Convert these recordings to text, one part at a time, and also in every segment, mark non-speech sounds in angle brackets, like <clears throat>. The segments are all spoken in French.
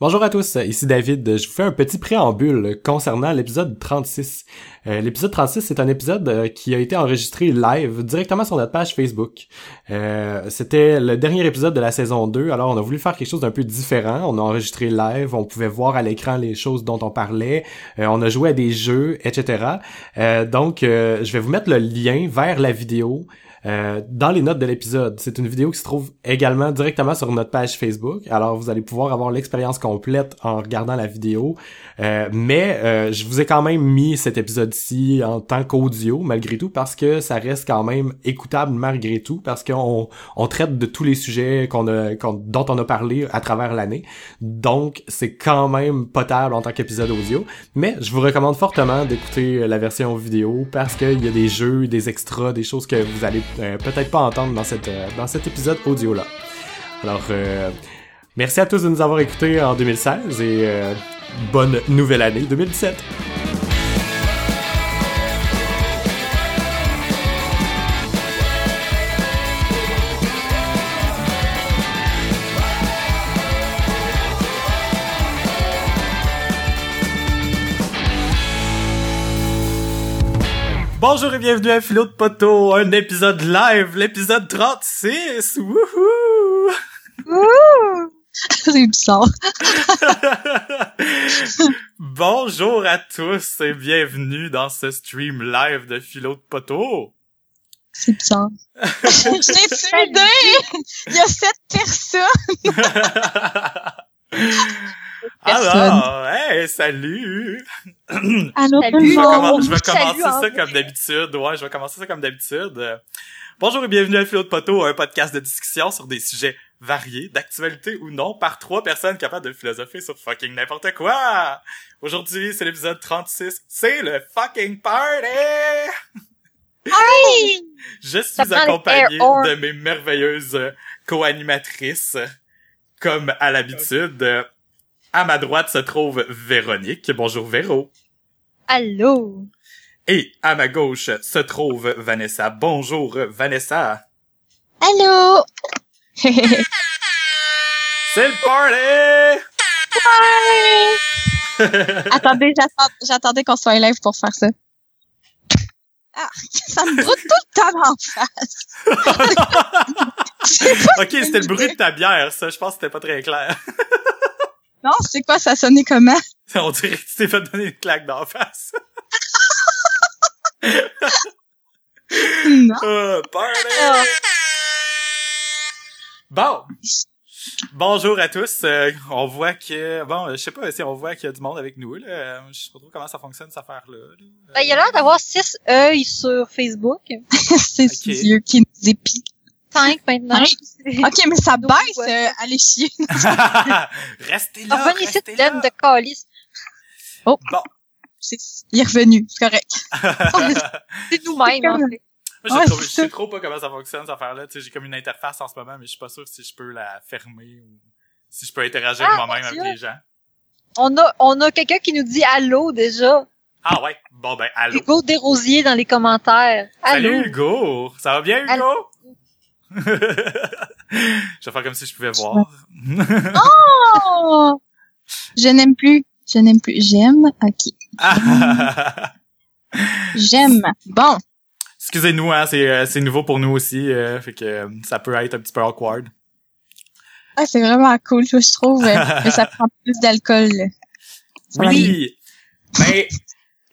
Bonjour à tous, ici David. Je vous fais un petit préambule concernant l'épisode 36. Euh, l'épisode 36, c'est un épisode euh, qui a été enregistré live directement sur notre page Facebook. Euh, c'était le dernier épisode de la saison 2, alors on a voulu faire quelque chose d'un peu différent. On a enregistré live, on pouvait voir à l'écran les choses dont on parlait, on a joué à des jeux, etc. donc, je vais vous mettre le lien vers la vidéo. Euh, dans les notes de l'épisode. C'est une vidéo qui se trouve également directement sur notre page Facebook. Alors vous allez pouvoir avoir l'expérience complète en regardant la vidéo. Euh, mais euh, je vous ai quand même mis cet épisode-ci en tant qu'audio malgré tout parce que ça reste quand même écoutable malgré tout parce qu'on on traite de tous les sujets qu'on a dont on a parlé à travers l'année. Donc c'est quand même potable en tant qu'épisode audio. Mais je vous recommande fortement d'écouter la version vidéo parce qu'il y a des jeux, des extras, des choses que vous allez peut-être pas entendre dans, cette, euh, dans cet épisode audio-là. Alors, euh, merci à tous de nous avoir écoutés en 2016 et bonne nouvelle année 2017. Bonjour et bienvenue à Philo de Poteau, un épisode live, l'épisode 36! Wouhou! Wouhou! <laughs> C'est bizarre. <laughs> Bonjour à tous et bienvenue dans ce stream live de Philo de Poteau. C'est bizarre. <laughs> J'ai idée! Il y a sept personnes! Alors, hey, salut! Allô, salut. Je vais, commencer ça comme d'habitude. Ouais, je vais commencer ça comme d'habitude. Bonjour et bienvenue à Philo de Poteau, un podcast de discussion sur des sujets variés, d'actualité ou non, par trois personnes capables de philosopher sur fucking n'importe quoi. Aujourd'hui, c'est l'épisode 36. C'est le fucking party! Hey! Je suis accompagné de mes merveilleuses co-animatrices, comme à l'habitude. À ma droite se trouve Véronique. Bonjour Véro. Allô? Et à ma gauche se trouve Vanessa. Bonjour Vanessa. Allô? <laughs> C'est le party! <laughs> Attendez, j'attendais qu'on soit live pour faire ça. Ah, ça me broute tout le temps en face. <laughs> ok, c'était le bruit de ta bière, ça. Je pense que c'était pas très clair. Non, c'est quoi, ça sonnait comment? <laughs> <laughs> On dirait que tu t'es fait donner une claque d'en face. <laughs> non. Uh, Bon. Bonjour à tous. Euh, on voit que bon, je sais pas si on voit qu'il y a du monde avec nous là. Je sais pas trop comment ça fonctionne cette affaire là. Ben, il y a l'air d'avoir six œils sur Facebook. c'est okay. Dieu qui nous épie. 5 maintenant. <laughs> ok, mais ça baisse, euh, allez chier. <laughs> <laughs> restez là, Revenez là. de calice. Oh. Bon. il est revenu, c'est correct. c'est nous-mêmes, en fait. Moi, je, sais trop pas comment ça fonctionne, cette affaire-là. Tu sais, j'ai comme une interface en ce moment, mais je suis pas sûr si je peux la fermer ou si je peux interagir ah, moi-même avec les gens. On a, on a quelqu'un qui nous dit allô, déjà. Ah ouais? Bon, ben, allô. Hugo Desrosiers dans les commentaires. Allô. Salut, Hugo! Ça va bien, Hugo? <laughs> je vais faire comme si je pouvais voir. oh! Je n'aime plus. Je n'aime plus. J'aime. Ok. <laughs> J'aime. Bon. Excusez-nous, hein, c'est, euh, c'est nouveau pour nous aussi, euh, fait que euh, ça peut être un petit peu awkward. Ah, c'est vraiment cool, je trouve, que ça prend plus d'alcool. Oui. Mais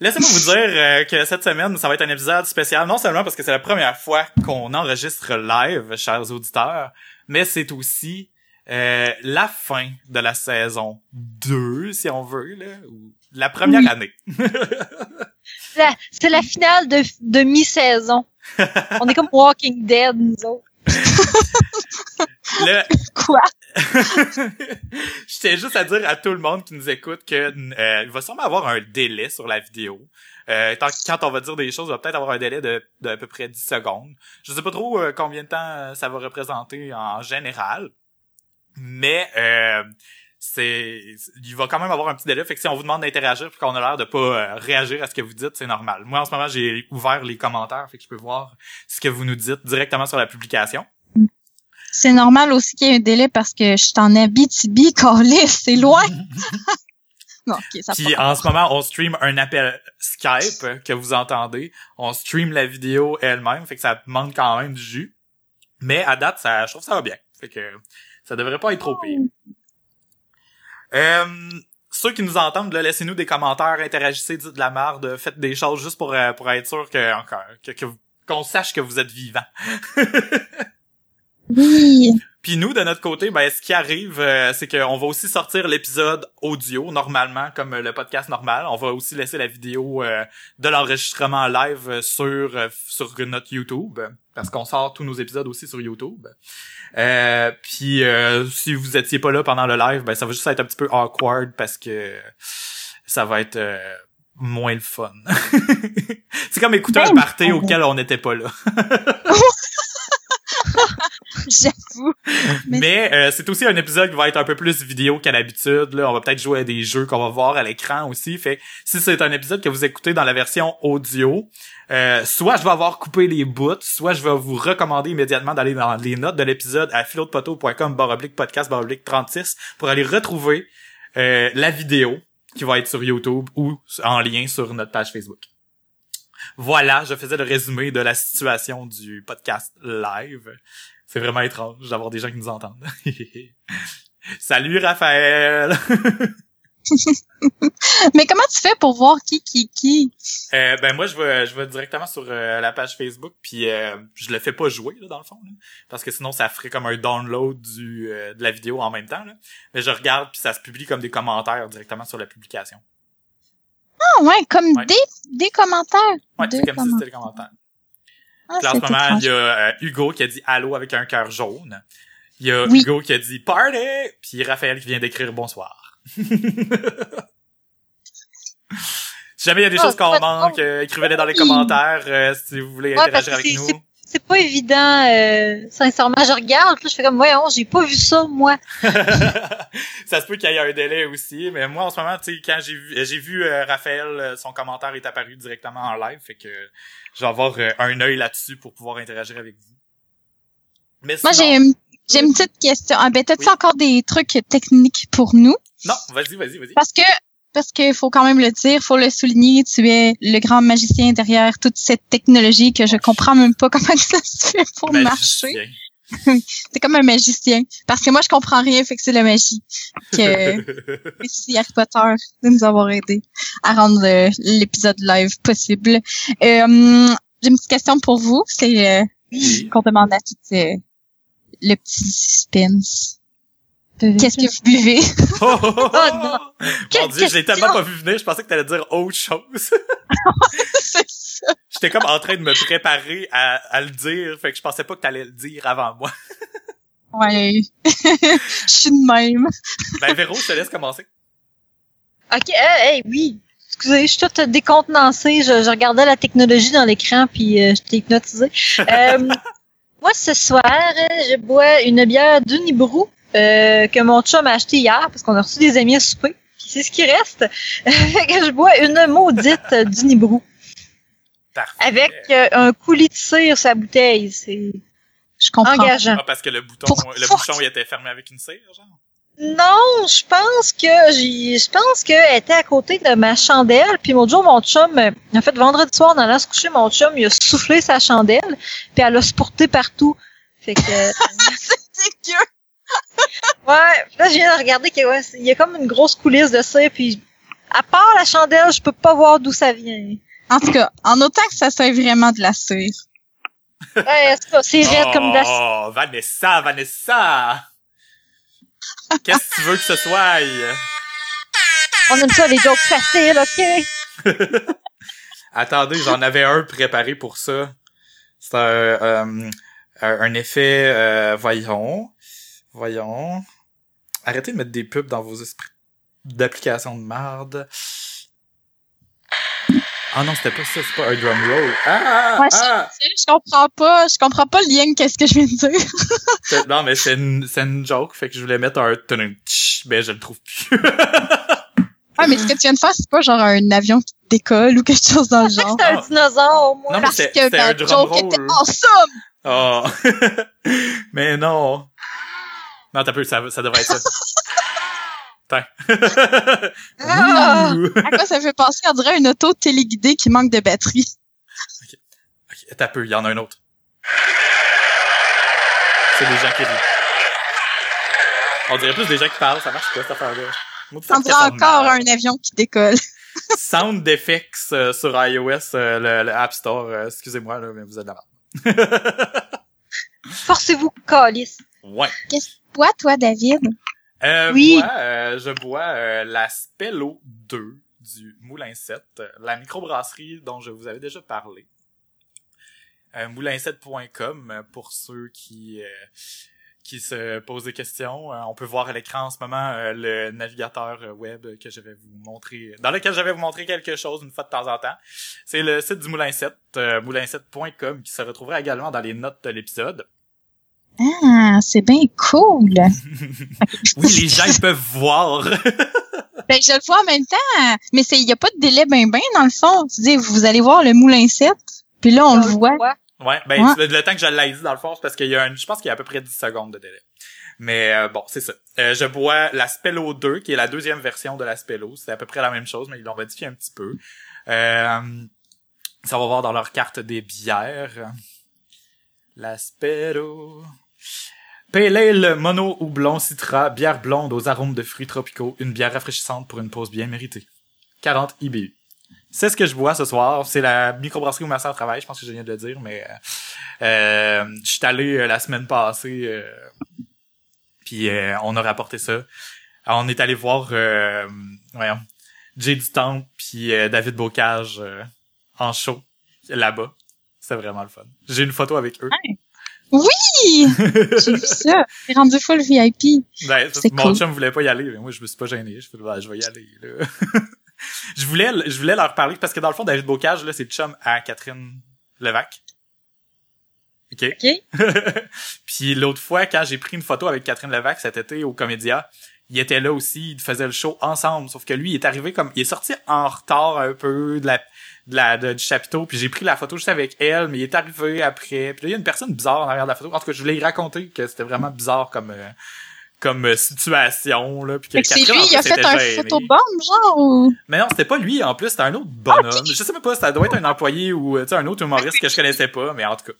Laissez-moi vous dire euh, que cette semaine, ça va être un épisode spécial, non seulement parce que c'est la première fois qu'on enregistre live, chers auditeurs, mais c'est aussi euh, la fin de la saison 2, si on veut, là, ou la première année. c'est la finale de, de mi-saison. <laughs> on est comme Walking Dead, nous autres. <laughs> Le... <laughs> Quoi? <laughs> Je tiens juste à dire à tout le monde qui nous écoute que euh, il va sûrement avoir un délai sur la vidéo. Euh, quand on va dire des choses, il va peut-être avoir un délai de, de peu près 10 secondes. Je sais pas trop euh, combien de temps ça va représenter en général, mais euh, c'est il va quand même avoir un petit délai fait que si on vous demande d'interagir puis qu'on a l'air de pas réagir à ce que vous dites c'est normal moi en ce moment j'ai ouvert les commentaires fait que je peux voir ce que vous nous dites directement sur la publication c'est normal aussi qu'il y ait un délai parce que je suis en Abitibi, <laughs> calé, c'est loin. <laughs> non, ça Puis en ce moment, on stream un appel Skype que vous entendez. On stream la vidéo elle-même, fait que ça demande quand même du jus. Mais à date, ça, je trouve que ça va bien. Fait que ça devrait pas être trop pire. Euh, ceux qui nous entendent, là, laissez-nous des commentaires, interagissez, dites de la merde, faites des choses juste pour, euh, pour être sûr que, encore, que, qu'on sache que vous êtes vivant. <laughs> Oui. Puis nous, de notre côté, ben, ce qui arrive, euh, c'est qu'on va aussi sortir l'épisode audio, normalement, comme le podcast normal. On va aussi laisser la vidéo euh, de l'enregistrement live euh, sur euh, sur notre YouTube, parce qu'on sort tous nos épisodes aussi sur YouTube. Euh, puis euh, si vous étiez pas là pendant le live, ben ça va juste être un petit peu awkward parce que ça va être euh, moins le fun. <laughs> c'est comme écouter un Ben, party bon. auquel on n'était pas là. <laughs> <laughs> <laughs> J'avoue. Mais- Mais euh, c'est aussi un épisode qui va être un peu plus vidéo qu'à l'habitude. Là, on va peut-être jouer à des jeux qu'on va voir à l'écran aussi. Fait si c'est un épisode que vous écoutez dans la version audio, euh, soit je vais avoir coupé les bouts, soit je vais vous recommander immédiatement d'aller dans les notes de l'épisode à philodepoteau.com baroblique podcast baroblique 36 pour aller retrouver euh, la vidéo qui va être sur YouTube ou en lien sur notre page Facebook. Voilà, je faisais le résumé de la situation du podcast live. C'est vraiment étrange d'avoir des gens qui nous entendent. <laughs> Salut Raphaël! <laughs> Mais comment tu fais pour voir qui, qui, qui? Euh, ben moi je vais je vais directement sur euh, la page Facebook puis euh, je le fais pas jouer là dans le fond là, parce que sinon ça ferait comme un download du de la vidéo en même temps là. Mais je regarde puis ça se publie comme des commentaires directement sur la publication. Ah ouais, comme Ouais. des, des commentaires. Ouais, c'est comme si c'était des commentaires. Ah, Puis en ce moment, il y a euh, Hugo qui a dit allô avec un cœur jaune. Il y a Oui. Hugo qui a dit party, puis Raphaël qui vient d'écrire bonsoir. si <laughs> jamais il y a des Ah, choses qu'on manque, euh, écrivez-les dans les commentaires euh, si vous voulez Ouais, interagir avec nous. C'est- pas évident, euh, sincèrement. Je regarde, je fais comme, voyons, j'ai pas vu ça, moi. <laughs> ça se peut qu'il y ait un délai aussi, mais moi en ce moment, tu sais, quand j'ai vu, j'ai vu euh, Raphaël, euh, son commentaire est apparu directement en live, fait que je vais avoir euh, un œil là-dessus pour pouvoir interagir avec vous. Mais Moi, sinon- j'ai une, j'ai une petite question. Ah, ben, t'as-tu Oui. encore des trucs techniques pour nous? non, vas-y, vas-y, vas-y. Parce que, parce que faut quand même le dire, faut le souligner, tu es le grand magicien derrière toute cette technologie que je comprends même pas comment <laughs> ça se fait pour marcher. <laughs> C'est comme un magicien. Parce que moi, je comprends rien, fait que c'est la magie. Que, <laughs> merci Harry Potter de nous avoir aidé à rendre euh, l'épisode live possible. Euh, j'ai une petite question pour vous. C'est, euh, Oui. qu'on demande à tout euh, le petit suspense. Qu'est-ce que vous buvez? Oh, oh, oh, Oh, non. Mon dieu, je l'ai tellement pas vu venir, je pensais que t'allais dire autre chose. <laughs> C'est ça. J'étais comme en train de me préparer à, à le dire, fait que je pensais pas que t'allais le dire avant moi. <laughs> Ouais. <laughs> Je suis de même. Ben Véro, je te laisse commencer. Ok, euh, hey, oui. Excusez, je suis toute décontenancée. Je, je regardais la technologie dans l'écran, puis euh, j'étais hypnotisée. Euh, moi, ce soir, euh, je bois une bière d'Unibrou euh, que mon chum a acheté hier, parce qu'on a reçu des amis à souper. Puis c'est ce qui reste. <laughs> Fait que je bois une maudite d'Unibrou. Parfait. Avec euh, un coulis de cire sur la bouteille. C'est Je comprends. engageant. Ah, parce que le bouton, Pour- le pour- bouchon, il était fermé avec une cire, genre? Non, je pense que j'ai, je pense qu'elle était à côté de ma chandelle. Puis l'autre jour, mon chum, en fait, vendredi soir, en allant se coucher, mon chum, il a soufflé sa chandelle, puis elle a se porté partout. Fait que, <laughs> C'est dégueu. Ouais, là, je viens de regarder qu'il ouais, y a comme une grosse coulisse de cire, puis à part la chandelle, je peux pas voir d'où ça vient. En tout cas, en autant que ça soit vraiment de la cire. Ouais, c'est ça, c'est raide comme de la Oh, Vanessa, Vanessa! Qu'est-ce que tu veux que ce soit? On aime ça, les jokes faciles, ok? <laughs> Attendez, j'en avais un préparé pour ça. C'est un, euh, un, un effet, euh, voyons, voyons. Arrêtez de mettre des pubs dans vos esprits d'applications de marde. Ah non, c'était pas ça, c'est pas un drum roll. Ah, Ouais, ah, sais, Je comprends pas, je comprends pas le lien qu'est-ce que je viens de dire. <laughs> non, mais c'est une, c'est une joke, fait que je voulais mettre un mais je le trouve plus. Ouais, <laughs> mais ce que tu viens de faire, c'est pas genre un avion qui décolle ou quelque chose dans le <laughs> genre. C'est un Ah. dinosaure, moi. Non, mais Parce que c'était un ma drum joke roll. était awesome! Oh. Mais non. Non, t'as peu, ça, ça devrait être ça. <laughs> Ah! À quoi ça fait penser? On dirait une auto téléguidée qui manque de batterie. Ok, t'as peu, il y en a un autre. C'est des gens qui rient. On dirait plus des gens qui parlent, ça marche pas cette affaire-là. Prend de encore un avion qui décolle. <laughs> Sound Effects euh, sur iOS, euh, le, le App Store. euh, Excusez-moi, là, mais vous êtes de la merde. <laughs> Forcez-vous, calice. Ouais. Qu'est-ce bois, toi, David? Euh, Oui. Moi, euh, je bois euh, la Spello 2 du Moulin 7, euh, la microbrasserie dont je vous avais déjà parlé. Euh, moulin7.com euh, pour ceux qui euh, qui se posent des questions. On peut voir à l'écran en ce moment le navigateur web que je vais vous montrer, dans lequel je vais vous montrer quelque chose une fois de temps en temps. C'est le site du Moulin 7, euh, moulin7.com, qui se retrouvera également dans les notes de l'épisode. Ah, c'est bien cool. <laughs> Oui, les gens ils peuvent voir. <laughs> Ben, je le vois en même temps, mais c'est, il y a pas de délai ben ben dans le fond. Tu dis, vous allez voir le moulin 7, puis là, on le voit. Ouais, ben Ouais. le, le temps que je l'ai dit dans le fond, c'est parce qu'il y a un, je pense qu'il y a à peu près 10 secondes de délai. Mais euh, bon, c'est ça. Euh, je bois la Spello 2, qui est la deuxième version de la Spello. C'est à peu près la même chose, mais ils l'ont modifié un petit peu. Euh, ça va voir dans leur carte des bières. La Spello. Pale Ale, mono ou blond citra, bière blonde aux arômes de fruits tropicaux, une bière rafraîchissante pour une pause bien méritée. 40 IBU. C'est ce que je bois ce soir. C'est la microbrasserie où ma sœur travaille. Je pense que je viens de le dire, mais euh, euh, je suis allé euh, la semaine passée, euh, puis euh, on a rapporté ça. On est allé voir, voyons, Jay du Temple puis David Bocage en show là-bas. C'était vraiment le fun. J'ai une photo avec eux. Oui! J'ai vu ça. C'est rendu full VIP. Ben, mon cool. chum voulait pas y aller, mais moi je me suis pas gêné. Je fais ben, je vais y aller là. <laughs> je voulais je voulais leur parler parce que dans le fond David Bocage là, c'est le chum à Catherine Levac. OK? OK. <laughs> Puis l'autre fois quand j'ai pris une photo avec Catherine Levac cet été au Comédia, il était là aussi, il faisait le show ensemble, sauf que lui il est arrivé comme il est sorti en retard un peu de la de la de- du chapiteau, puis j'ai pris la photo juste avec elle, mais il est arrivé après. Puis là, il y a une personne bizarre en arrière de la photo. En tout cas, je voulais y raconter que c'était vraiment bizarre comme euh, comme euh, situation là, puis que c'est lui, il a fait un photobomb, genre, ou? Mais non, c'était pas lui en plus, c'était un autre bonhomme. Je sais même pas, ça doit être un employé ou euh, tu sais un autre humoriste que je connaissais pas, mais en tout cas.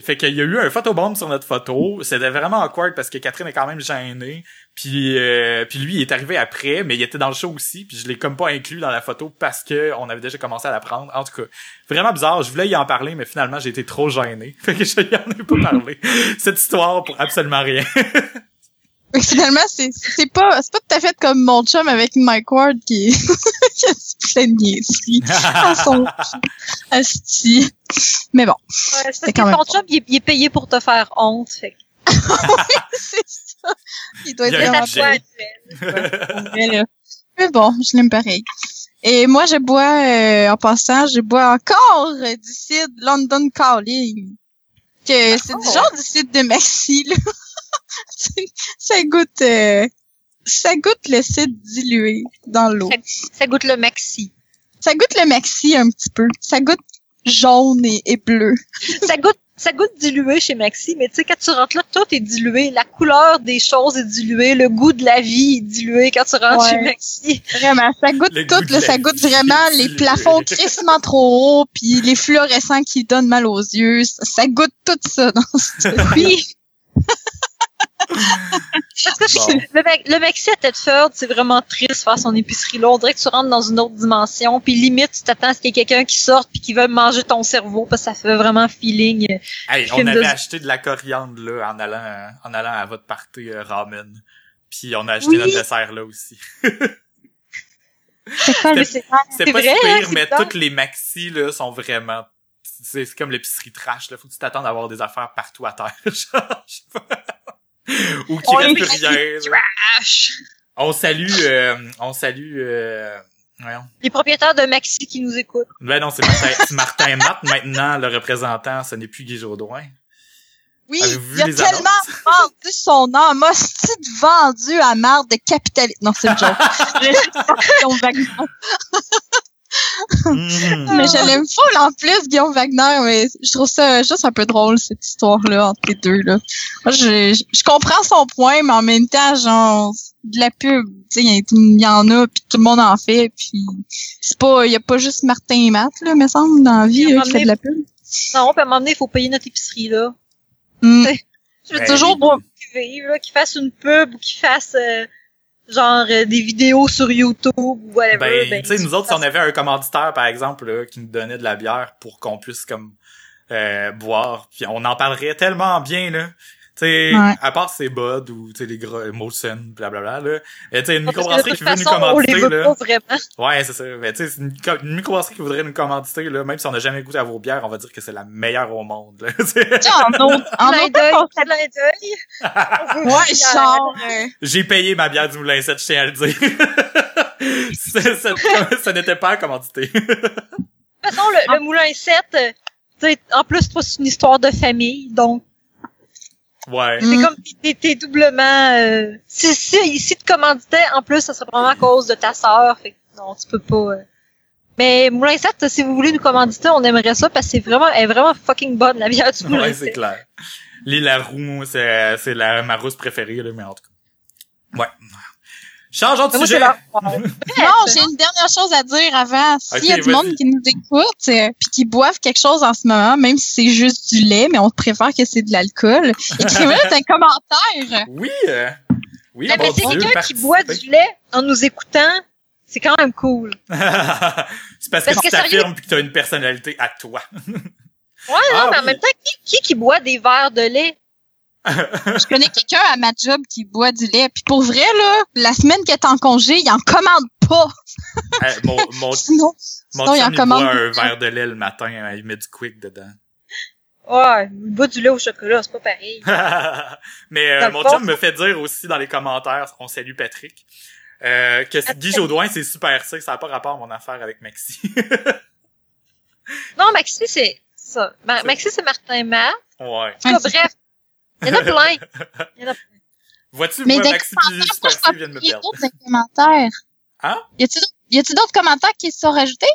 Fait qu'il y a eu un photobomb sur notre photo, c'était vraiment awkward parce que Catherine est quand même gênée. Puis euh, puis lui il est arrivé après, mais il était dans le show aussi, puis je l'ai comme pas inclus dans la photo parce que on avait déjà commencé à la prendre. En tout cas, vraiment bizarre, je voulais y en parler mais finalement j'ai été trop gêné. <laughs> Fait que je y en ai pas parlé. Cette histoire pour absolument rien. <laughs> Fait que Finalement, c'est, c'est pas, c'est pas tout à fait comme mon chum avec Mike Ward qui, <laughs> qui a plein de niaiseries <laughs> à son asti. Mais bon, Ouais, c'est parce que ton chum, il est, il est payé pour te faire honte. Fait que <laughs> c'est ça. Il doit Il être. Ouais, vrai, là. Mais bon, je l'aime pareil. Et moi, je bois, euh, en passant, je bois encore euh, du cidre London Calling. Que c'est du Oh. genre du cidre de Maxi, là. <laughs> Ça goûte, euh, ça goûte le cidre dilué dans l'eau. Ça goûte le maxi. Ça goûte le Maxi un petit peu. Ça goûte jaune et, et bleu. <laughs> ça goûte ça goûte dilué chez Maxi, mais tu sais, quand tu rentres là, tout est dilué. La couleur des choses est diluée. Le goût de la vie est dilué quand tu rentres Ouais. chez Maxi. Vraiment, ça goûte Le tout, là, ça goûte vraiment les dilué. plafonds crissement trop hauts, puis les fluorescents qui donnent mal aux yeux. Ça, ça goûte tout ça dans ce Oui. <laughs> Bon. le, le Maxi à Tedford, c'est vraiment triste faire son épicerie là. On dirait que tu rentres dans une autre dimension, puis limite, tu t'attends à ce qu'il y ait quelqu'un qui sorte puis qui veuille manger ton cerveau, parce que ça fait vraiment feeling. euh, Hey, on avait de- acheté de la coriandre là en allant euh, en allant à votre party euh, ramen. Puis on a acheté Oui. notre dessert là aussi. C'est pas si hein, pire, mais bizarre. toutes les maxi là sont vraiment c'est c'est comme l'épicerie trash là, faut que tu t'attendes à avoir des affaires partout à terre. <laughs> Genre, je sais pas. Ou qu'il On reste plus rien. trash. On salue euh, on salue euh, voyons. Les propriétaires de Maxi qui nous écoutent. Ben non, c'est Martin, Martin Matt maintenant le représentant, ce n'est plus Guy Jodoin. Oui, il a tellement vendu son âme, hostie de vendu à marre de capitalisme. Non, c'est une joke. <laughs> Mhm. Mais je l'aime full en plus, Guillaume Wagner, mais je trouve ça juste un peu drôle, cette histoire-là, entre les deux, là. Moi, je, je, comprends son point, mais en même temps, genre, de la pub, tu sais, il y, en a, puis tout le monde en fait, puis c'est pas, il y a pas juste Martin et Matt, là, me semble, dans la vie, là, qui fait de la pub. Non, puis à un moment donné, il faut payer notre épicerie, là. Mm. Je veux Ben, toujours voir vivre, là, qu'il fasse une pub ou qu'il fasse, euh, genre, euh, des vidéos sur YouTube ou whatever. Ben, tu sais, nous autres, si on avait un commanditaire, par exemple, là, qui nous donnait de la bière pour qu'on puisse, comme, euh, boire, puis on en parlerait tellement bien, là. Sais, Ouais. à part ces Bud ou, tu sais, les gros Molson, blablabla, là. Et tu sais, une microbrasserie qui veut nous façon, on les commanditer, là. Ouais, c'est ça. Mais tu sais, c'est une, une microbrasserie qui voudrait nous commanditer, là, même si on n'a jamais goûté à vos bières, on va dire que c'est la meilleure au monde, là. <laughs> En autre, en d'œil, <laughs> <laughs> Ouais, genre, euh, J'ai payé ma bière du Moulin 7, je tiens à le dire. C'est- c'est- ça n'était pas commandité. De toute façon, le, le moulin 7, euh, en plus, c'est une histoire de famille, donc Ouais. c'est Mm. comme t'es- t'es doublement... Euh, si, si, si tu commanditais, en plus, ça serait probablement à cause de ta sœur, fait que non, tu peux pas... euh. Mais Moulin 7, si vous voulez nous commanditer, on aimerait ça, parce que c'est vraiment, elle est vraiment fucking bonne, la bière du Moulin Ouais, c'est 7. clair. L'île à roue, c'est, c'est la, ma rousse préférée, là, mais en tout cas. Ouais. Changeons de sujet. Non, j'ai une dernière chose à dire avant. S'il y a du monde qui nous écoute euh, puis qui boivent quelque chose en ce moment, même si c'est juste du lait, mais on préfère que c'est de l'alcool, <laughs> écrivez-le un commentaire. Oui. euh, oui, Mais, bon mais c'est quelqu'un qui boit du lait en nous écoutant, c'est quand même cool. <laughs> c'est parce, Parce que que tu t'affirmes pis que t'as une personnalité à toi. Ouais, Ah non, mais en même temps, qui, qui qui boit des verres de lait? Je connais quelqu'un à ma job qui boit du lait. Puis pour vrai, là, la semaine qu'elle est en congé, il en commande pas. <laughs> Euh, mon, mon, <laughs> Sinon, mon sinon il en commande. boit un verre de lait le matin, hein, il met du quick dedans. Ouais, il boit du lait au chocolat, c'est pas pareil. <laughs> Mais euh, mon fond, chum me fait dire aussi dans les commentaires, on salue Patrick, euh, que Ah, Guy Jodoin, c'est super ça, ça n'a pas rapport à mon affaire avec Maxi. Non, Maxi, c'est ça. Ma- Maxi, c'est Martin Matt. ouais. En tout cas, bref. Il y en a plein. <laughs> Il y en a plein. Vois-tu, Mais moi, des Maxi C je viennent me Il y a perdre. d'autres commentaires. Hein? Y a-tu d'autres- commentaires qui se sont rajoutés?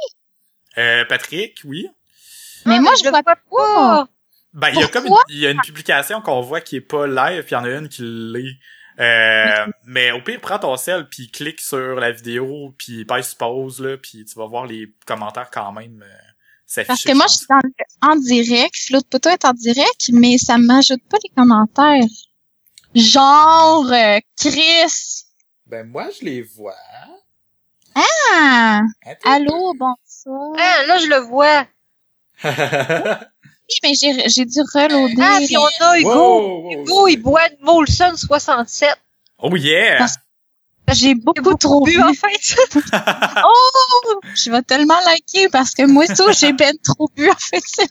Euh, Patrick, oui. Mais Ah, moi, je je vois pas. pas. Ben, il y a comme une, Pourquoi? il y a une publication qu'on voit qui est pas live, puis il y en a une qui l'est. Euh, mais au pire, prends ton sel, puis clique sur la vidéo, puis pèse pause, là, puis tu vas voir les commentaires quand même euh. Parce que moi, je suis dans le- en direct. L'autre poteau est en direct, mais ça m'ajoute pas les commentaires. Genre, euh, Chris. Ben, moi, je les vois. Ah! Attends. Allô, bonsoir. Ah, là, je le vois. <laughs> Oui, mais j'ai, j'ai dû reloader. Ah, puis on a Hugo. Wow, wow, Hugo, wow. il boit de Molson 67. Oh yeah! Parce- J'ai beaucoup trop bu, bu. en fait. <laughs> Oh! Je vais tellement liker parce que moi, ça, j'ai ben trop bu en fait. <laughs>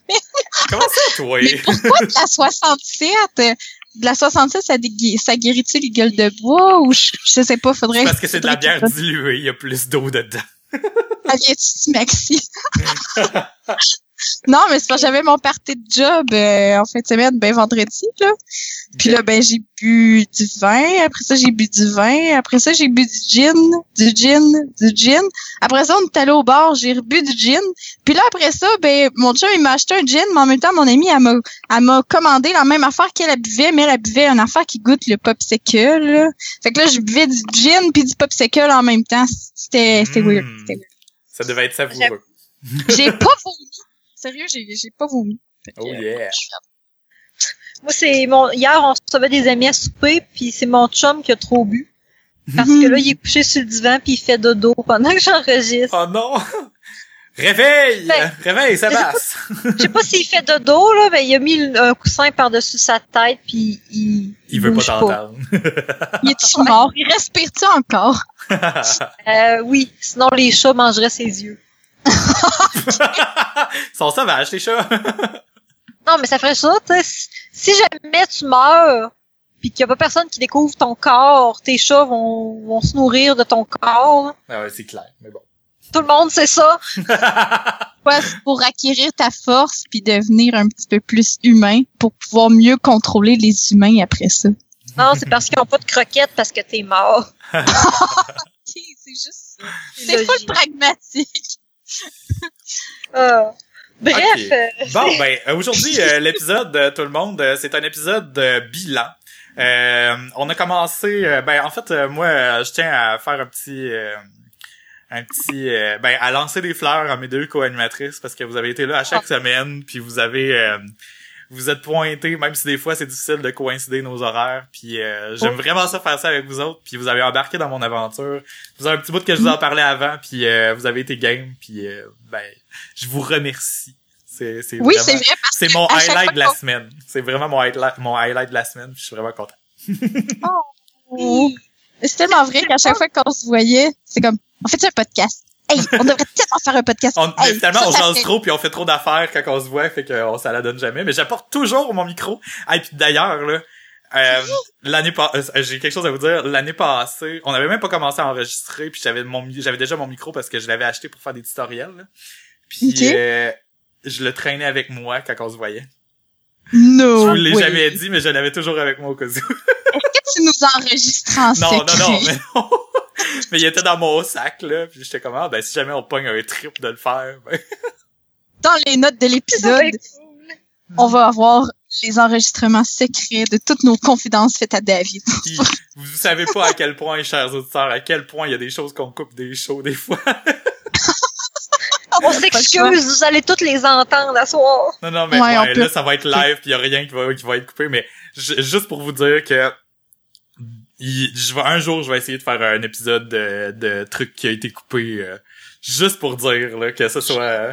Comment ça, toi? Mais pourquoi de la 67? euh, De la 67, ça, ça guérit-tu les gueules de bois ou je, je sais pas, faudrait... Parce que c'est de la bière diluée, il y a plus d'eau dedans. <laughs> Ah, viens-tu, Maxi? Non, mais c'est parce que j'avais mon party de job euh, en fin de semaine, ben vendredi, là. Puis là, ben j'ai bu du vin. Après ça, j'ai bu du vin. Après ça, j'ai bu du gin, du gin, du gin. Après ça, on est allé au bar, j'ai rebu du gin. Puis là, après ça, ben mon chum, il m'a acheté un gin, mais en même temps, mon amie, elle m'a, elle m'a commandé la même affaire qu'elle elle buvait, mais elle, buvait une affaire qui goûte le popsicle, là. Fait que là, je buvais du gin puis du popsicle en même temps. C'était, c'était Mm. weird. C'était weird. Ça devait être savoureux. J'ai pas vomi. Sérieux, j'ai, j'ai pas vomi. Que, Oh euh, yeah. Moi, c'est mon, hier, on recevait des amis à souper, puis c'est mon chum qui a trop bu. Parce que là, il est couché sur le divan, puis il fait dodo pendant que j'enregistre. Oh non! <laughs> Réveille! Ben, Réveille, Sébastien! Je sais pas s'il fait dodo, là, mais il a mis un coussin par-dessus sa tête, puis il... Il veut pas bouge t'entendre. Il est-tu mort? Il respire-tu encore? Euh, oui, sinon les chats mangeraient ses yeux. <laughs> Ils sont sauvages, <laughs> les chats. Non, mais ça ferait ça, tu sais. Si jamais tu meurs, puis qu'il y a pas personne qui découvre ton corps, tes chats vont, vont se nourrir de ton corps. ah ouais, c'est clair, mais bon. Tout le monde sait ça. <laughs> Ouais, c'est pour acquérir ta force puis devenir un petit peu plus humain pour pouvoir mieux contrôler les humains après ça. Non, c'est parce qu'ils ont pas de croquettes parce que t'es mort. C'est juste ça. C'est full logique. pragmatique. Ah. Bref. Euh, Bon, ben, euh, aujourd'hui, euh, <laughs> l'épisode, euh, tout le monde, euh, c'est un épisode de bilan. Euh, on a commencé, ben, en fait, moi, je tiens à faire un petit, un petit, ben, à lancer des fleurs à mes deux co-animatrices parce que vous avez été là à chaque semaine, puis vous avez, euh, vous êtes pointés, même si des fois c'est difficile de coïncider nos horaires, puis euh, j'aime vraiment ça faire ça avec vous autres, puis vous avez embarqué dans mon aventure. Vous avez un petit bout que je vous en parlais avant, puis euh, vous avez été game, puis euh, ben, je vous remercie. C'est, c'est Oui, vraiment- c'est vrai, parce c'est que mon highlight de la semaine. C'est vraiment mon highlight, mon highlight de la semaine. puis Je suis vraiment content. Oh. <laughs> C'est tellement vrai qu'à chaque fois qu'on se voyait, c'est comme, on fait un podcast. Hey, on devrait tellement faire un podcast. On, mais Hey, finalement, ça, on jase trop puis on fait trop d'affaires quand on se voit, fait qu'on ça la donne jamais. Mais j'apporte toujours mon micro. Et puis d'ailleurs, là, euh, l'année passée, j'ai quelque chose à vous dire. L'année passée, on avait même pas commencé à enregistrer, puis j'avais mon, j'avais déjà mon micro parce que je l'avais acheté pour faire des tutoriels. là. Puis euh, je le traînais avec moi quand on se voyait. No Je vous l'ai jamais dit, mais je l'avais toujours avec moi au cas où. Est-ce que tu nous enregistres en Non, non, secret? non, mais non. <laughs> mais il était dans mon sac, là, puis j'étais comme, ah, ben, si jamais on pogne un trip de le faire, ben... Dans les notes de l'épisode, on va avoir les enregistrements secrets de toutes nos confidences faites à David. <laughs> Puis, vous savez pas à quel point, chers auditeurs, à quel point il y a des choses qu'on coupe des shows, des fois. On s'excuse, vous allez toutes les entendre à soir. non, non, mais Ouais, peut- là, ça va être live, puis il y a rien qui va, qui va être coupé, mais ju- juste pour vous dire que il- je vais, un jour, je vais essayer de faire un épisode de, de trucs qui a été coupé, euh, juste pour dire, là, que ce soit... euh,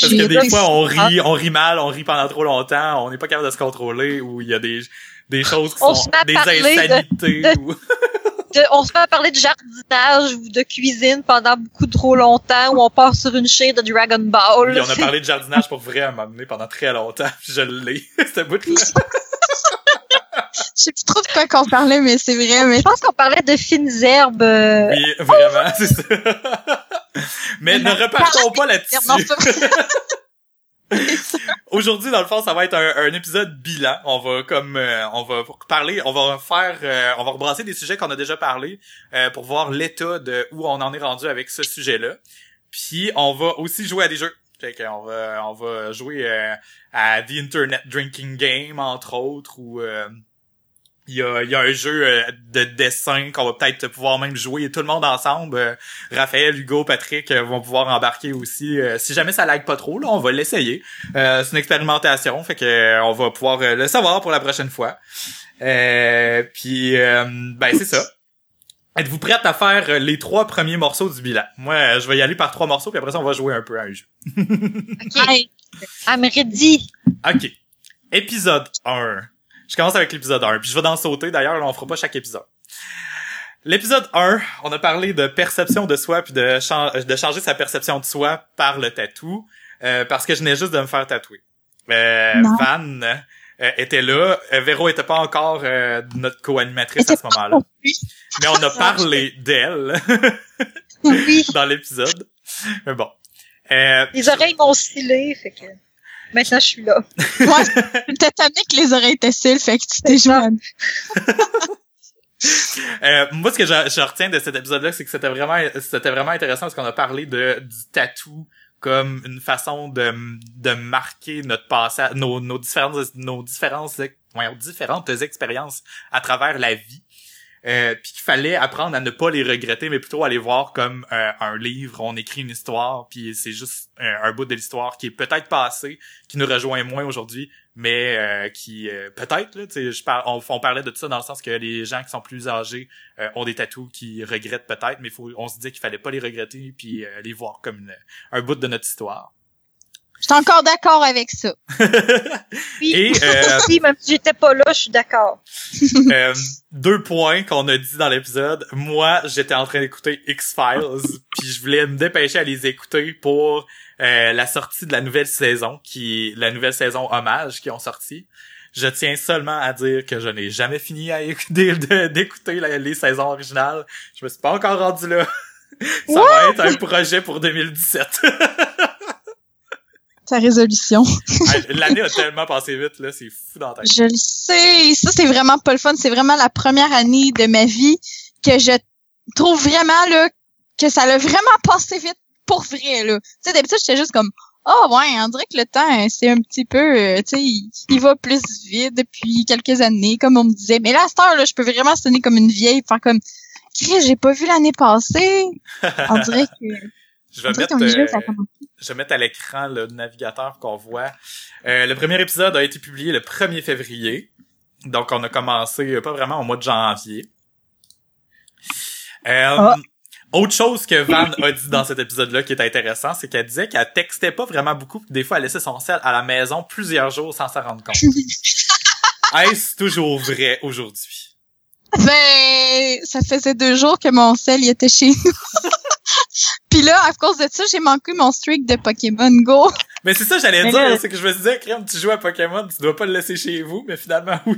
Parce que des fois, on rit, on rit mal, on rit pendant trop longtemps, on n'est pas capable de se contrôler, ou il y a des, des choses qui On sont des de- insanités. de- ou- <laughs> De- on se met à parler de jardinage ou de cuisine pendant beaucoup trop longtemps ou on part sur une chaîne de Dragon Ball. Puis on a parlé de jardinage pour vrai à un moment donné pendant très longtemps, puis je l'ai, <laughs> ce bout-là. <laughs> Je sais plus trop de quoi qu'on parlait, mais c'est vrai, mais Je pense qu'on parlait de fines herbes. euh, Oui, vraiment, c'est ça. <laughs> Mais ne repartons pas là-dessus. <laughs> Aujourd'hui, dans le fond, ça va être un, un épisode bilan. On va comme euh, on va parler, on va faire, euh, on va rebrasser des sujets qu'on a déjà parlé euh, pour voir l'état de où on en est rendu avec ce sujet-là. Puis on va aussi jouer à des jeux. Fait qu'on va on va jouer euh, à The Internet Drinking Game entre autres ou euh, il y a, il y a un jeu euh, de dessin qu'on va peut-être pouvoir même jouer tout le monde ensemble. Euh, Raphaël, Hugo, Patrick euh, vont pouvoir embarquer aussi. Euh, si jamais ça lag pas trop, là, on va l'essayer. Euh, c'est une expérimentation, fait que on va pouvoir le savoir pour la prochaine fois. Euh, puis euh, ben c'est ça. Êtes-vous prête à faire les trois premiers morceaux du bilan? Moi, je vais y aller par trois morceaux, puis après ça, on va jouer un peu à un jeu. Ok, I'm ready. OK. Épisode 1. Je commence avec l'épisode 1, puis je vais d'en sauter d'ailleurs, on fera pas chaque épisode. L'épisode 1, on a parlé de perception de soi puis de, chan- de changer sa perception de soi par le tatou euh, parce que je venais juste de me faire tatouer. Euh. Van euh, était là, euh, Véro était pas encore euh, notre co-animatrice à ce moment-là, mais on a <laughs> parlé d'elle <laughs> dans l'épisode. Mais bon. Euh, les oreilles m'ont scellé, fait que maintenant je suis là. <laughs> t'as tanné que les oreilles étaient cils, fait que tu t'es joint. <laughs> Euh, moi, ce que je, je retiens de cet épisode-là, c'est que c'était vraiment, c'était vraiment intéressant parce qu'on a parlé de du tatou comme une façon de, de marquer notre passage, nos, nos différentes, nos différentes, voyons, différentes expériences à travers la vie. Euh, puis qu'il fallait apprendre à ne pas les regretter, mais plutôt à les voir comme euh, un livre. On écrit une histoire, puis c'est juste un, un bout de l'histoire qui est peut-être passé, qui nous rejoint moins aujourd'hui, mais euh, qui euh, peut-être là, je par- on, on parlait de tout ça dans le sens que les gens qui sont plus âgés euh, ont des tatous qui regrettent peut-être, mais faut, on se dit qu'il fallait pas les regretter puis euh, les voir comme une- un bout de notre histoire. Je suis encore d'accord avec ça. <laughs> Oui, Et euh, <laughs> oui, même si j'étais pas là, je suis d'accord. <laughs> Euh, deux points qu'on a dit dans l'épisode. Moi, j'étais en train d'écouter X-Files, puis je voulais me dépêcher à les écouter pour euh, la sortie de la nouvelle saison, qui la nouvelle saison hommage qui ont sorti. Je tiens seulement à dire que je n'ai jamais fini à écouter, d'écouter les saisons originales. Je me suis pas encore rendu là. Ça va être un projet pour 2017. Ta résolution. <laughs> L'année a tellement passé vite, là, c'est fou dans ta tête. Je le sais. Ça, c'est vraiment pas le fun. C'est vraiment la première année de ma vie que je trouve vraiment, là, que ça l'a vraiment passé vite pour vrai, là. Tu sais, d'habitude, j'étais juste comme, oh, ouais, on dirait que le temps, euh, c'est un petit peu, euh, tu sais, il, il va plus vite depuis quelques années, comme on me disait. Mais là, à cette heure, là, je peux vraiment sonner comme une vieille, faire comme, Chris, j'ai pas vu l'année passée. On dirait que, <laughs> Je vais mettre, euh. Je vais mettre à l'écran le navigateur qu'on voit. Euh, le premier épisode a été publié le 1er février. Donc, on a commencé euh, pas vraiment au mois de janvier. Euh, Ah. Autre chose que Van a dit dans cet épisode-là qui est intéressant, c'est qu'elle disait qu'elle textait pas vraiment beaucoup, des fois elle laissait son sel à la maison plusieurs jours sans s'en rendre compte. <laughs> Est-ce toujours vrai aujourd'hui? Ben, ça faisait deux jours que mon sel il était chez nous. <laughs> Puis là, à cause de ça, j'ai manqué mon streak de Pokémon Go. <laughs> Mais c'est ça, j'allais dire, là- c'est que je me disais, Crème, tu joues à Pokémon, tu dois pas le laisser chez vous, mais finalement, oui.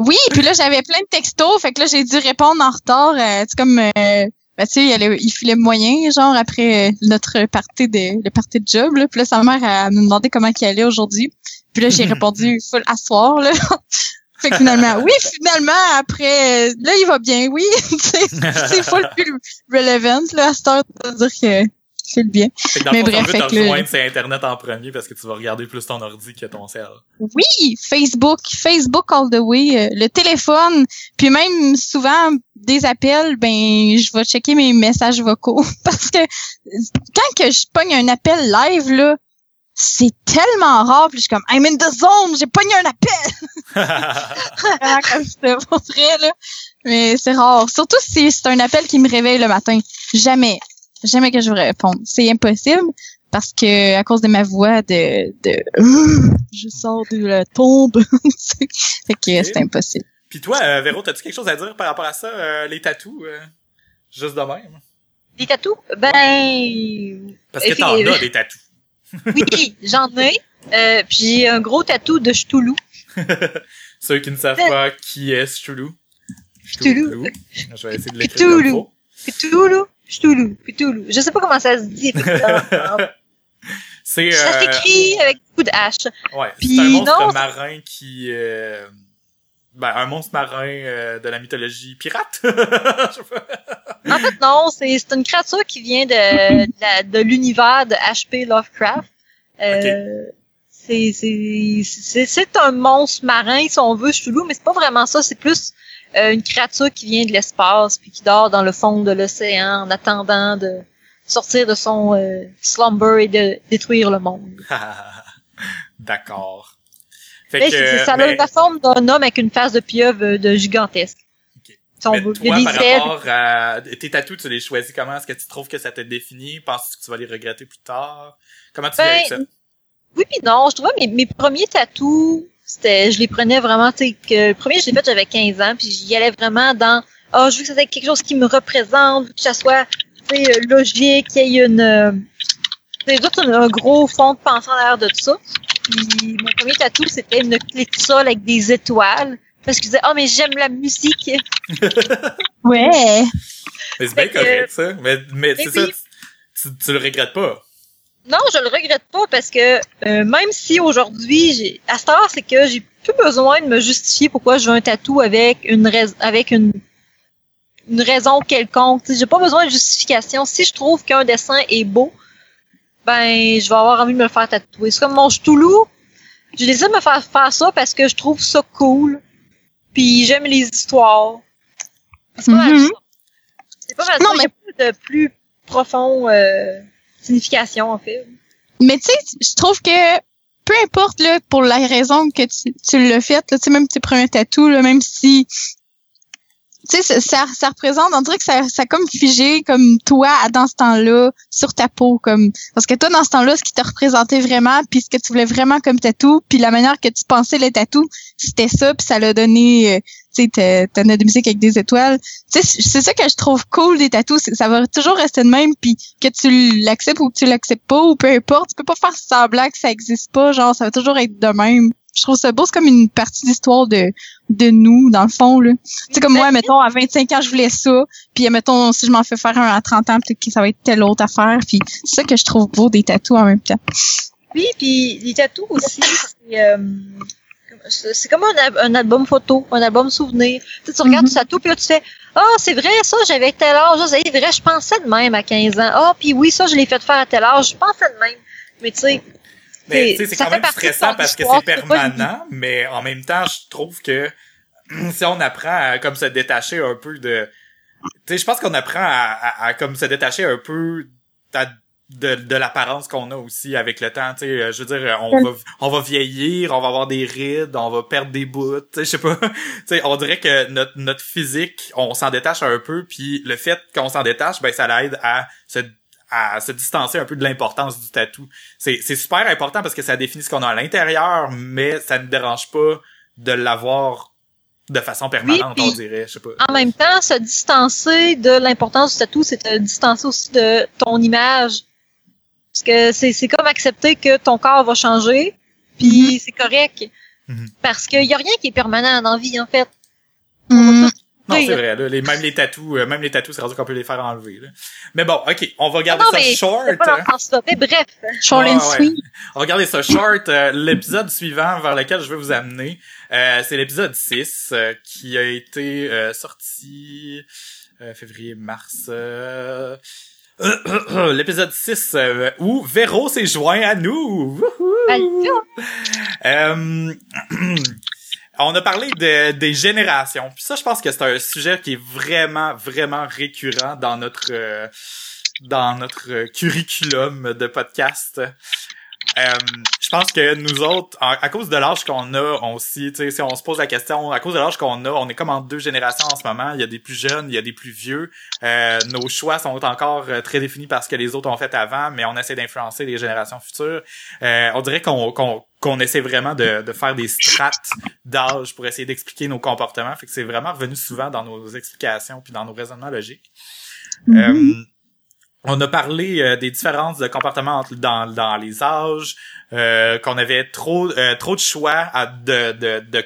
Oui, puis là, j'avais plein de textos, fait que là, j'ai dû répondre en retard. euh, tu sais, comme, euh, ben, tu sais, il, il filait moyen, genre, après euh, notre partie de, le party de job, là. Puis là, sa mère, elle me demandait comment il allait aujourd'hui. Puis là, j'ai <laughs> répondu full à soir, là. Fait que finalement, oui, finalement, après, euh, là, il va bien, oui. <laughs> C'est full <laughs> plus relevant, là, à cette heure, de dire que c'est le bien. Fait que dans le Mais fond, bref, fait que le- c'est Internet en premier parce que tu vas regarder plus ton ordi que ton cell. Oui, Facebook, Facebook all the way, euh, le téléphone, puis même souvent des appels, ben je vais checker mes messages vocaux <laughs> parce que quand que je pogne un appel live là, c'est tellement rare, puis je suis comme I'm in the zone, j'ai pogné un appel <laughs> comme ça, pour vrai là. Mais c'est rare, surtout si c'est un appel qui me réveille le matin. Jamais, jamais que je vais répondre. C'est impossible parce que à cause de ma voix de de <gasps> je sors de la tombe <laughs> fait que c'est impossible Puis toi, euh, Véro, t'as-tu quelque chose à dire par rapport à ça, euh, les tatous? euh, juste de même? Des tatous? Ben, Parce que t'en as des tatous. Oui, j'en ai. Euh, puis j'ai un gros tatou de Ch'toulou. <laughs> Ceux qui ne savent pas qui est Ch'toulou. Ch'toulou. Je vais essayer de l'écrire Ch'toulou. Ch'toulou, Ch'toulou, Ch'toulou. Je sais pas comment ça se dit. <laughs> C'est ça euh, s'écrit avec beaucoup de H. ouais, c'est un monstre non, marin qui euh, ben un monstre marin euh, de la mythologie pirate. <laughs> En fait, non, c'est c'est une créature qui vient de, de, la- de l'univers de H.P. Lovecraft. Euh, c'est c'est c'est c'est un monstre marin, si on veut, Cthulhu, mais c'est pas vraiment ça. C'est plus euh, une créature qui vient de l'espace puis qui dort dans le fond de l'océan en attendant de sortir de son euh, slumber et de détruire le monde. <laughs> D'accord. Fait Mais que, c'est- ça a mais- la forme d'un homme avec une face de pieuvre euh, de gigantesque. Si mais veut. Toi, par ailes. rapport à tes tatous, tu les choisis comment? Est-ce que tu trouves que ça te définit? Penses-tu que tu vas les regretter plus tard? Comment tu Ben, avec ça? Oui puis non, je trouvais mes, mes premiers tatous, c'était je les prenais vraiment, tu sais, que le premier je l'ai fait j'avais 15 ans, puis j'y allais vraiment dans ah, je veux que ça soit quelque chose qui me représente, que ça soit tu sais euh, logique, qu'il y ait une euh, c'est tout un, un gros fond de pensée en arrière de tout ça. Puis mon premier tatou, c'était une clé de sol avec des étoiles. Parce que je disais, oh, mais j'aime la musique. <laughs> ouais Mais c'est bien correct, ça. Mais, mais c'est ça, tu, tu le regrettes pas. Non, je le regrette pas parce que euh, même si aujourd'hui, j'ai à cette heure, c'est que j'ai plus besoin de me justifier pourquoi je veux un tatou avec une rais- avec une une raison quelconque. J'ai pas besoin de justification. Si je trouve qu'un dessin est beau, ben je vais avoir envie de me faire tatouer. C'est comme mon ch'toulou. Je décide de me faire faire ça parce que je trouve ça cool. Puis j'aime les histoires. C'est pas mal ça. C'est pas mal Non, ça. Il y a pas de plus profond euh, signification en fait. mais tu sais je trouve que peu importe là pour la raison que tu, tu l'as fait là tu sais même tes premiers tatous là même si tu sais ça, ça représente on dirait que ça ça comme figé comme toi dans ce temps-là sur ta peau comme parce que toi dans ce temps-là ce qui te représentait vraiment puis ce que tu voulais vraiment comme tatou puis la manière que tu pensais les tatous c'était ça puis ça l'a donné euh, tu sais t'en as de musique avec des étoiles. Tu sais c'est ça que je trouve cool des tatous ça va toujours rester de même puis que tu l'acceptes ou que tu l'acceptes pas ou peu importe tu peux pas faire semblant que ça existe pas genre ça va toujours être de même je trouve ça beau c'est comme une partie d'histoire de de nous dans le fond là tu sais comme moi mettons à 25 ans je voulais ça puis mettons si je m'en fais faire un à 30 ans peut-être que ça va être telle autre affaire puis c'est ça que je trouve beau des tatous en même temps Oui, puis les tatous aussi, c'est euh, c'est c'est comme un, un album photo, un album souvenir. Tu, sais, tu regardes Mhm. ton tatou, puis là, tu fais « Ah, c'est vrai, ça, j'avais tel âge. C'est vrai, je pensais de même à 15 ans. Ah, puis oui, ça, je l'ai fait faire à tel âge. Je pensais de même. Mais tu sais, Mais c'est quand même stressant parce que c'est permanent, mais en même temps, je trouve que <clears throat> si on apprend à comme se détacher un peu de... Tu sais, je pense qu'on apprend à, à- à comme se détacher un peu à- de, de l'apparence qu'on a aussi avec le temps. Tu sais, euh, je veux dire, on va, on va vieillir, on va avoir des rides, on va perdre des bouts, tu sais, je sais pas. <laughs> tu sais, on dirait que notre, notre physique, on s'en détache un peu, puis le fait qu'on s'en détache, ben ça l'aide à se à se distancer un peu de l'importance du tatou. C'est c'est super important parce que ça définit ce qu'on a à l'intérieur, mais ça ne dérange pas de l'avoir de façon permanente, on dirait, je sais pas. en même temps, se distancer de l'importance du tatou, c'est te distancer aussi de ton image. Parce que c'est, c'est comme accepter que ton corps va changer, puis c'est correct. Mhm. Parce qu'il y a rien qui est permanent dans la vie, en fait. On Hmm. va tous Non, c'est vrai, là, les, même les tatous, euh, même les tatous, c'est rendu qu'on peut les faire enlever, là. Mais bon, ok, on va garder non, ça mais short. Pas. Mais bref. Short Ouais, and ouais. sweet. On va garder ça short. Euh, l'épisode suivant vers lequel je vais vous amener, euh, c'est l'épisode 6 euh, qui a été euh, sorti euh, février-mars. euh, <clears throat> L'épisode 6 euh, où Véro s'est joint à nous. Wouhou! Euh, <clears throat> on a parlé de, des générations. Puis ça, je pense que c'est un sujet qui est vraiment, vraiment récurrent dans notre euh, dans notre euh, curriculum de podcast. Euh, je pense que nous autres, à, cause de l'âge qu'on a, on aussi, tu sais, si on se pose la question, à cause de l'âge qu'on a, on est comme en deux générations en ce moment. Il y a des plus jeunes, il y a des plus vieux. Euh, nos choix sont encore euh, très définis par ce que les autres ont fait avant, mais on essaie d'influencer les générations futures. Euh, on dirait qu'on qu'on qu'on essaie vraiment de, de faire des strates d'âge pour essayer d'expliquer nos comportements. Fait que c'est vraiment revenu souvent dans nos explications puis dans nos raisonnements logiques. Euh, on a parlé euh, des différences de comportement dans, dans les âges, euh, qu'on avait trop euh, trop de choix à- de, de, de,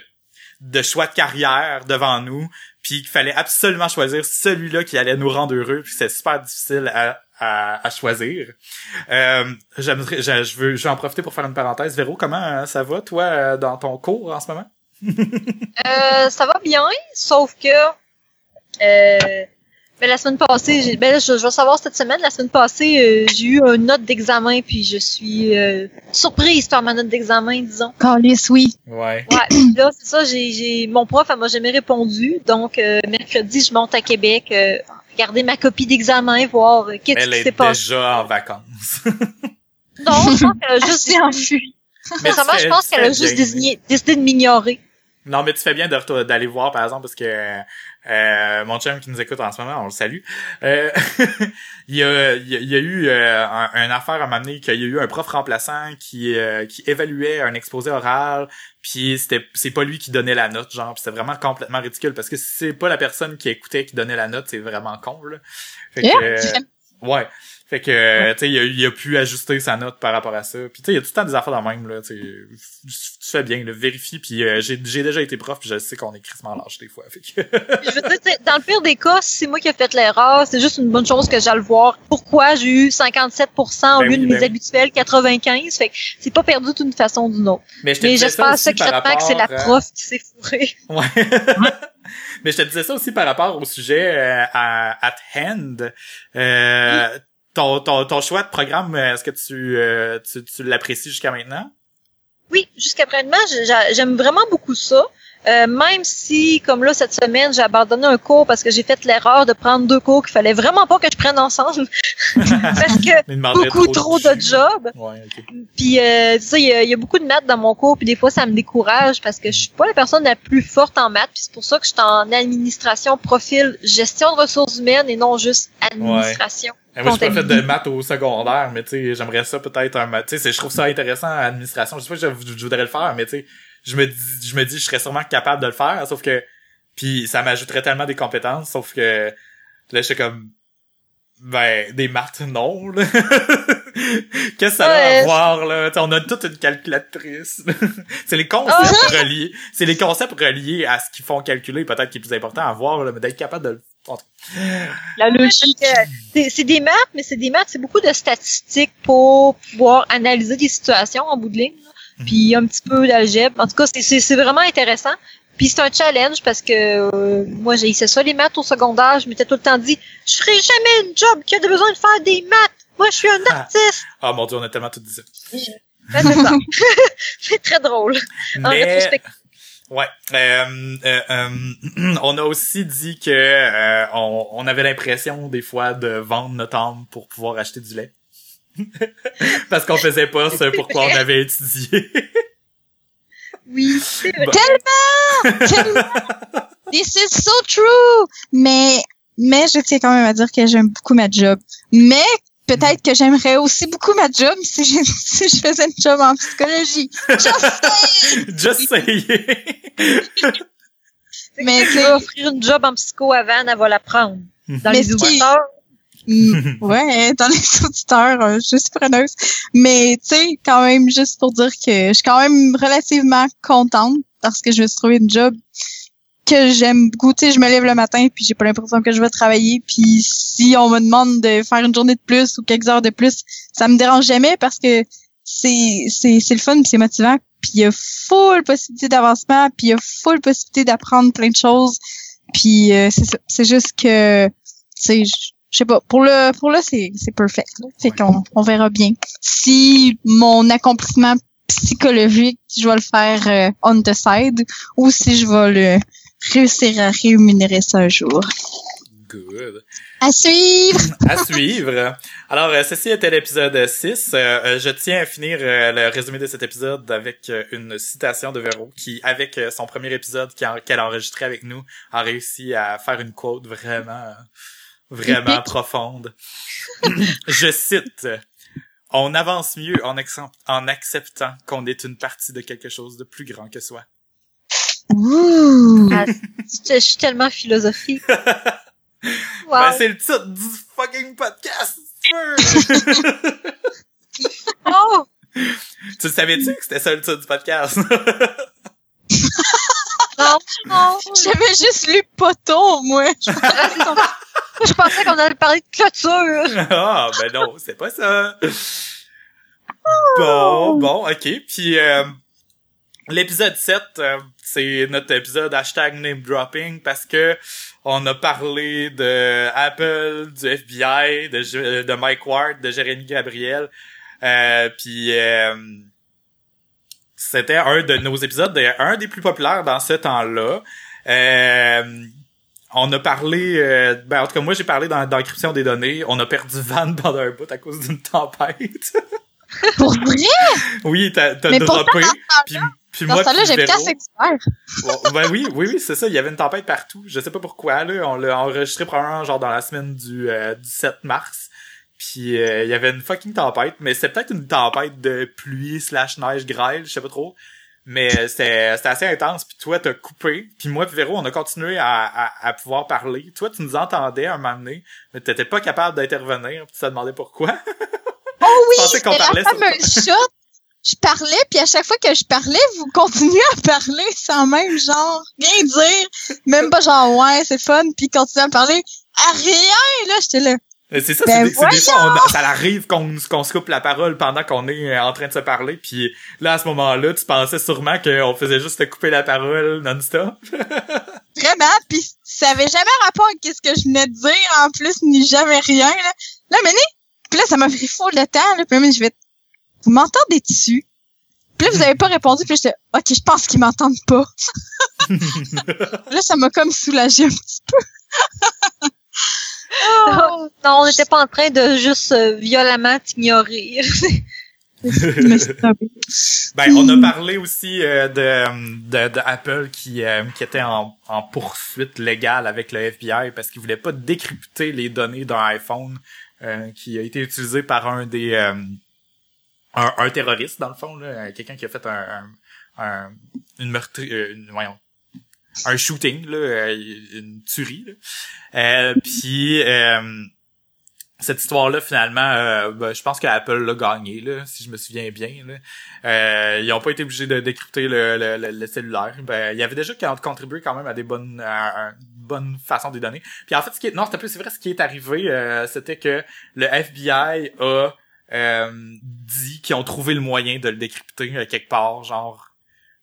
de choix de carrière devant nous, puis qu'il fallait absolument choisir celui-là qui allait nous rendre heureux, puis c'est super difficile à, à, à choisir. Euh, j'aimerais, je, je veux, je vais en profiter pour faire une parenthèse. Véro, comment euh, ça va, toi, euh, dans ton cours en ce moment? <laughs> Ça va bien, sauf que euh, ben, la semaine passée, j'ai, ben, là, je, je vais savoir cette semaine, la semaine passée, euh, j'ai eu une note d'examen, puis je suis euh, surprise par ma note d'examen, disons. Calice, oui. Ouais. Ouais, puis là, c'est ça, j'ai, j'ai mon prof, elle m'a jamais répondu, donc euh, mercredi, je monte à Québec, euh, regarder ma copie d'examen, voir euh, qu'est-ce Elle qui est s'est passé. déjà en vacances. <laughs> Non, je pense qu'elle a juste enfui. Mais je pense qu'elle a juste désigné- décidé de m'ignorer. Non, mais tu fais bien d'aller voir, par exemple, parce que euh, mon chum qui nous écoute en ce moment, on le salue. Euh, <laughs> il, y a, il, y a, eu euh, un, un affaire à m'amener qu'il y a eu un prof remplaçant qui euh, qui évaluait un exposé oral, puis c'était c'est pas lui qui donnait la note, genre, puis c'était vraiment complètement ridicule parce que c'est pas la personne qui écoutait qui donnait la note, c'est vraiment con là. Fait que, Yeah, ouais. Fait que, euh, tu sais, il a, il a pu ajuster sa note par rapport à ça. Puis, tu sais, il y a tout le temps des affaires dans le même, là, tu fais bien, le vérifie. Puis, euh, j'ai déjà été prof, puis je sais qu'on est crissement lâche des fois. Fait que... je veux dire, dans le pire des cas, si c'est moi qui ai fait l'erreur, c'est juste une bonne chose que j'aille le voir. Pourquoi j'ai eu 57% au Ben lieu oui, de ben mes oui. habituels 95? Fait que c'est pas perdu d'une façon ou d'une autre. Mais je Mais j'espère secrètement que c'est la rapport, euh, prof qui s'est fourrée. <laughs> Ouais. Mais je te disais ça aussi par rapport au sujet euh, à at hand. Euh, ton, ton, ton choix de programme, euh, est-ce que tu, euh, tu, tu l'apprécies jusqu'à maintenant? Oui, jusqu'à présent, j'ai- j'aime vraiment beaucoup ça. Euh, même si, comme là, cette semaine, j'ai abandonné un cours parce que j'ai fait l'erreur de prendre deux cours qu'il fallait vraiment pas que je prenne ensemble. <laughs> parce que beaucoup trop de jobs. Ouais. Puis, euh, tu sais, il y, a- il y a beaucoup de maths dans mon cours, puis des fois, ça me décourage parce que je suis pas la personne la plus forte en maths, puis c'est pour ça que je suis en administration, profil, gestion de ressources humaines et non juste administration. Moi, j'ai pas fait de maths au secondaire, mais tu sais, j'aimerais ça peut-être un maths. Tu sais, je trouve ça intéressant à l'administration. Je sais pas que je, je voudrais le faire, mais tu sais, je me dis, je me dis, je serais sûrement capable de le faire, sauf que, puis ça m'ajouterait tellement des compétences, sauf que là, je suis comme, ben, des maths, non, là. <laughs> Qu'est-ce que ça va Ouais. avoir, là? Tu sais, on a toute une calculatrice. <laughs> c'est les concepts Ah. reliés, c'est les concepts reliés à ce qu'ils font calculer, peut-être qui est plus important à voir, là, mais d'être capable de le La logique. C'est des maths, mais c'est des maths, c'est beaucoup de statistiques pour pouvoir analyser des situations en bout de ligne. là. Mhm. Puis un petit peu d'algèbre. En tout cas, c'est- vraiment intéressant. Puis c'est un challenge parce que euh, moi j'ai essayé ça les maths au secondaire, je m'étais tout le temps dit je ferai jamais une job qui a besoin de faire des maths. Moi je suis un Ah. artiste. Ah mon dieu, on a tellement tout dit ça. Ben, <laughs> c'est très drôle. En Mais rétrospective. Ouais, euh, euh, euh, <clears throat> on a aussi dit que euh, on, on avait l'impression des fois de vendre notre âme pour pouvoir acheter du lait. <laughs> Parce qu'on faisait pas ce pourquoi on avait étudié. <laughs> Oui, c'est vrai. <laughs> Tellement! This is so true! Mais, mais je tiens quand même à dire que j'aime beaucoup ma job. Mais, peut-être que j'aimerais aussi beaucoup ma job si je, <laughs> si je faisais une job en psychologie. <laughs> Just saying! Just <laughs> saying. Mais, tu vas offrir une job en psycho à Van, elle va la prendre. Dans Mais les qui- auditeurs. Mm, ouais, dans les auditeurs, euh, je suis preneuse. Mais tu sais, quand même, juste pour dire que je suis quand même relativement contente parce que je me suis trouvé une job que j'aime beaucoup. Je me lève le matin puis j'ai pas l'impression que je vais travailler. Puis si on me demande de faire une journée de plus ou quelques heures de plus, ça me dérange jamais parce que c'est c'est c'est le fun puis c'est motivant. Puis il y a full possibilité d'avancement, puis il y a full possibilité d'apprendre plein de choses. Puis euh, c'est. C'est juste que sais, je sais pas, pour le pour le c'est c'est perfect. là. Fait qu'on on verra bien. Si mon accomplissement psychologique, je vais le faire euh, on the side ou si je vais le réussir à rémunérer ça un jour. Good. À suivre. <laughs> À suivre. Alors, euh, ceci était l'épisode 6. Euh, euh, je tiens à finir le résumé de cet épisode avec une citation de Véro qui, avec son premier épisode qu'elle a enregistré avec nous, a réussi à faire une quote vraiment, vraiment <laughs> profonde. <clears throat> je cite. On avance mieux en acceptant qu'on est une partie de quelque chose de plus grand que soi. Ouh. Ah, je, je suis tellement philosophique. <laughs> Wow. Ben, c'est le titre du fucking podcast! <laughs> Oh! tu le savais-tu que c'était ça le titre du podcast? <laughs> Non, non. J'avais juste lu poteau, moi. Je pensais qu'on allait parler de clôture. ah, ben non, c'est pas ça. Bon, bon, ok. Puis euh, l'épisode 7, euh, c'est notre épisode hashtag name dropping parce que on a parlé de Apple, du FBI, de, Mike Ward, de Jérémy Gabriel. Euh, puis euh, c'était un de nos épisodes, de- un des plus populaires dans ce temps-là. Euh, on a parlé, euh, ben en tout cas moi j'ai parlé dans d'encryption des données. On a perdu Van pendant un bout à cause d'une tempête. <laughs> Pour vrai? oui, t'as droppé. Puis, puis Dans moi, ce temps-là, puis j'habitais à Véro- Saint-Hubert. Bon, ben oui, oui, oui, c'est ça. Il y avait une tempête partout. Je sais pas pourquoi, là. On l'a enregistré probablement genre dans la semaine du, euh, du 7 mars. Puis euh, il y avait une fucking tempête. Mais c'est peut-être une tempête de pluie slash neige grêle, je sais pas trop. Mais euh, c'était assez intense. Puis toi, t'as coupé. Puis moi puis Véro, on a continué à, à, à pouvoir parler. Toi, tu nous entendais un moment donné, mais t'étais pas capable d'intervenir. Puis tu te demandais pourquoi. Oh oui, <laughs> c'était la sur fameuse shot. Je parlais, puis à chaque fois que je parlais, vous continuez à parler sans même genre rien dire. Même pas genre ouais, c'est fun, puis continuez à parler. À rien, là, j'étais là. C'est ça, Ben c'est des, c'est des fois, on- ça arrive qu'on qu'on se coupe la parole pendant qu'on est euh, en train de se parler, puis là, à ce moment-là, tu pensais sûrement qu'on faisait juste te couper la parole non-stop. <laughs> Vraiment, puis ça avait jamais rapport avec ce que je venais de dire, en plus, ni jamais rien, là. Là, mais puis là, ça m'a pris full de temps, là, puis je vais, vous m'entendez dessus? Puis là, vous avez pas répondu, puis j'étais, ok, je pense qu'ils m'entendent pas. <laughs> là, ça m'a comme soulagé un petit peu. <laughs> Oh, Non, on n'était pas en train de juste euh, violemment t'ignorer. <laughs> Ben, on a parlé aussi euh, de, de, de Apple qui, euh, qui était en, en poursuite légale avec le FBI parce qu'il voulait pas décrypter les données d'un iPhone euh, qui a été utilisé par un des euh, un, un terroriste dans le fond là, quelqu'un qui a fait un, un, un- une meurtri euh, une, voyons un shooting là, euh, une tuerie là. Euh, puis euh, cette histoire-là, finalement, euh, ben, je pense que Apple l'a gagné, là, si je me souviens bien. Là. Euh, ils ont pas été obligés de décrypter le, le, le, cellulaire. Ben, il y avait déjà qui ont contribué quand même à des bonnes à, à bonne façon des données. Puis en fait, ce qui est, non, c'était plus c'est vrai, ce qui est arrivé, euh, c'était que le FBI a euh, dit qu'ils ont trouvé le moyen de le décrypter euh, quelque part, genre.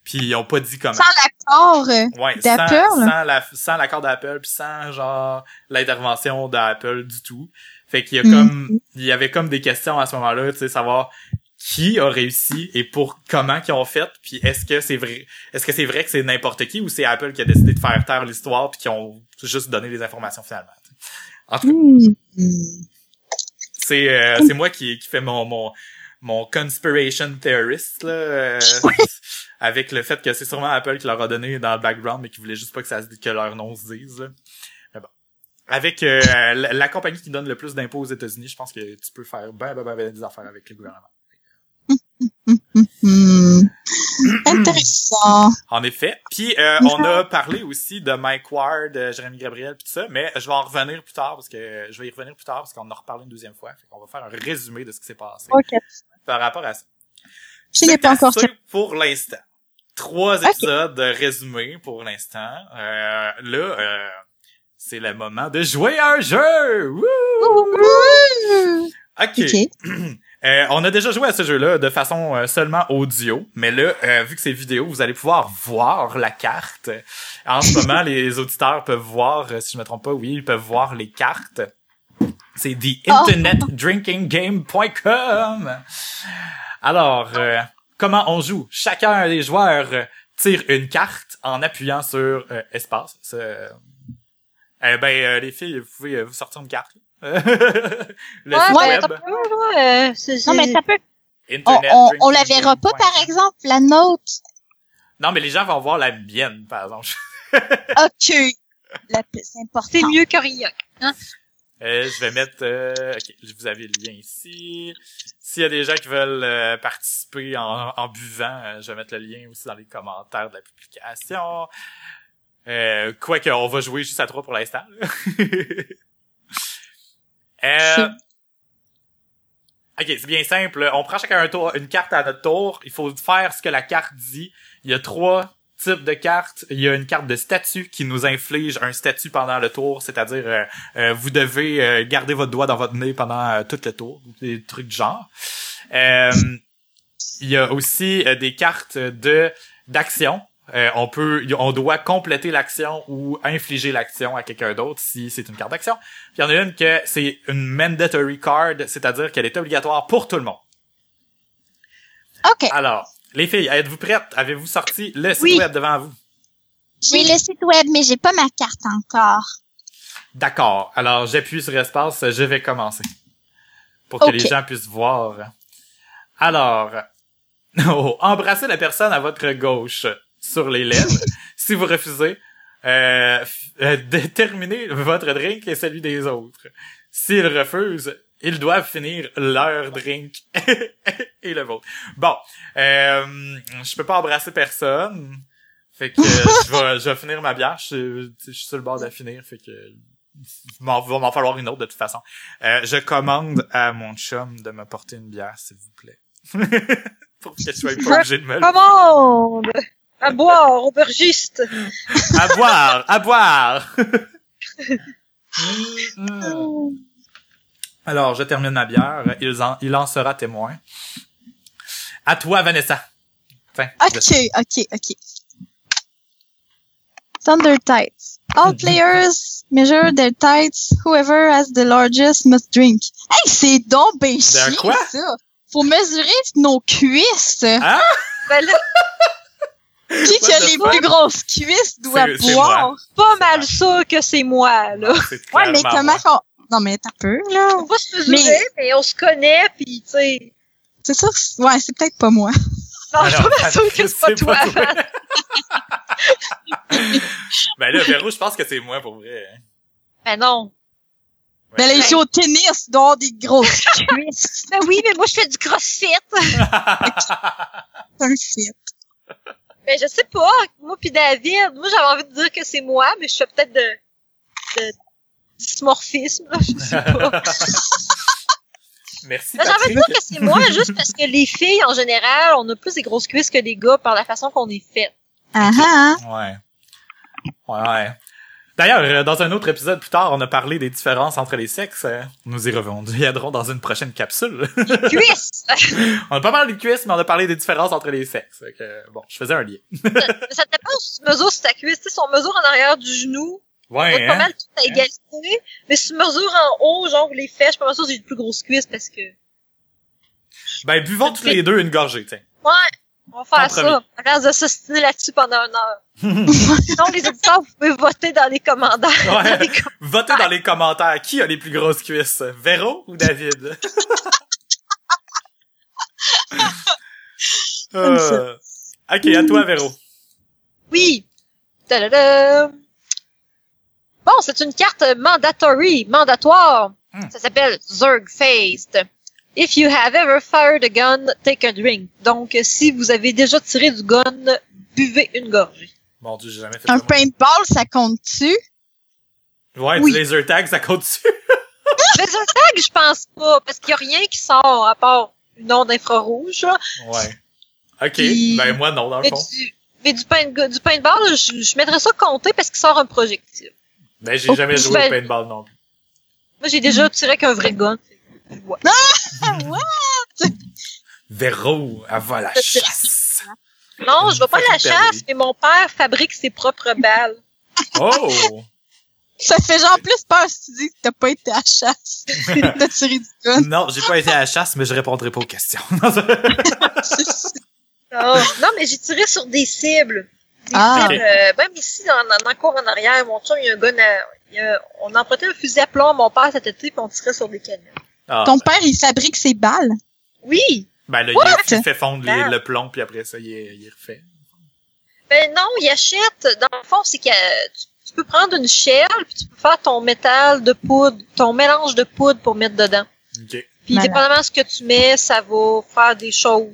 Puis ils ont pas dit comment. Sans l'accord euh, Ouais, sans, d'Apple. sans la, sans l'accord d'Apple, puis sans genre l'intervention d'Apple du tout. Fait qu'il y a Mhm. comme, il y avait comme des questions à ce moment-là, tu sais, savoir qui a réussi et pour comment qu'ils ont fait, puis est-ce que c'est vrai, est-ce que c'est vrai que c'est n'importe qui ou c'est Apple qui a décidé de faire taire l'histoire puis qui ont juste donné les informations finalement. tu sais. En tout cas, hmm. C'est euh, <laughs> c'est moi qui qui fait mon mon mon conspiration theorist là, euh, <laughs> avec le fait que c'est sûrement Apple qui leur a donné dans le background mais qui voulait juste pas que ça se que leur nom se dise. Là. Mais bon. Avec euh, <laughs> la, la compagnie qui donne le plus d'impôts aux États-Unis, je pense que tu peux faire ben ben ben, ben des affaires avec le gouvernement. Hmm. Intéressant. En effet. Puis euh, on a parlé aussi de Mike Ward, euh, Jérémy Gabriel puis tout ça, mais je vais en revenir plus tard parce que je vais y revenir plus tard parce qu'on en a reparlé une deuxième fois. Fait qu'on va faire un résumé de ce qui s'est passé Ok. par rapport à ça. Je n'ai pas encore pour l'instant. Trois épisodes de résumé pour l'instant. Euh, là, euh, c'est le moment de jouer à un jeu. Wouh! Wouhou! Ok. Ok. <clears throat> Euh, on a déjà joué à ce jeu-là de façon euh, seulement audio, mais là, euh, vu que c'est vidéo, vous allez pouvoir voir la carte. En ce moment, <laughs> les auditeurs peuvent voir, euh, si je me trompe pas, oui, ils peuvent voir les cartes. C'est theinternetdrinkinggame.com. Alors, euh, comment on joue? Chacun des joueurs tire une carte en appuyant sur espace. Ben, euh, les filles, vous pouvez vous sortir une carte. <laughs> le Ouais, web. euh, Non, mais ça peut. On, Internet on, on la verra pas, par exemple, la nôtre. Non, mais les gens vont voir la mienne, par exemple. <laughs> Ok. C'est important. c'est mieux que rien. Euh, je vais mettre... euh, ok, vous avez le lien ici. S'il y a des gens qui veulent euh, participer en, en buvant, euh, je vais mettre le lien aussi dans les commentaires de la publication. Euh, quoi qu'on va jouer juste à trois pour l'instant. <laughs> euh, Ok, c'est bien simple. On prend chacun un tour, une carte à notre tour. Il faut faire ce que la carte dit. Il y a trois types de cartes. Il y a une carte de statut qui nous inflige un statut pendant le tour, c'est-à-dire euh, euh, vous devez euh, garder votre doigt dans votre nez pendant euh, tout le tour, des trucs du genre. Euh, il y a aussi des cartes de d'action. Euh, on peut, on doit compléter l'action ou infliger l'action à quelqu'un d'autre si c'est une carte d'action. Puis il y en a une que c'est une mandatory card, c'est-à-dire qu'elle est obligatoire pour tout le monde. Ok. Alors, les filles, êtes-vous prêtes? Avez-vous sorti le site Oui. web devant vous? J'ai le site web, mais j'ai pas ma carte encore. D'accord. Alors, j'appuie sur espace, je vais commencer. Pour que les gens puissent voir. Alors, <laughs> oh, embrassez la personne à votre gauche sur les lèvres. <laughs> si vous refusez, euh, euh, déterminez votre drink et celui des autres. S'ils refusent, ils doivent finir leur drink <laughs> et le vôtre. Bon, euh, je peux pas embrasser personne. Fait que euh, je vais finir ma bière. Je, suis sur le bord de finir. Fait que il va m'en falloir une autre de toute façon. Euh, je commande à mon chum de me porter une bière, s'il vous plaît. <laughs> Pour que je de me. Commande! À boire, aubergiste! À boire! À boire! <laughs> Alors, je termine ma bière. Il en, il en sera témoin. À toi, Vanessa. Tiens, Ok, ok, ok. Thunder Tides. All players measure their tides. Whoever has the largest must drink. Hey, c'est donc ben quoi? ça. Faut mesurer nos cuisses. Hein? Ben là, <laughs> Qui qui a les fuck? plus grosses cuisses doit boire. pas mal sûr que c'est moi, là. C'est Ouais, mais comment qu'on... Non, mais t'as peu, là. On va se mesurer, mais, on se connaît, pis tu sais... C'est ça? que- Ouais, c'est peut-être pas moi. Non, je suis pas mal sûr que c'est pas toi. <laughs> ben là, Véro, je pense que c'est moi pour vrai. hein. Ben non. Ouais. Mais les jouent au tennis, il doit avoir des grosses <laughs> cuisses. Ben oui, mais moi, je fais du crossfit. <laughs> C'est un fit. Ben, je sais pas. Moi puis David, moi, j'avais envie de dire que c'est moi, mais je fais peut-être de, de dysmorphisme, là, je sais pas. <laughs> Merci, Ben, j'ai envie de Patrick. dire que c'est moi, juste parce que les filles, en général, on a plus des grosses cuisses que les gars par la façon qu'on est fait. Ah ah. Ouais. Ouais, ouais. D'ailleurs, euh, dans un autre épisode plus tard, on a parlé des différences entre les sexes. Euh, Nous y reviendrons dans une prochaine capsule. <laughs> Cuisse! on a pas parlé de cuisses, mais on a parlé des différences entre les sexes. Bon, je faisais un lien. Mais ça dépend si tu mesures sur ta cuisse. Tu sais, si on mesure en arrière du genou, on Ouais, va pas hein? mal tout à égalité. Mais si tu mesures en haut, genre les fesses, je suis pas mal sûre que j'ai une plus grosse cuisse parce que... Ben, buvons tous les deux une gorgée, tiens. Ouais, on va faire ça. On reste de s'ostiner là-dessus pendant une heure. <laughs> Sinon, les auditeurs, vous pouvez voter dans les commentaires. Ouais. Dans les Votez dans les commentaires qui a les plus grosses cuisses, Véro ou David? <laughs> Euh, Ok, à toi, Véro. Oui. Bon, c'est une carte mandatory, mandatoire. Hmm. Ça s'appelle Zerg-Faced. If you have ever fired a gun, take a drink. Donc, si vous avez déjà tiré du gun, buvez une gorgée. Mon dieu, j'ai jamais fait ça. Un paintball, ça compte-tu? Ouais, Oui. du laser tag, ça compte dessus. <laughs> Laser tag, je pense pas, parce qu'il y a rien qui sort à part une onde infrarouge. là. Ouais. Ok, Puis- ben moi non, dans le Mais fond. du, mais du, paint, du paintball, je, je mettrais ça compter parce qu'il sort un projectile. Ben j'ai Oh, jamais joué au paintball non plus. Moi, j'ai déjà tiré avec un vrai gun. Ouais. Véro, elle va à la chasse. Non, je vais pas à la chasse, mais mon père fabrique ses propres balles. Oh! <laughs> Ça fait genre plus peur si tu dis que t'as pas été à la chasse. <laughs> T'as tiré du gun. non, j'ai pas été à la chasse, mais je répondrai pas aux questions. <laughs> Oh. non, mais j'ai tiré sur des cibles. Des Ah. cibles, euh, même ici, dans, dans, dans le cours en arrière, mon chum, il y a un gun à, il y a- on empruntait un fusil à plomb à mon père cet été, puis on tirait sur des canons. Ah, Ton père, il fabrique ses balles? Oui! ben là, What? il, fait fondre les- Ah. le plomb, puis après ça, il, il refait. Ben non, il achète. Dans le fond, c'est que tu, peux prendre une shell, puis tu peux faire ton métal de poudre, ton mélange de poudre pour mettre dedans. Ok. Puis dépendamment de ce que tu mets, ça va faire des choses.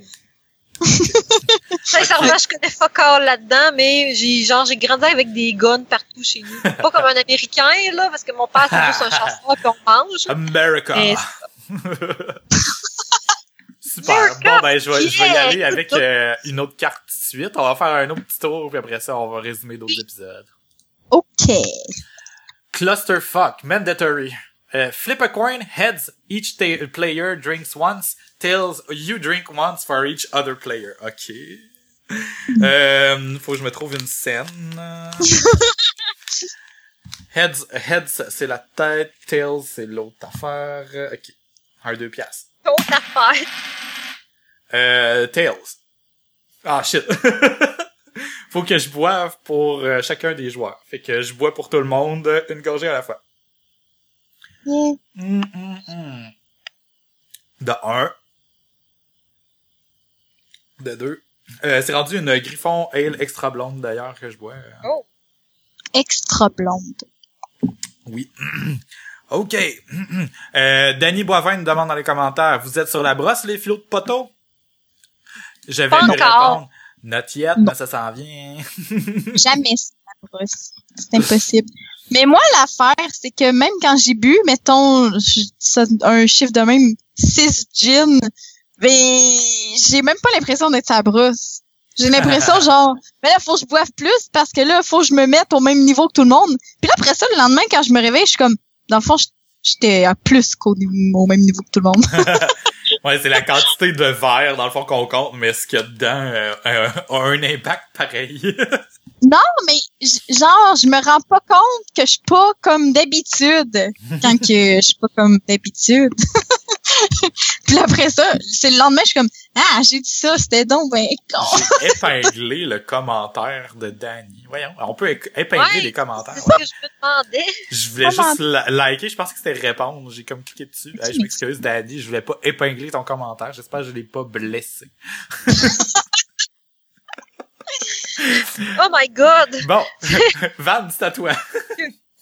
Sincèrement, je connais fuck là-dedans, mais j'ai genre j'ai grandi avec des guns partout chez nous. Pas comme un Américain, là, parce que mon père c'est juste un <laughs> chasseur puis on mange. America! <laughs> Super. America, Bon, ben, je vais, je vais y aller avec euh, une autre carte tout de suite. On va faire un autre petit tour, puis après ça, on va résumer d'autres épisodes. OK. Clusterfuck, mandatory. Uh, flip a coin, heads, each player drinks once, tails, you drink once for each other player. Ok. <laughs> Euh, faut que je me trouve une scène. <laughs> heads, heads, c'est la tête, tails, c'est l'autre affaire. Ok. Un, deux piastres. Autre affaire. Euh, tails. Ah, shit. <laughs> Faut que je boive pour euh, chacun des joueurs. Fait que je bois pour tout le monde euh, une gorgée à la fois. De un. De deux. Euh, c'est rendu une Griffon Ale extra blonde d'ailleurs que je bois. Oh. Extra blonde. Oui. <clears throat> OK. <clears throat> Euh, Danny Boivin nous demande dans les commentaires, vous êtes sur la brosse, les flots de poteau? Je vais lui encore. répondre. Not yet, Non. mais ça s'en vient. <laughs> Jamais sur la brosse. C'est impossible. Mais moi, l'affaire, c'est que même quand j'ai bu, mettons, un chiffre de même, 6 gin, ben, j'ai même pas l'impression d'être sa brosse. J'ai l'impression, <laughs> genre, mais là, faut que je boive plus parce que là, faut que je me mette au même niveau que tout le monde. Puis là, après ça, le lendemain, quand je me réveille, je suis comme, dans le fond, j'étais à plus qu'au même niveau que tout le monde. <laughs> Ouais, c'est la quantité de verre, dans le fond, qu'on compte, mais ce qu'il y a dedans euh, euh, a un impact pareil. <laughs> Non, mais genre, je me rends pas compte que je suis pas comme d'habitude quand que je suis pas comme d'habitude. <laughs> Puis après ça, c'est le lendemain, je suis comme ah, j'ai dit ça, c'était donc ben con. J'ai épinglé le commentaire de Danny. Voyons, on peut épingler Ouais, les commentaires. C'est que je me demandais. Je voulais Comment? juste liker, je pensais que c'était répondre. J'ai comme cliqué dessus. Hey, je m'excuse, Danny, je voulais pas épingler ton commentaire. J'espère que je l'ai pas blessé. <laughs> Oh my god, Bon, Van, c'est à toi.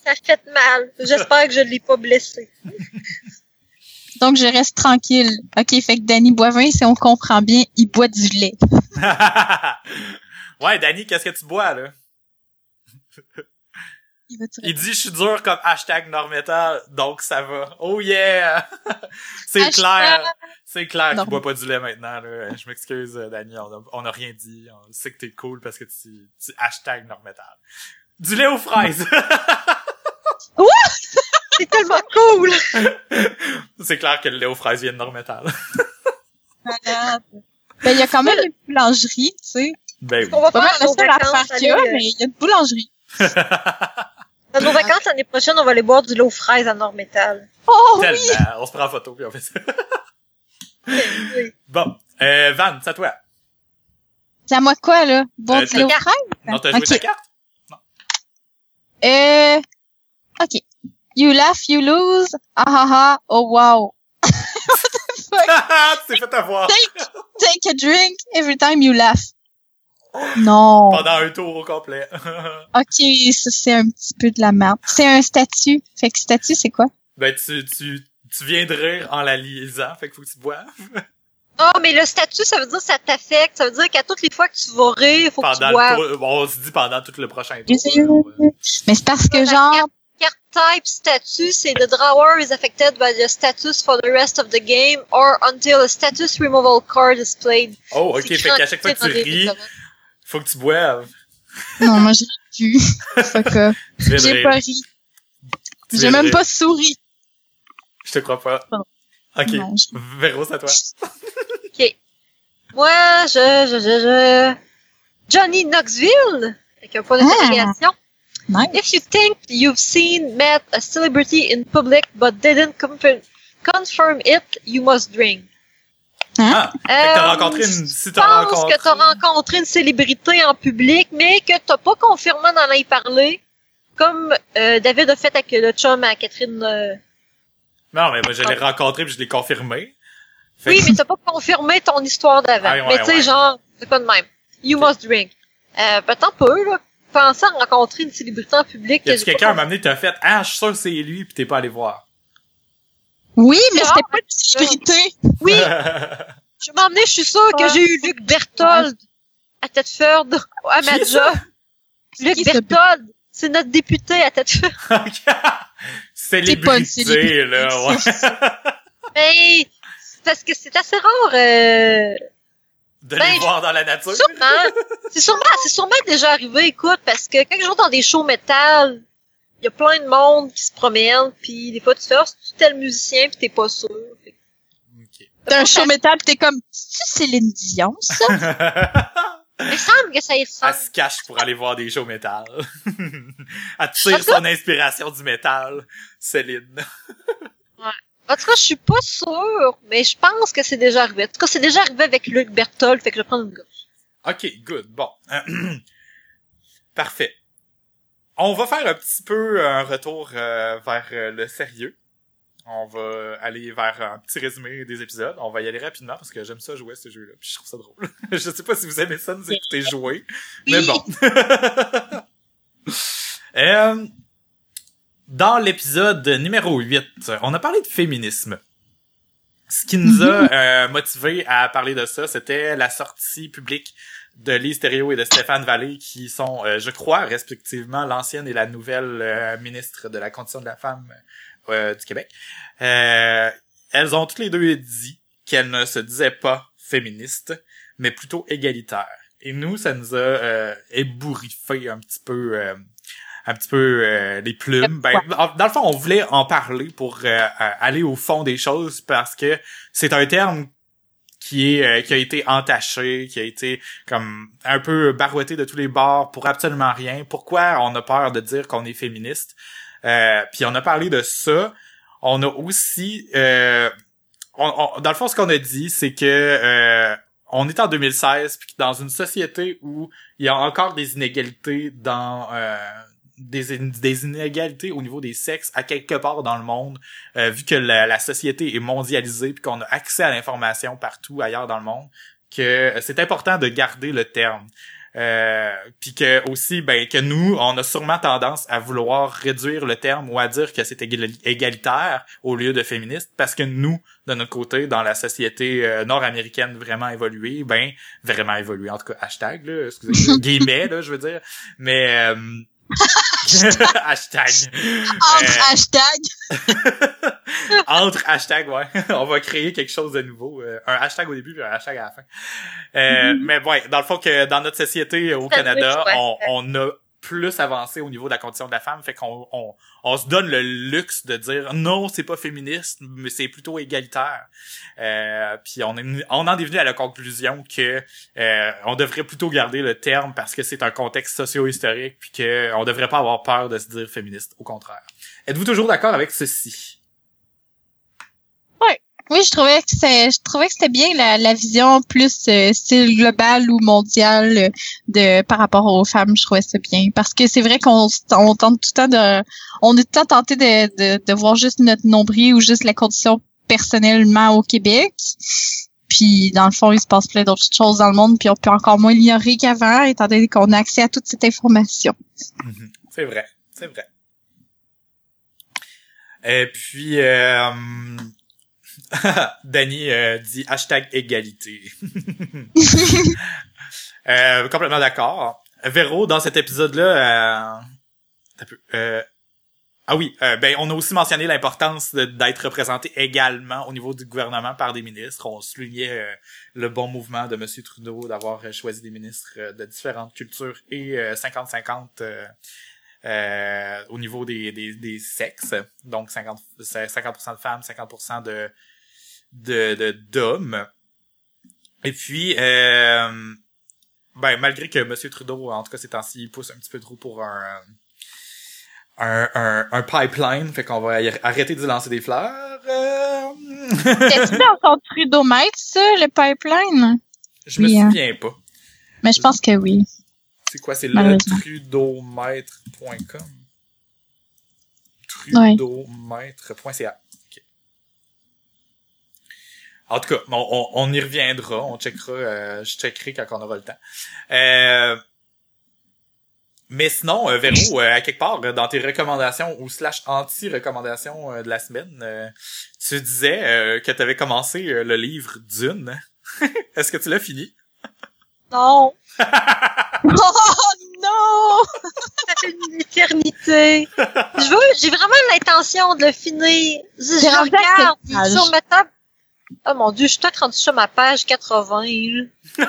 ça fait mal. J'espère que je l'ai pas blessé. <laughs> Donc je reste tranquille. Ok, fait que Danny Boivin, si on comprend bien, il boit du lait. <laughs> ouais, Danny, qu'est-ce que tu bois, là? Il dit, je suis dur comme hashtag Normetal, donc ça va. Oh yeah! <laughs> c'est clair. C'est clair qu'il boit pas du lait maintenant, là. Je m'excuse, Danny, on a, on a rien dit. On sait que t'es cool parce que tu, tu hashtag Normetal. Du lait aux fraises! <laughs> C'est tellement cool! <laughs> C'est clair que le Léo Fraise vient de Normétal. Malade. Ben, il y a quand même une boulangerie, tu sais. Ben oui. On va Pas faire la seule vacances, affaire qu'il y a, euh, mais il y a une boulangerie. Dans nos vacances l'année prochaine, on va aller boire du lot fraise à Nord-Métal. Oh, oui! Tellement. On se prend en photo puis on fait ça. <laughs> Oui. Bon. Euh, Van, c'est à toi. C'est à moi de quoi, là? Bon, Euh, du lait aux fraises? Non, t'as joué Ok. ta carte? Euh, ok. You laugh, you lose. Ah ah ah, oh wow. <laughs> tu t'es fait avoir Take, take a drink every time you laugh. Non. pendant un tour au complet. <laughs> Ok, ça c'est un petit peu de la merde. C'est un statut. Fait que statut, c'est quoi? ben, tu, tu, tu viens de rire en la lisant, fait qu'il faut que tu boives Non, <laughs> mais le statut, ça veut dire que ça t'affecte. Ça veut dire qu'à toutes les fois que tu vas rire, faut que tu boives. le tour. Bon, on se dit pendant tout le prochain tour. Mais c'est parce que genre, Carte type statut, c'est the drawer is affected by the status for the rest of the game or until a status removal card is played. Oh, ok, fait qu'à chaque fois que tu ris, faut que tu boives. non, moi j'ai pu. <laughs> Viens de J'ai pas ri. J'ai même pas souri. Je te crois pas. Pardon. Ok. Non, je- Véro, c'est à toi. <laughs> Ok. Moi, je, je, je, je... Johnny Knoxville, avec un point Ah. Nice. If you think you've seen, met a celebrity in public but didn't confirm, confirm it, you must drink. Ah, fait que t'as Euh, rencontré une... Si Je t'as pense rencontré... que t'as rencontré une célébrité en public, mais que t'as pas confirmé d'en y parler, comme euh, David a fait avec le chum à Catherine. euh, Non, mais moi, je l'ai rencontré puis je l'ai confirmé. Fait Oui, que- mais t'as pas confirmé ton histoire d'avant. Ah, ouais, mais tu sais, ouais. genre, c'est pas de même. You Ok. must drink. Euh, ben, tant peu, là. Pensez à rencontrer une célébrité en public. Y a-tu que quelqu'un à donné t'as fait Ah, je suis sûr que c'est lui puis t'es pas allé voir. Oui, mais C'est c'était pas une célébrité. Oui, <laughs> je m'emmener, je suis sûre que j'ai eu Luc Berthold à Thetford, à Madja. Luc? Berthold, c'est notre député à Thetford. <laughs> Célébrité, célébrité. là, ouais. Mais, <laughs> c'est parce que c'est assez rare, euh, De Ben, les voir dans la nature. Sûrement. c'est sûrement, c'est sûrement déjà arrivé, écoute, parce que quand je joue dans des shows métal, il y a plein de monde qui se promène, puis des fois tu fais, oh, c'est tel musicien, puis t'es pas sûr. Fait que- Ok. T'as un show métal pis t'es comme, c'est Céline Dion, ça? <laughs> Il me semble que ça y Elle ressemble. se cache pour aller voir des shows métal. <laughs> Elle tire son inspiration du métal, Céline. En tout cas, je suis pas sûre, mais je pense que c'est déjà arrivé. En tout cas, c'est déjà arrivé avec Luc Berthold, fait que je vais prendre une gorge. Ok, good. Bon. <clears throat> Parfait. On va faire un petit peu un retour euh, vers euh, le sérieux. On va aller vers un petit résumé des épisodes. On va y aller rapidement parce que j'aime ça jouer à ce jeu-là. Puis je trouve ça drôle. <laughs> je sais pas si vous aimez ça nous écouter jouer. Mais bon. <laughs> Euh, dans l'épisode numéro 8, on a parlé de féminisme. Ce qui nous a euh, motivé à parler de ça, c'était la sortie publique de Lise Thériault et de Stéphane Vallée, qui sont, euh, je crois, respectivement, l'ancienne et la nouvelle euh, ministre de la Condition de la femme euh, du Québec. Elles ont toutes les deux dit qu'elles ne se disaient pas féministes, mais plutôt égalitaires. Et nous, ça nous a ébouriffé un petit peu... un petit peu euh, les plumes. Ben, en- dans le fond, on voulait en parler pour euh, euh, aller au fond des choses parce que c'est un terme qui est euh, qui a été entaché, qui a été comme un peu barouetté de tous les bords pour absolument rien. Pourquoi on a peur de dire qu'on est féministe? Euh, Puis on a parlé de ça. On a aussi, euh, on- on- dans le fond, ce qu'on a dit, c'est que euh, on est en 2016, puis que dans une société où il y a encore des inégalités dans euh, des, in- des inégalités au niveau des sexes à quelque part dans le monde, euh, vu que la, la société est mondialisée puis qu'on a accès à l'information partout ailleurs dans le monde, que euh, c'est important de garder le terme. Euh, puis que aussi ben que nous on a sûrement tendance à vouloir réduire le terme ou à dire que c'est égali- égalitaire au lieu de féministe parce que nous de notre côté dans la société euh, nord-américaine vraiment évoluée ben vraiment évoluée en tout cas hashtag là excusez <laughs> guillemets là je veux dire mais euh, <laughs> hashtag Entre Euh, hashtag. <laughs> entre hashtag, ouais. <laughs> On va créer quelque chose de nouveau. euh, un hashtag au début puis un hashtag à la fin. Euh, Mais ouais, dans le fond que dans notre société au Canada, on, on a plus avancé au niveau de la condition de la femme, fait qu'on on, on se donne le luxe de dire non, c'est pas féministe, mais c'est plutôt égalitaire. Euh, puis on, est, on en est venu à la conclusion que euh, on devrait plutôt garder le terme parce que c'est un contexte socio-historique, puis que on devrait pas avoir peur de se dire féministe. Au contraire. Êtes-vous toujours d'accord avec ceci? Oui, je trouvais que c'est, je trouvais que c'était bien la, la vision plus euh, style global ou mondial euh, de par rapport aux femmes. Je trouvais ça bien parce que c'est vrai qu'on on tente tout le temps de, on est tout le temps tenté de, de, de voir juste notre nombril ou juste la condition personnellement au Québec. Puis dans le fond, il se passe plein d'autres choses dans le monde, puis on peut encore moins l'ignorer qu'avant, étant donné qu'on a accès à toute cette information. Mhm. C'est vrai, c'est vrai. Et puis, euh, <laughs> Danny euh, dit hashtag égalité. <laughs> euh, complètement d'accord. Véro, dans cet épisode-là, euh, euh, ah oui, euh, ben on a aussi mentionné l'importance d'être représenté également au niveau du gouvernement par des ministres. On soulignait euh, le bon mouvement de Monsieur Trudeau d'avoir choisi des ministres de différentes cultures et 50-50 au niveau des, des, des sexes. Donc 50, 50% de femmes, 50% de de d'hommes. Et puis, euh, ben malgré que Monsieur Trudeau, en tout cas ces temps-ci, pousse un petit peu trop pour un un, un, un pipeline, fait qu'on va arrêter de lancer des fleurs. Euh... Est-ce <laughs> dans ton Trudeau-mètre, ça, le pipeline? Je me hein. souviens pas. Mais je pense que oui. C'est quoi, c'est le trudeaumaître.com? Trudeaumaître.ca. En tout cas, on, on, y reviendra, on checkera, euh, je checkerai quand on aura le temps. Euh, mais sinon, euh, Véro, euh, à quelque part, dans tes recommandations ou slash anti-recommandations de la semaine, tu disais que tu avais commencé le livre Dune. <laughs> Est-ce que tu l'as fini? Non. <laughs> oh non! Ça fait une éternité. <laughs> Je veux, j'ai vraiment l'intention de le finir. Je, je regarde sur ma table Oh mon dieu, je suis rendu sur ma page 80. <laughs>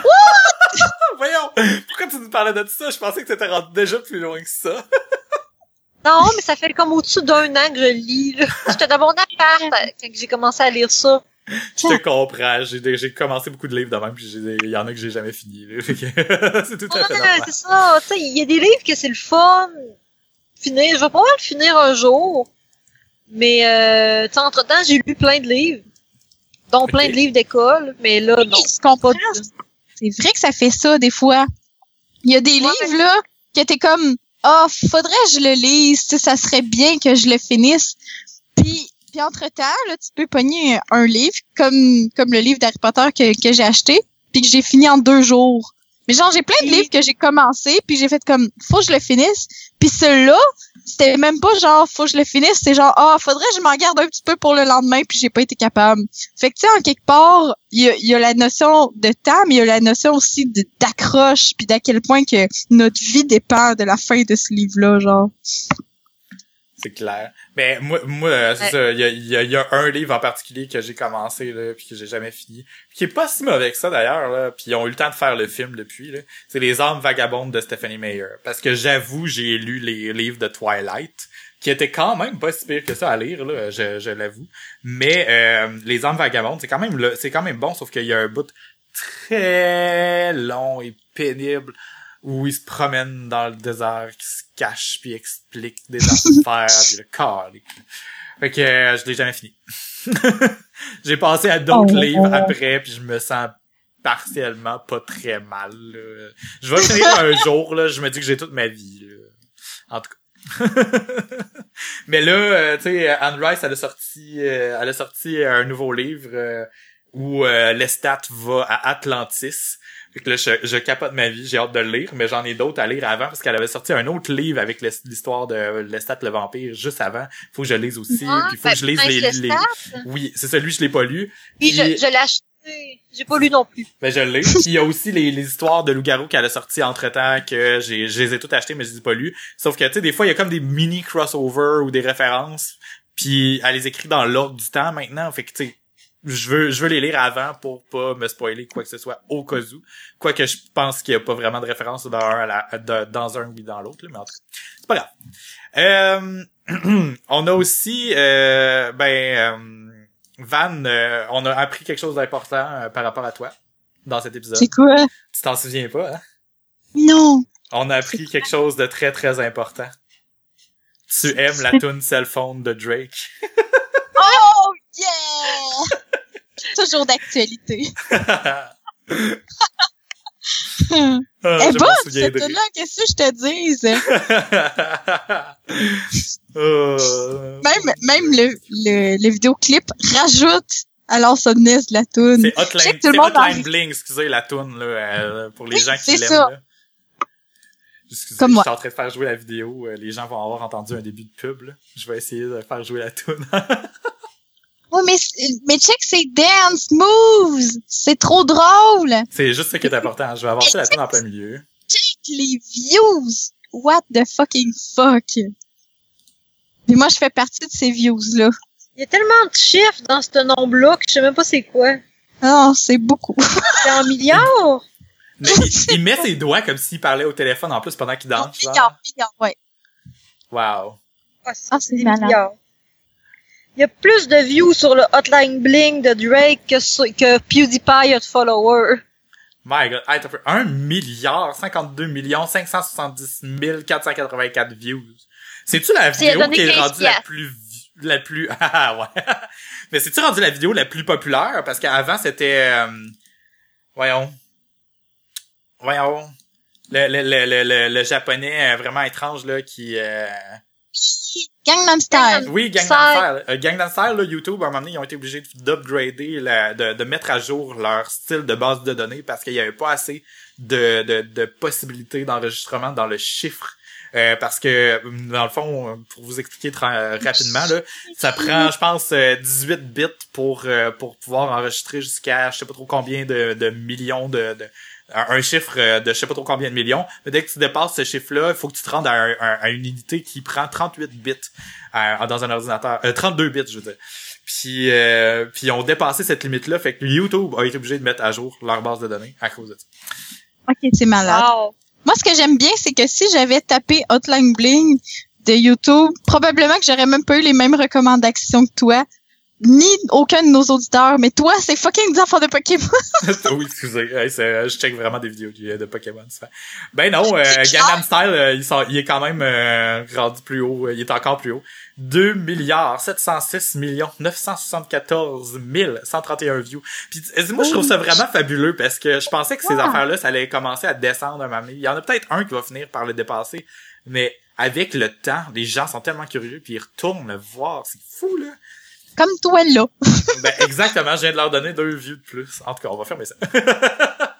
Voyons! Pourquoi tu nous parlais de ça? Je pensais que t'étais rendu déjà plus loin que ça. <laughs> non, mais ça fait comme au-dessus d'un an que je lis. J'étais dans mon appart quand j'ai commencé à lire ça. Je te comprends. J'ai commencé beaucoup de livres de même, puis il y en a que j'ai jamais fini. <laughs> c'est tout à fait normal. C'est ça. Il y a des livres que c'est le fun. Finir. Je vais probablement le finir un jour. Mais euh, entre-temps, j'ai lu plein de livres dont plein de livres d'école, mais là, non. C'est vrai que ça fait ça, des fois. Il y a des livres, là, que t'es comme, ah, oh, faudrait que je le lise, ça serait bien que je le finisse. Puis, puis entre-temps, là, tu peux pogner un, livre, comme, comme le livre d'Harry Potter que, que j'ai acheté, puis que j'ai fini en deux jours. Mais genre, j'ai plein de livres que j'ai commencé, puis j'ai fait comme, faut que je le finisse. Puis celui-là, c'était même pas genre, faut que je le finisse, c'est genre, ah, faudrait que je m'en garde un petit peu pour le lendemain, puis j'ai pas été capable. Fait que, tu sais, en quelque part, il y a, y a, la notion de temps, mais il y a la notion aussi d'accroche, puis d'à quel point que notre vie dépend de la fin de ce livre-là, genre c'est clair. Mais moi, moi euh, c'est ça. Il y a, y a, un livre en particulier que j'ai commencé là, puis que j'ai jamais fini, qui est pas si mauvais que ça d'ailleurs. Là, puis ils ont eu le temps de faire le film depuis. Là. C'est Les Armes vagabondes de Stephanie Meyer. Parce que j'avoue, j'ai lu les livres de Twilight, qui étaient quand même pas si pire que ça à lire, là, je, je l'avoue. Mais euh, Les Armes vagabondes, c'est quand même c'est quand même bon, sauf qu'il y a un bout très long et pénible où il se promène dans le désert, qui cache, puis explique des <laughs> affaires, puis le corps. Fait que euh, je l'ai jamais fini. <laughs> J'ai passé à d'autres oh. livres après, puis je me sens partiellement pas très mal. Je vais finir un <laughs> jour, là, je me dis que j'ai toute ma vie. En tout cas. Mais là, euh, tu sais, Anne Rice, elle a sorti, euh, elle a sorti un nouveau livre où Lestat va à Atlantis fait que là, je, je capote ma vie, j'ai hâte de le lire, mais j'en ai d'autres à lire avant parce qu'elle avait sorti un autre livre avec l'histoire de Lestat le vampire juste avant. Faut que je lise aussi, ah, puis faut que je lise les, les... Oui, c'est celui je l'ai pas lu. Puis, je, je l'ai acheté. J'ai pas lu non plus. Mais ben, je l'ai. Puis il y a aussi les, les histoires de loup-garou qu'elle a sorti entre-temps que j'ai je les ai toutes achetées mais je les ai pas lues. Sauf que tu sais des fois il y a comme des mini crossover ou des références puis elle les écrit dans l'ordre du temps maintenant, fait que tu sais je veux je veux les lire avant pour pas me spoiler quoi que ce soit au cas où. Quoique je pense qu'il y a pas vraiment de référence dans un à la, de- dans un ou dans l'autre, mais en tout cas, c'est pas grave. Euh, <clears throat> on a aussi euh, ben euh, Van, euh, on a appris quelque chose d'important euh, par rapport à toi dans cet épisode. C'est quoi? Tu t'en souviens pas, hein? Non. On a appris quelque chose de très très important. Tu aimes la tune cell phone de Drake. <laughs> Oh, yeah! Toujours d'actualité. <laughs> Je m'en bonne, cette là qu'est-ce que je te dise? Euh, <laughs> Même, même le, le, le vidéoclip rajoute à l'awesomeness de la tune. C'est Je Hotline, que tout le c'est monde Hotline en- Bling, excusez la tune là, euh, pour les Oui, gens qui l'aiment. Excusez, Comme je moi. suis en train de faire jouer la vidéo. euh, Les gens vont avoir entendu un début de pub. Là. Je vais essayer de faire jouer la tune. <laughs> Ouais, mais, mais check ces dance moves! C'est trop drôle! c'est juste ça qui est important. Je vais avancer la tune en plein milieu. Check les views! What the fucking fuck? Puis moi, je fais partie de ces views-là. Il y a tellement de chiffres dans ce nombre-là que je sais même pas c'est quoi. Non, c'est beaucoup. <laughs> C'est en milliards? Mais il, il met ses doigts comme s'il parlait au téléphone en plus pendant qu'il danse. genre. Milliard, milliard, ouais. Wow. Ah, Ah, c'est des malade. milliards. Il y a plus de views sur le Hotline Bling de Drake que, sur- que PewDiePie a de followers. My god. Hey, t'as fait 1 milliard 52 millions 570 484 views. C'est-tu la vidéo qui est 15 rendue la plus la plus <laughs> ah ouais. Mais c'est-tu rendu la vidéo la plus populaire? Parce qu'avant c'était euh, voyons. Voyons. Le, le, le, le, le, le japonais euh, vraiment étrange là qui euh... Gangnam Style. Oui, Gangnam Style. Style. Euh, Gangnam Style, là, YouTube, à un moment donné, ils ont été obligés d'upgrader, la- de, de mettre à jour leur style de base de données parce qu'il y avait pas assez de, de, de possibilités d'enregistrement dans le chiffre. Euh, parce que, dans le fond, pour vous expliquer tra- rapidement, là, ça prend, je pense, euh, 18 bits pour euh, pour pouvoir enregistrer jusqu'à je sais pas trop combien de, de millions de, de un un chiffre euh, de je sais pas trop combien de millions. Mais dès que tu dépasses ce chiffre-là, il faut que tu te rendes à, un- un- à une unité qui prend 38 bits euh, dans un ordinateur. Euh, 32 bits, je veux dire. Puis, euh, puis ils ont dépassé cette limite-là, fait que YouTube a été obligé de mettre à jour leur base de données à cause de ça. Ok, c'est malade. Wow. Moi, ce que j'aime bien, c'est que si j'avais tapé Hotline Bling de YouTube, probablement que j'aurais même pas eu les mêmes recommandations que toi, ni aucun de nos auditeurs, mais toi, c'est fucking des enfants de Pokémon. <laughs> oui, excusez, hey, c'est- je check vraiment des vidéos de, Pokémon. Ben non, euh, Gangnam Style, euh, il, sort- il est quand même euh, rendu plus haut, euh, il est encore plus haut. 2 milliards 706 millions 974 131 views. Puis euh, moi je trouve ça vraiment fabuleux parce que je pensais que ces Ouais. affaires-là ça allait commencer à descendre un moment donné. Il y en a peut-être un qui va finir par le dépasser, mais avec le temps, les gens sont tellement curieux puis ils retournent le voir, c'est fou là. Comme toi, là. <laughs> Ben exactement, je viens de leur donner deux views de plus. En tout cas, on va fermer ça. <laughs>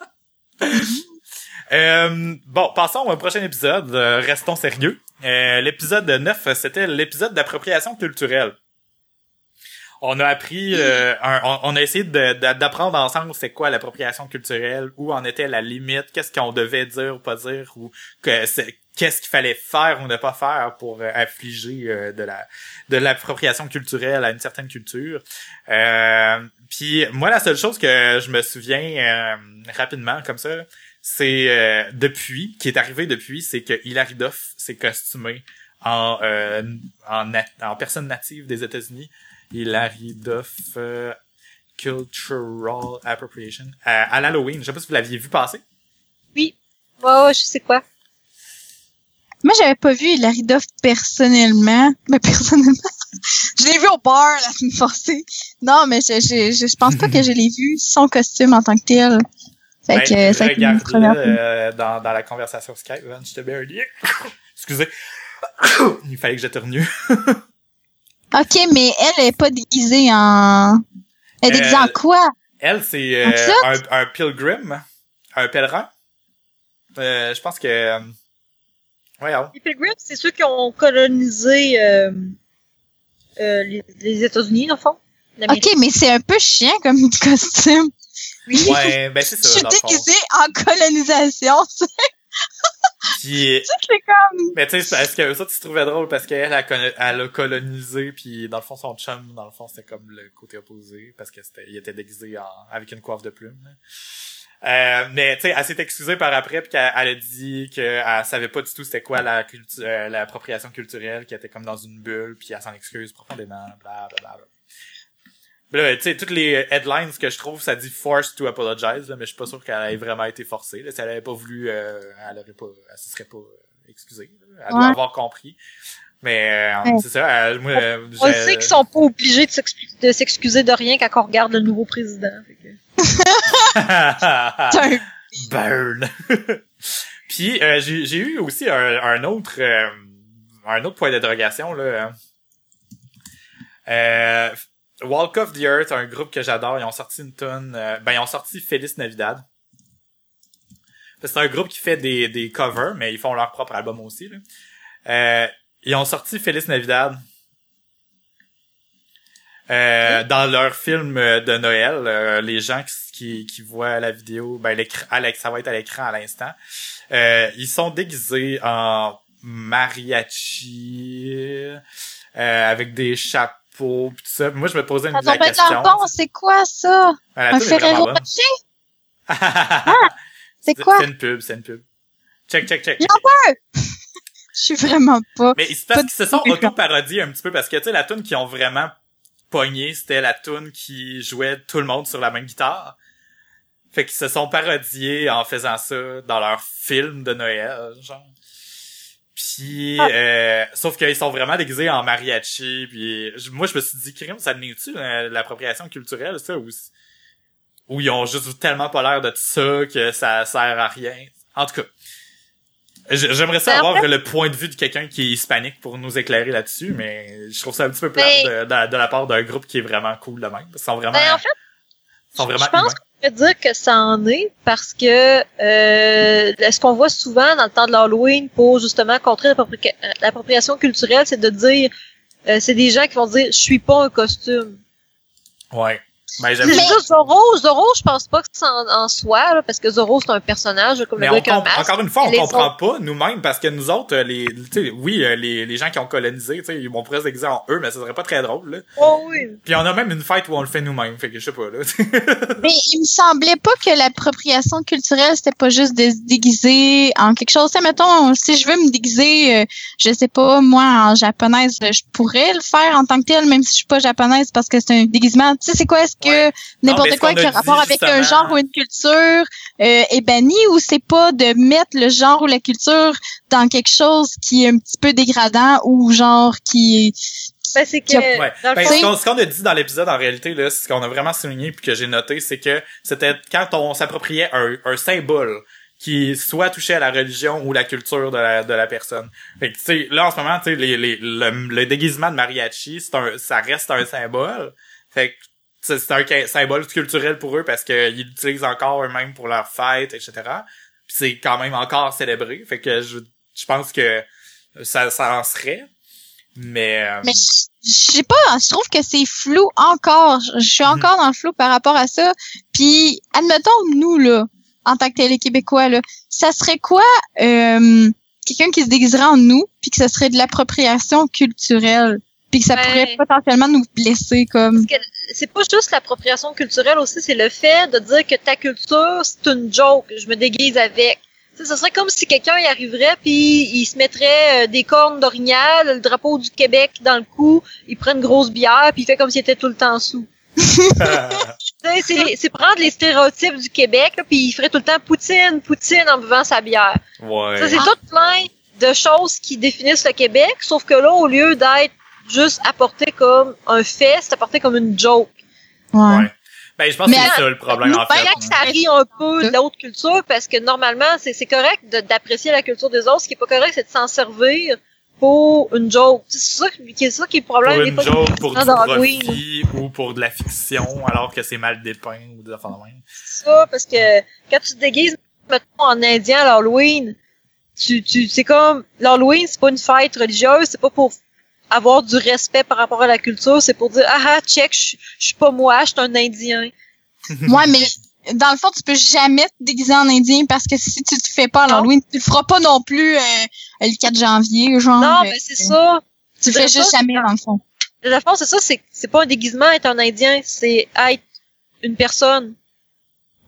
Euh, bon, passons au prochain épisode. Euh, restons sérieux. Euh, l'épisode 9, c'était l'épisode d'appropriation culturelle. On a appris, euh, un- on, a essayé d'apprendre ensemble c'est quoi l'appropriation culturelle, où en était la limite, qu'est-ce qu'on devait dire ou pas dire, ou que c'est- qu'est-ce qu'il fallait faire ou ne pas faire pour euh, affliger euh, de la de l'appropriation culturelle à une certaine culture. Euh, puis moi, la seule chose que je me souviens euh, rapidement comme ça, c'est euh, depuis, qui est arrivé depuis, c'est que Hilary Duff s'est costumé en, en, en personne native des États-Unis. Hilary Duff Cultural Appropriation à, à l'Halloween. Je sais pas si vous l'aviez vu passer. Ouais, ouais, je sais quoi. Moi, j'avais pas vu Hilary Duff personnellement. Mais personnellement, <laughs> je l'ai vu au bar la semaine passée. Non, mais je, je, je, je pense pas que je l'ai vu son costume en tant que tel. Fait que Ben, ça a été une regarde-le, première fois. euh, dans, dans la conversation Skype, je te mets un lien. <coughs> Excusez. <coughs> Il fallait que j'éternue. <coughs> Ok, mais elle est pas déguisée en... Elle est déguisée en Euh, quoi? Elle, c'est euh, un, un pilgrim, un pèlerin. Euh, je pense que... euh, Voyons. Les Pilgrims, c'est ceux qui ont colonisé euh, euh, les, les États-Unis, dans le fond. Ok, mais c'est un peu chiant comme <laughs> costume. Oui. Ouais, ben c'est Je ça, suis le fond. déguisée en colonisation. <laughs> Puis, C'est comme... mais tu sais, est-ce que ça, tu trouvais drôle parce qu'elle a, conno- elle a colonisé, puis dans le fond, son chum, dans le fond, c'était comme le côté opposé, parce que c'était, il était déguisé en, avec une coiffe de plumes. là. Euh, mais tu sais, elle s'est excusée par après, puis qu'elle elle a dit qu'elle savait pas du tout c'était quoi la culture, l'appropriation culturelle, qu'elle était comme dans une bulle, puis elle s'en excuse profondément, bla bla bla. là, tu sais, toutes les headlines que je trouve, ça dit forced to apologize, là, mais je suis pas sûr qu'elle ait vraiment été forcée. Là. Si elle avait pas voulu, euh, elle aurait pas, elle se serait pas euh, excusée. là. Elle Ouais. doit avoir compris. Mais euh, Ouais. c'est ça. elle- moi, euh, On sait qu'ils sont pas obligés de s'excu- de s'excuser de rien quand on regarde le nouveau président. Que- <laughs> un... <laughs> Burn. <laughs> Puis euh, j'ai j'ai eu aussi un, un autre euh, un autre point d'interrogation là. Euh, Walk of the Earth, un groupe que j'adore, ils ont sorti une tonne. ben ils ont sorti Feliz Navidad. C'est un groupe qui fait des, des covers, mais ils font leur propre album aussi. Là. Euh, ils ont sorti Feliz Navidad. Euh, dans leur film euh, de Noël, euh, les gens qui, qui, qui voient la vidéo, ben à l'éc- ça va être à l'écran à l'instant. Euh, ils sont déguisés en mariachi euh, avec des chapeaux pis tout ça. Moi, je me posais une la question. bon, c'est quoi ça? Ah, la Un Ferrero. Rocher? <laughs> C'est quoi? C'est une pub, c'est une pub. Check, check, check. J'en <laughs> Je suis vraiment pas. Mais c'est parce qu'ils se sont auto-parodiés un petit peu parce que tu sais la tune qu'ils ont vraiment pogné, c'était la tune qui jouait tout le monde sur la même guitare. Fait qu'ils se sont parodiés en faisant ça dans leur film de Noël, genre. Puis Ah. euh, sauf qu'ils sont vraiment déguisés en mariachi puis je- moi je me suis dit crime ça venait-tu euh, l'appropriation culturelle ça ou ou ils ont juste tellement pas l'air de ça que ça sert à rien. En tout cas, J'aimerais ça Ben, en avoir le point de vue de quelqu'un qui est hispanique pour nous éclairer là-dessus, mais je trouve ça un petit peu plate Ben- de, de- de la part d'un groupe qui est vraiment cool de même. Ils sont vraiment, Ben, en fait, ils sont vraiment je pense humains. Peut dire que ça en est parce que euh, ce qu'on voit souvent dans le temps de l'Halloween pour justement contrer l'appropri- l'appropriation culturelle, c'est de dire euh, c'est des gens qui vont dire je suis pas un costume. Ouais. Ben, Mais- juste Zorro, Zorro, je pense pas que c'est en, en soi, là, parce que Zorro c'est un personnage comme Mais le on gars comp- masque. encore une fois, on comprend pas nous-mêmes parce que nous autres, euh, les, tu sais, oui, euh, les, les gens qui ont colonisé, tu sais, ils vont pourrait se déguiser en eux, mais ça serait pas très drôle. Là. Oh oui. Puis on a même une fête où on le fait nous-mêmes, fait que je sais pas là. <laughs> Mais il me semblait pas que l'appropriation culturelle, c'était pas juste de se déguiser en quelque chose. Mettons, si je veux me déguiser, euh, je sais pas, moi, en japonaise, je pourrais le faire en tant que tel, même si je suis pas japonaise, parce que c'est un déguisement. Tu sais, c'est quoi? Est-ce que Ouais. n'importe quoi qui a rapport avec un genre ou une culture euh, est banni ou c'est pas de mettre le genre ou la culture dans quelque chose qui est un petit peu dégradant ou genre qui Ben, c'est que Ouais. Ben, ce qu'on a dit dans l'épisode, en réalité, là, ce qu'on a vraiment souligné puis que j'ai noté, c'est que c'était quand on s'appropriait un, un symbole qui soit touché à la religion ou la culture de la, de la personne. Fait que, tu sais, là, en ce moment, tu sais, les, les, le, le déguisement de mariachi, c'est un, ça reste un symbole. Fait que, c'est un symbole culturel pour eux parce qu'ils l'utilisent encore eux-mêmes pour leurs fêtes, etc. Puis c'est quand même encore célébré. Fait que je, je pense que ça, ça en serait. Mais, euh, Mais je sais pas, je trouve que c'est flou encore. Je suis Mhm. encore dans le flou par rapport à ça. Puis, admettons, nous, là, en tant que télé québécois, là, ça serait quoi euh, quelqu'un qui se déguiserait en nous, puis que ce serait de l'appropriation culturelle, puis que ça pourrait potentiellement nous blesser comme... Parce que c'est pas juste l'appropriation culturelle aussi, c'est le fait de dire que ta culture, c'est une joke, je me déguise avec. Tu sais, ce serait comme si quelqu'un y arriverait puis il se mettrait euh, des cornes d'orignal, le drapeau du Québec dans le cou, il prend une grosse bière puis il fait comme s'il était tout le temps sous. <laughs> Tu sais, c'est, prendre les stéréotypes du Québec là, puis il ferait tout le temps poutine, poutine en buvant sa bière. ouais. Ça, c'est tout plein de choses qui définissent le Québec, sauf que là, au lieu d'être juste apporté comme un fait, c'est apporté comme une joke. Ouais. Ouais. Ben, je pense Mais que c'est ça le problème, en Ben, fait. que ça rit un peu de l'autre culture, parce que normalement, c'est, c'est correct de- d'apprécier la culture des autres. Ce qui est pas correct, c'est de s'en servir pour une joke. C'est ça, qui- c'est ça qui est le Pour problème. des une fois, joke, pour du profit, ou pour de la fiction, alors que c'est mal dépeint, ou des affaires de même. C'est ça, parce que quand tu te déguises, mettons, en indien à l'Halloween, tu, tu, c'est comme, l'Halloween, c'est pas une fête religieuse, c'est pas pour avoir du respect par rapport à la culture, c'est pour dire, ah ah, check, je suis pas moi, je suis un indien. <laughs> Ouais, mais dans le fond, tu peux jamais te déguiser en indien parce que si tu te fais pas à Non. l'Halloween, tu le feras pas non plus euh, le 4 janvier, genre. Non, euh, mais c'est ça. Tu le c'est juste ça, jamais, dans le fond. Le fond, c'est ça, c'est c'est pas un déguisement être un Indien, c'est être une personne.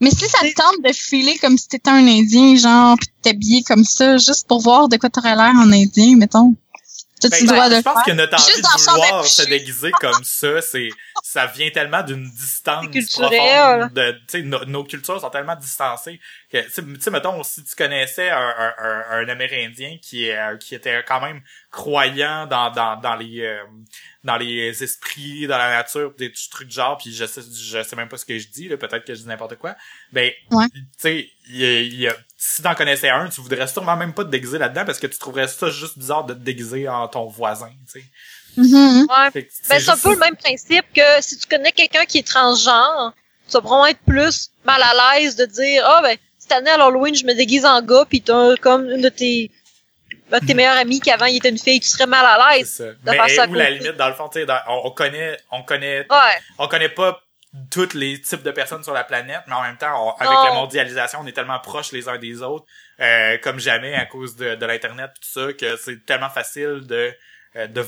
Mais si ça te tente de filer comme si t'étais un indien, genre, pis de t'habiller comme ça, juste pour voir de quoi t'aurais l'air en indien, mettons. Ben, le droit de je pense que notre envie de vouloir se déguiser comme ça, c'est ça vient tellement d'une distance profonde. De, tu sais, no- nos cultures sont tellement distancées que, tu sais, mettons, si tu connaissais un, un, un, un Amérindien qui est euh, qui était quand même croyant dans dans dans les euh, dans les esprits, dans la nature, des trucs de genre, puis je sais je sais même pas ce que je dis, là, peut-être que je dis n'importe quoi. Ben, Ouais. tu sais, il y a- il y a- si t'en connaissais un, tu voudrais sûrement même pas te déguiser là-dedans parce que tu trouverais ça juste bizarre de te déguiser en ton voisin, tu sais. Mhm. Ouais. Fait que Ben, c'est un juste peu ça. le même principe que si tu connais quelqu'un qui est transgenre, tu vas probablement être plus mal à l'aise de dire ah ben cette année à l'Halloween je me déguise en gars puis t'as comme une de tes un de tes meilleurs amis qui avant il était une fille tu serais mal à C'est l'aise ça. faire Mais ça à où la limite, dans le fond, tu sais, on, on connaît, on connaît, ouais on connaît pas tous les types de personnes sur la planète, mais en même temps, on- avec la mondialisation, on est tellement proches les uns des autres, euh, comme jamais à cause de, de l'internet et tout ça, que c'est tellement facile de, euh, de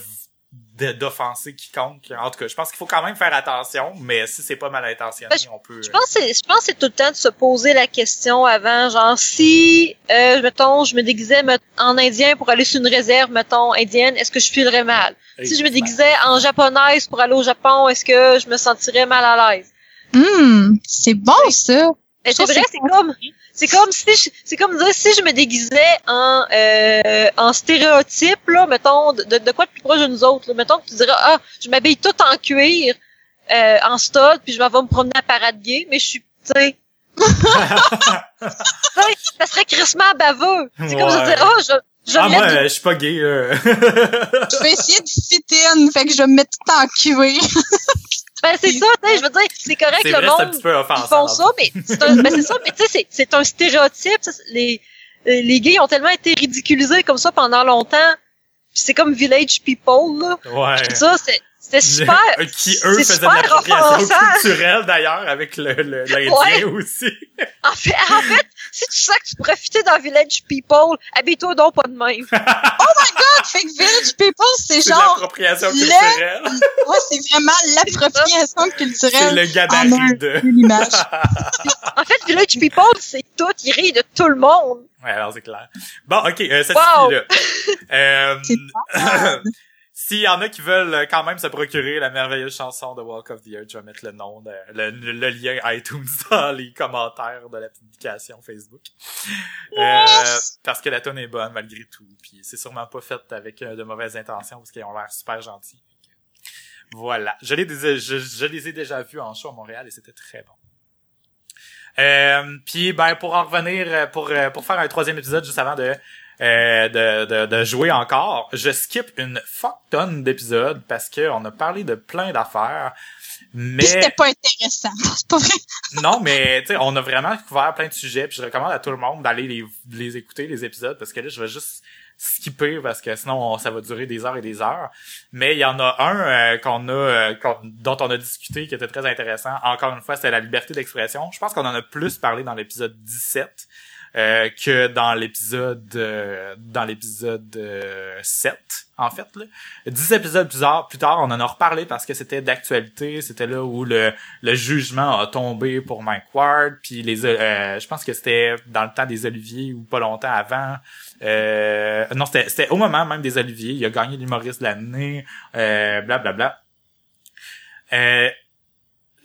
d'offenser quiconque. En tout cas, je pense qu'il faut quand même faire attention, mais si c'est pas mal intentionné, Ben, on peut. je pense que c'est je pense que c'est tout le temps de se poser la question avant genre si euh, mettons je me déguisais en indien pour aller sur une réserve mettons indienne est-ce que je filerais mal? Si je me déguisais en japonaise pour aller au Japon est-ce que je me sentirais mal à l'aise? Hum, c'est bon, ça. C'est vrai, c'est comme, c'est comme si, je- c'est comme dire si je me déguisais en, euh, en stéréotype là, mettons, de, de quoi de plus proche de nous autres, là. mettons que tu dirais, ah, je m'habille tout en cuir, euh, en stud, puis je m'en vais me promener à parade gay, mais je suis, tu sais, <laughs> <laughs> tu sais, ça serait crissement baveux. C'est comme Ouais. dire, ah, je, je ah, moi, euh, je suis pas gay, là. <laughs> Je vais essayer de fit in, fait que je vais me mettre tout en cuir. <laughs> Ben, c'est ça, tu sais, je veux dire, c'est correct c'est le vrai, c'est un monde, petit peu ils offensant. font dans ça, mais c'est un, ben, c'est ça, mais tu sais, c'est, c'est un stéréotype, ça, les, euh, les gays ont tellement été ridiculisés comme ça pendant longtemps, c'est comme village people, là. Ouais. Tout ça, c'est, c'était super. Qui eux c'est faisaient de l'appropriation culturelle d'ailleurs avec le le- l'indien Ouais. aussi. <laughs> En fait, en fait, si tu sens que tu profitais dans village people, habille-toi donc pas de même. <laughs> fait que Village People, c'est C'est de genre, l'appropriation le- culturelle. ouais, c'est vraiment <laughs> l'appropriation C'est culturelle le en un gabarit de. l'image. En fait, village people, c'est tout, ils rient de tout le monde. Ouais, alors c'est clair. Bon, ok, euh, ça Wow. là. Euh, C'est S'il y en a qui veulent euh, quand même se procurer la merveilleuse chanson de Walk of the Earth, je vais mettre le nom, de, le, lien iTunes <laughs> dans les commentaires de la publication Facebook. Euh, parce que la tonne est bonne malgré tout, puis c'est sûrement pas fait avec euh, de mauvaises intentions parce qu'ils ont l'air super gentils. Voilà, je les, je, je les ai déjà vus en show à Montréal et c'était très bon. Euh, puis ben pour en revenir pour euh, pour faire un troisième épisode juste avant de euh, de, de, de jouer encore, je skip une fuck tonne d'épisodes parce que on a parlé de plein d'affaires. Mais c'était pas intéressant. <laughs> C'est pas vrai. non, mais tu sais, on a vraiment couvert plein de sujets, puis je recommande à tout le monde d'aller les, les écouter les épisodes parce que là je vais juste skipper parce que sinon on- ça va durer des heures et des heures. Mais il y en a un euh, qu'on a euh, qu'on- dont on a discuté qui était très intéressant. Encore une fois, c'est la liberté d'expression. Je pense qu'on en a plus parlé dans l'épisode 17 euh, que dans l'épisode euh, dans l'épisode euh, 7 en fait là. 10 épisodes plus tard, plus tard, on en a reparlé parce que c'était d'actualité, c'était là où le le jugement a tombé pour Mike Ward, puis les euh, je pense que c'était dans le temps des Oliviers ou pas longtemps avant. Euh, non, c'était c'était au moment même des Oliviers, il a gagné l'humoriste de l'année, euh, bla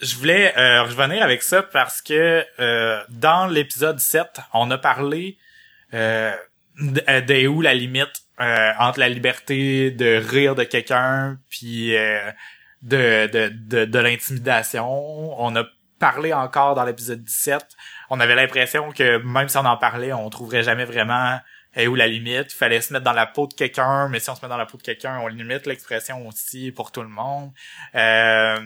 je voulais euh, revenir avec ça parce que euh, dans l'épisode 7, on a parlé euh, euh, de où la limite euh, entre la liberté de rire de quelqu'un puis euh, de, de, de, de l'intimidation. On a parlé encore dans l'épisode 17. On avait l'impression que même si on en parlait, on trouverait jamais vraiment euh, où la limite. Il fallait se mettre dans la peau de quelqu'un, mais si on se met dans la peau de quelqu'un, on limite l'expression aussi pour tout le monde. Euh,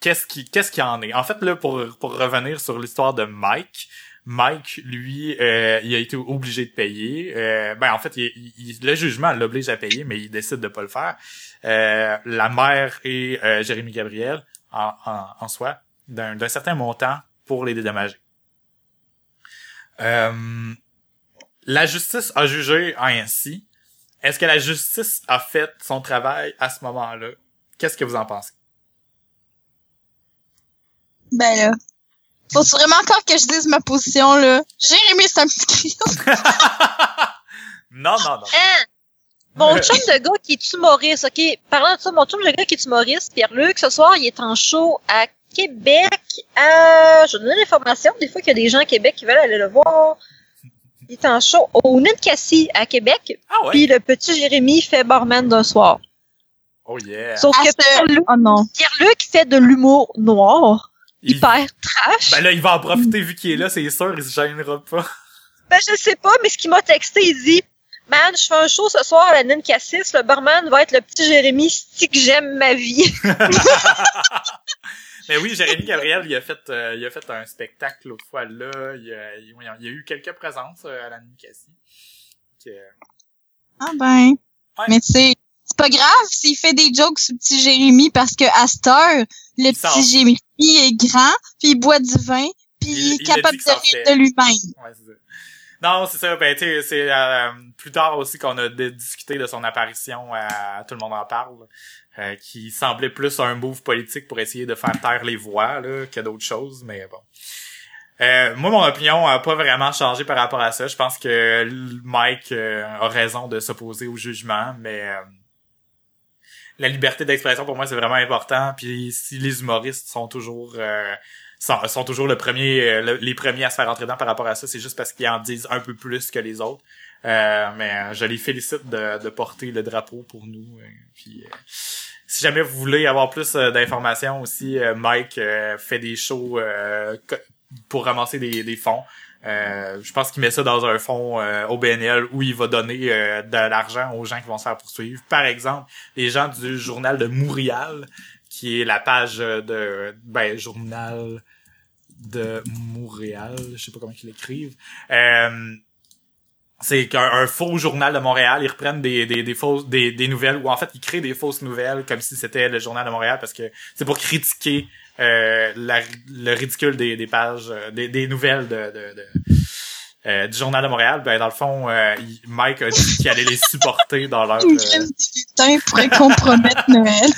qu'est-ce qui qu'est-ce qui en est? En fait là pour pour revenir sur l'histoire de Mike, Mike lui euh, il a été obligé de payer. Euh, ben en fait il, il- le jugement l'oblige à payer mais il décide de pas le faire. Euh, la mère et euh, Jérémy Gabriel en, en, en soi d'un d'un certain montant pour les dédommager. Euh, la justice a jugé ainsi. Est-ce que la justice a fait son travail à ce moment-là? Qu'est-ce que vous en pensez? Ben là. Faut vraiment encore que je dise ma position, là. Jérémy, c'est un petit crayon. <laughs> non, non, non. Hein? Mon chum de gars qui est humoriste, ok? Parlant de ça, mon chum de gars qui est humoriste, Pierre-Luc, ce soir, il est en show à Québec. Euh, je vais donner l'information. Des fois qu'il y a des gens à Québec qui veulent aller le voir. Il est en show au Ninkasi à Québec. Ah ouais? Puis le petit Jérémy fait barman d'un soir. Oh yeah. Sauf Ah, que c'est- Pierre-Luc Oh non. Pierre-Luc fait de l'humour noir. Il- Hyper trash. Ben là, il va en profiter vu qu'il est là, c'est sûr, il se gênera pas. Ben, je sais pas, mais ce qu'il m'a texté, il dit Man, je fais un show ce soir à la Ninkassis, le barman va être le petit Jérémy, si que j'aime ma vie. Mais <laughs> <laughs> oui, Jérémy Gabriel, il a fait, euh, il a fait un spectacle l'autre fois là. Il, a- il- il a eu quelques présences euh, à la Nicassie. Que- Ah ben. Ouais. Mais tu sais, pas grave s'il fait des jokes sur le petit Jérémy parce que à cette heure, le petit Jérémy est grand, puis il boit du vin, puis Il- il, est capable de rire de lui-même. Ouais, c'est ça. Non, c'est ça. Ben, tu sais, c'est euh, plus tard aussi qu'on a discuté de son apparition à Tout le monde en parle, euh, qui semblait plus un move politique pour essayer de faire taire les voix là, que d'autres choses, mais bon. Euh, moi, mon opinion a pas vraiment changé par rapport à ça. Je pense que Mike euh, a raison de s'opposer au jugement, mais euh, la liberté d'expression pour moi c'est vraiment important. Puis si les humoristes sont toujours euh, sont, sont toujours le premier, euh, le- les premiers à se faire entrer dedans par rapport à ça, c'est juste parce qu'ils en disent un peu plus que les autres. Euh, mais euh, je les félicite de, de porter le drapeau pour nous. euh, puis, euh, si jamais vous voulez avoir plus d'informations aussi, Mike fait des shows pour ramasser des, des fonds. Euh, je pense qu'il met ça dans un fonds euh, au BNL où il va donner euh, de l'argent aux gens qui vont se faire poursuivre. Par exemple, les gens du journal de Montréal, qui est la page de ben journal de Montréal, je sais pas comment ils l'écrivent. Euh, c'est qu'un un faux journal de Montréal, ils reprennent des, des, des fausses des, des nouvelles ou en fait ils créent des fausses nouvelles comme si c'était le journal de Montréal parce que c'est pour critiquer euh, la- le ridicule des, des pages euh, des, des nouvelles de, de, de euh, du journal de Montréal. Ben dans le fond, euh, Mike a dit qu'il allait les supporter dans leur Une euh, pourrait compromettre Noël.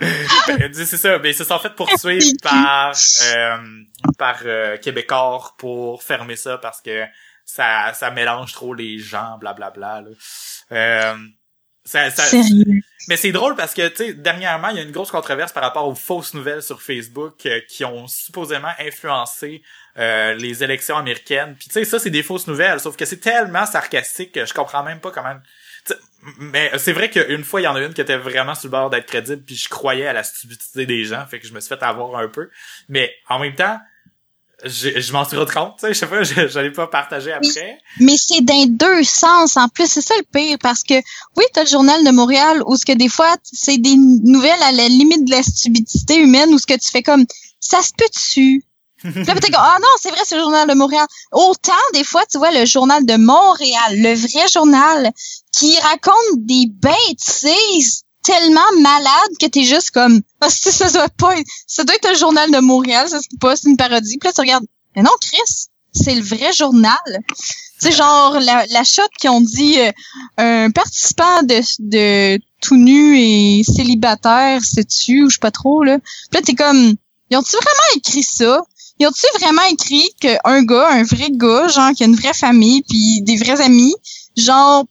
<laughs> ben, c'est ça, mais ils se sont fait poursuivre par euh, par euh, Québécois pour fermer ça parce que ça ça mélange trop les gens, blablabla. Là. Ça, ça, Sérieux. mais c'est drôle parce que, tu sais, dernièrement, il y a une grosse controverse par rapport aux fausses nouvelles sur Facebook euh, qui ont supposément influencé euh, les élections américaines. Puis, tu sais, ça, c'est des fausses nouvelles, sauf que c'est tellement sarcastique que je comprends même pas comment... tu sais, Mais c'est vrai qu'une fois, il y en a une qui était vraiment sur le bord d'être crédible, puis je croyais à la stupidité des gens, fait que je me suis fait avoir un peu. Mais en même temps, je, m'en suis rendu compte, tu sais, je sais pas, l'ai pas partagé après. Mais c'est dans deux sens en plus, c'est ça le pire parce que oui, t'as le journal de Montréal où ce que des fois c'est des nouvelles à la limite de la stupidité humaine où ce que tu fais comme ça se peut dessus. <laughs> Puis là, comme, ah non, c'est vrai, c'est le journal de Montréal. Autant, des fois, tu vois, le journal de Montréal, le vrai journal, qui raconte des bêtises tellement malades que t'es juste comme, ah, ça, ça doit pas être, ça doit être le journal de Montréal, ça, c'est pas, c'est une parodie. Puis là, tu regardes, mais non, Chris, c'est le vrai journal. Tu sais, genre, la, la shot qui ont dit, euh, un participant de, de tout nu et célibataire, sais-tu, ou je sais pas trop, là. Puis là, t'es comme, ils ont-tu vraiment écrit ça? Ils ont-tu vraiment écrit qu'un gars, un vrai gars, genre, qui a une vraie famille, puis des vrais amis, genre,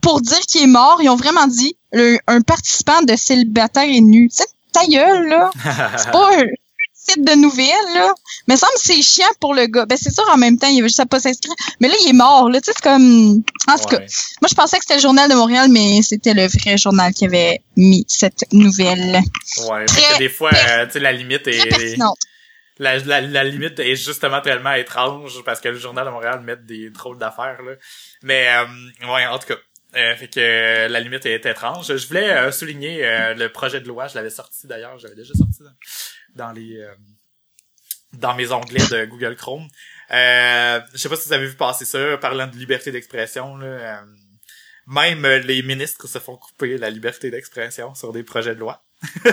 pour dire qu'il est mort, ils ont vraiment dit le- un participant de célibataire est nu. C'est ta gueule, là. <laughs> C'est pas un site de nouvelles, là. Mais ça me c'est chiant pour le gars. Ben, c'est sûr, en même temps, il avait juste à pas s'inscrire. Mais là, il est mort, là. Tu sais, c'est comme... En tout cas, moi, je pensais que c'était le journal de Montréal, mais c'était le vrai journal qui avait mis cette nouvelle. Ouais, parce que des fois, euh, tu sais, la limite est... la, la, la limite est justement tellement étrange parce que le journal de Montréal met des drôles d'affaires là. Mais euh, ouais, en tout cas, euh, fait que euh, la limite est étrange. Je voulais euh, souligner euh, le projet de loi, je l'avais sorti d'ailleurs, j'avais déjà sorti dans, les euh, dans mes onglets de Google Chrome. Je sais pas si vous avez vu passer ça, parlant de liberté d'expression là. même les ministres se font couper la liberté d'expression sur des projets de loi. <laughs>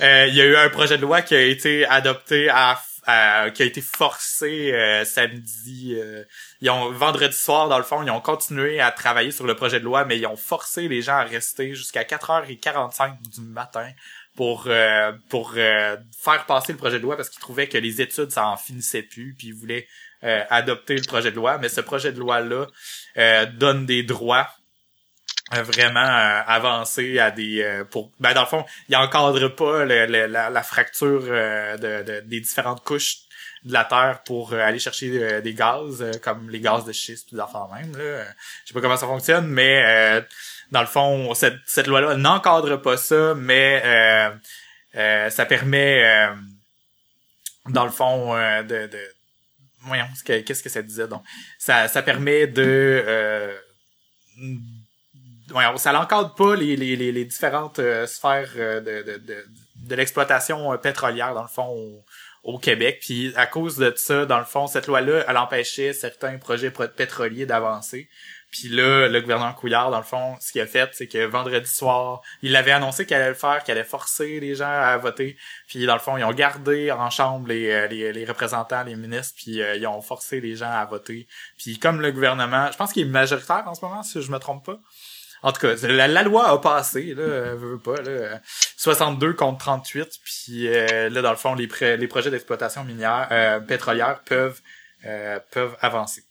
Il y a eu un projet de loi qui a été adopté à, a, qui a été forcé euh, samedi. euh, ils ont vendredi soir dans le fond, ils ont continué à travailler sur le projet de loi, mais ils ont forcé les gens à rester jusqu'à 4h45 du matin pour euh, pour euh, faire passer le projet de loi parce qu'ils trouvaient que les études ça en finissait plus, puis ils voulaient euh, adopter le projet de loi. Mais ce projet de loi là donne des droits euh, vraiment euh, avancés à des euh, pour ben dans le fond il encadre pas le, le- la, la fracture euh, de, de- des différentes couches de la terre pour euh, aller chercher euh, des gaz euh, comme les gaz de schiste puis des affaires même là. Euh, je sais pas comment ça fonctionne mais euh, dans le fond cette, cette loi là n'encadre pas ça mais euh, euh, ça permet euh, dans le fond euh, de, de voyons ce que- qu'est-ce que ça disait donc. Ça ça permet de voyons, ça n'encadre pas les, les, les, différentes euh, sphères euh, de, de, de, de l'exploitation euh, pétrolière, dans le fond, au, Québec. Puis à cause de ça, dans le fond, cette loi-là, elle empêchait certains projets pro- pétroliers d'avancer. Puis là, le gouvernement Couillard, dans le fond, ce qu'il a fait, c'est que vendredi soir, il avait annoncé qu'il allait le faire, qu'il allait forcer les gens à voter. Puis dans le fond, ils ont gardé en chambre les, les, les représentants, les ministres, puis euh, ils ont forcé les gens à voter. Puis comme le gouvernement, je pense qu'il est majoritaire en ce moment, si je me trompe pas. En tout cas, la, loi a passé, là, veux pas, là, euh, 62 contre 38, puis euh, là, dans le fond, les, les projets d'exploitation minière, euh, pétrolière peuvent euh, peuvent avancer.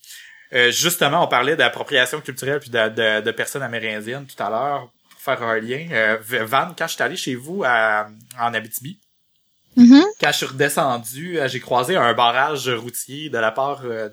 Euh, justement, on parlait d'appropriation culturelle puis de, de, de personnes amérindiennes tout à l'heure, pour faire un lien. Euh, Van, quand je suis allé chez vous à, en Abitibi, Mhm. quand je suis redescendu, euh, j'ai croisé un barrage routier de la part euh,